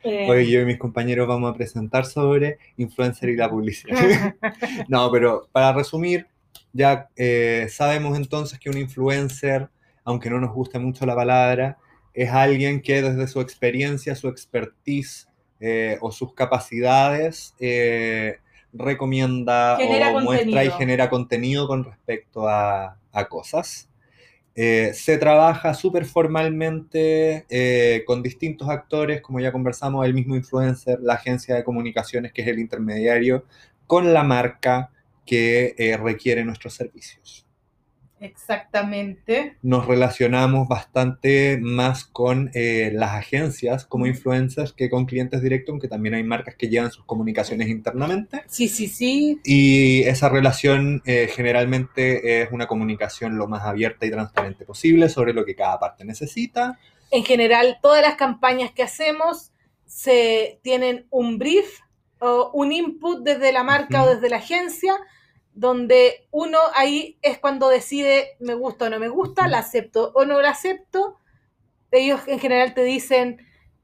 Eh, hoy yo y mis compañeros vamos a presentar sobre influencer y la publicidad. no, pero para resumir, ya eh, sabemos entonces que un influencer, aunque no nos guste mucho la palabra, es alguien que desde su experiencia, su expertise eh, o sus capacidades recomienda Genera o muestra y genera contenido con respecto a, a cosas. Eh, se trabaja súper formalmente eh, con distintos actores, como ya conversamos, el mismo influencer, la agencia de comunicaciones, que es el intermediario, con la marca que eh, requiere nuestros servicios. Exactamente. Nos relacionamos bastante más con eh, las agencias como influencers que con clientes directos, aunque también hay marcas que llevan sus comunicaciones internamente. Sí, sí, sí. Y esa relación eh, generalmente es una comunicación lo más abierta y transparente posible sobre lo que cada parte necesita. En general, todas las campañas que hacemos se tienen un brief o un input desde la marca o desde la agencia, donde uno ahí es cuando decide me gusta o no me gusta, la acepto o no la acepto. Ellos en general te dicen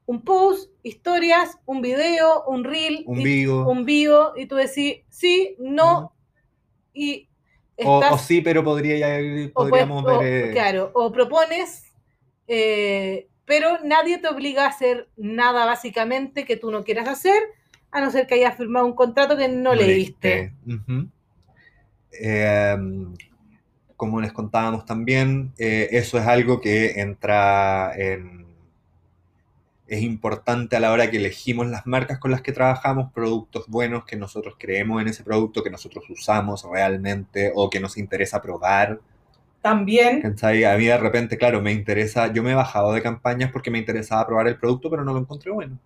un post, historias, un video, un reel, Un y- vivo. un vivo, y tú decís sí, no, y O, estás o sí, pero podría, ya- o podríamos pues- o- ver... eh, claro, o propones, eh, pero nadie te obliga a hacer nada básicamente que tú no quieras hacer, a no ser que hayas firmado un contrato que no, leíste. Ujú. Eh, como les contábamos también, eh, eso es algo que entra en... Es importante a la hora que elegimos las marcas con las que trabajamos, productos buenos que nosotros creemos en ese producto, que nosotros usamos realmente o que nos interesa probar. También, ¿cachai? A mí de repente, claro, me interesa, yo me he bajado de campañas porque me interesaba probar el producto, pero no lo encontré bueno.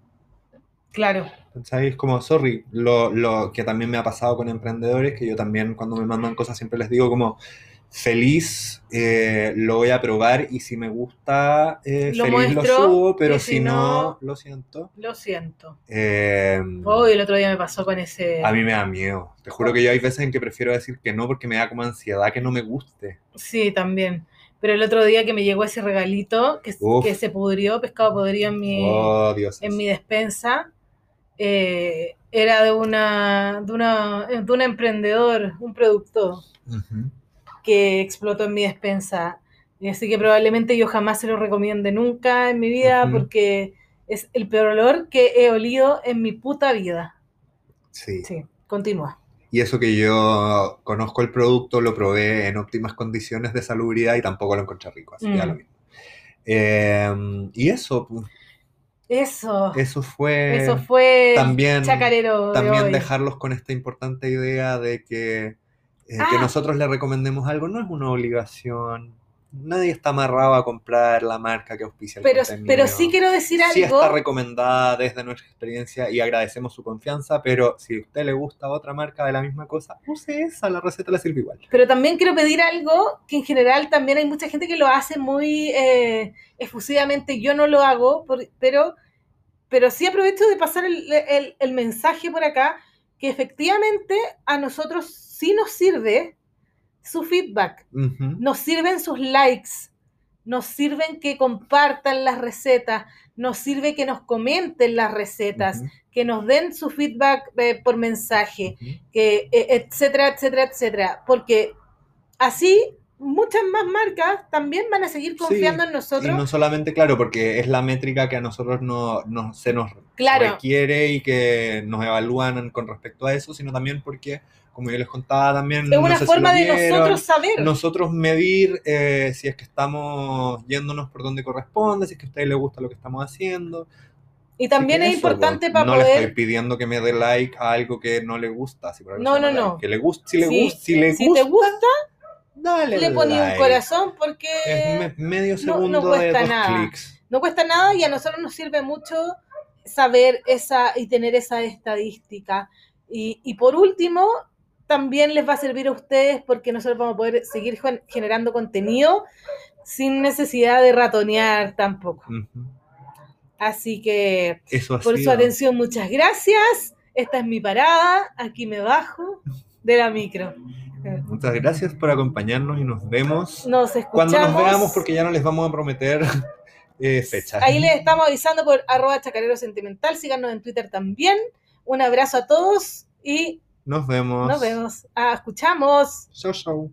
Claro. Es como, sorry, lo, lo que también me ha pasado con emprendedores, que yo también cuando me mandan cosas siempre les digo como, feliz, eh, lo voy a probar y si me gusta, eh, Lo feliz muestro, lo subo, pero si, si no, no- lo siento. lo siento. Eh, Hoy el otro día me pasó con ese... a mí me da miedo. Te juro que yo hay veces en que prefiero decir que no porque me da como ansiedad que no me guste. Sí, también. Pero el otro día que me llegó ese regalito, que, se pudrió, pescado podrido en mi... Oh, en mi despensa eh, era de una, de una de un emprendedor, un productor Ujú. que explotó en mi despensa. Así que probablemente yo jamás se lo recomiende nunca en mi vida Ujú. porque es el peor olor que he olido en mi puta vida. Sí. Sí, continúa. Y eso que yo conozco el producto, lo probé en óptimas condiciones de salubridad y tampoco lo encontré rico, así que da Mm. lo mismo. Eh, y eso, pues, Eso, eso fue, eso fue también- chacarero de también hoy. dejarlos con esta importante idea de que, eh, que Ah. nosotros le recomendemos algo no es una obligación. Nadie está amarrado a comprar la marca que auspicia el Pero, contenido. pero sí quiero decir Sí algo. está recomendada desde nuestra experiencia y agradecemos su confianza, pero si a usted le gusta otra marca de la misma cosa, use esa, la receta le sirve igual. Pero también quiero pedir algo que en general también hay mucha gente que lo hace muy eh, efusivamente. Yo no lo hago, por- pero, pero sí aprovecho de pasar el, el- el mensaje por acá, que efectivamente a nosotros sí nos sirve su feedback, Ujú. nos sirven sus likes, nos sirven que compartan las recetas, nos sirve que nos comenten las recetas, Ujú. que nos den su feedback eh, por mensaje Ujú. que, eh, etcétera, etcétera, etcétera. Porque así muchas más marcas también van a seguir confiando en Y nosotros. no solamente, claro, porque es la métrica que a nosotros no, no- se nos Claro. requiere y que nos evalúan con respecto a eso, sino también porque, como yo les contaba también, es no una sé si forma lo de vieron, nosotros saber. nosotros medir eh, si es que estamos yéndonos por donde corresponde, si es que a ustedes les gusta lo que estamos haciendo. y también es eso, importante po, para no le poder. estoy pidiendo que me dé like a algo que no le gusta. Si por No, no, no. like. Que le gusta, si le Sí, gusta, si le si gusta, te gusta, dale le poní un like. corazón porque Es me- medio no- no segundo de cuesta dos nada. clics. no cuesta nada y a nosotros nos sirve mucho saber esa y tener esa estadística. Y, y por último, también les va a servir a ustedes porque nosotros vamos a poder seguir gen- generando contenido sin necesidad de ratonear tampoco. Así que Eso por su atención, muchas gracias. Esta es mi parada. Aquí me bajo de la micro. Muchas gracias por acompañarnos y nos vemos Nos escuchamos. cuando nos veamos porque ya no les vamos a prometer eh, fechas. Ahí les estamos avisando por arroba chacarero sentimental. Síganos en Twitter también. Un abrazo a todos y Nos vemos. nos vemos. Ah, escuchamos. Chau, chau.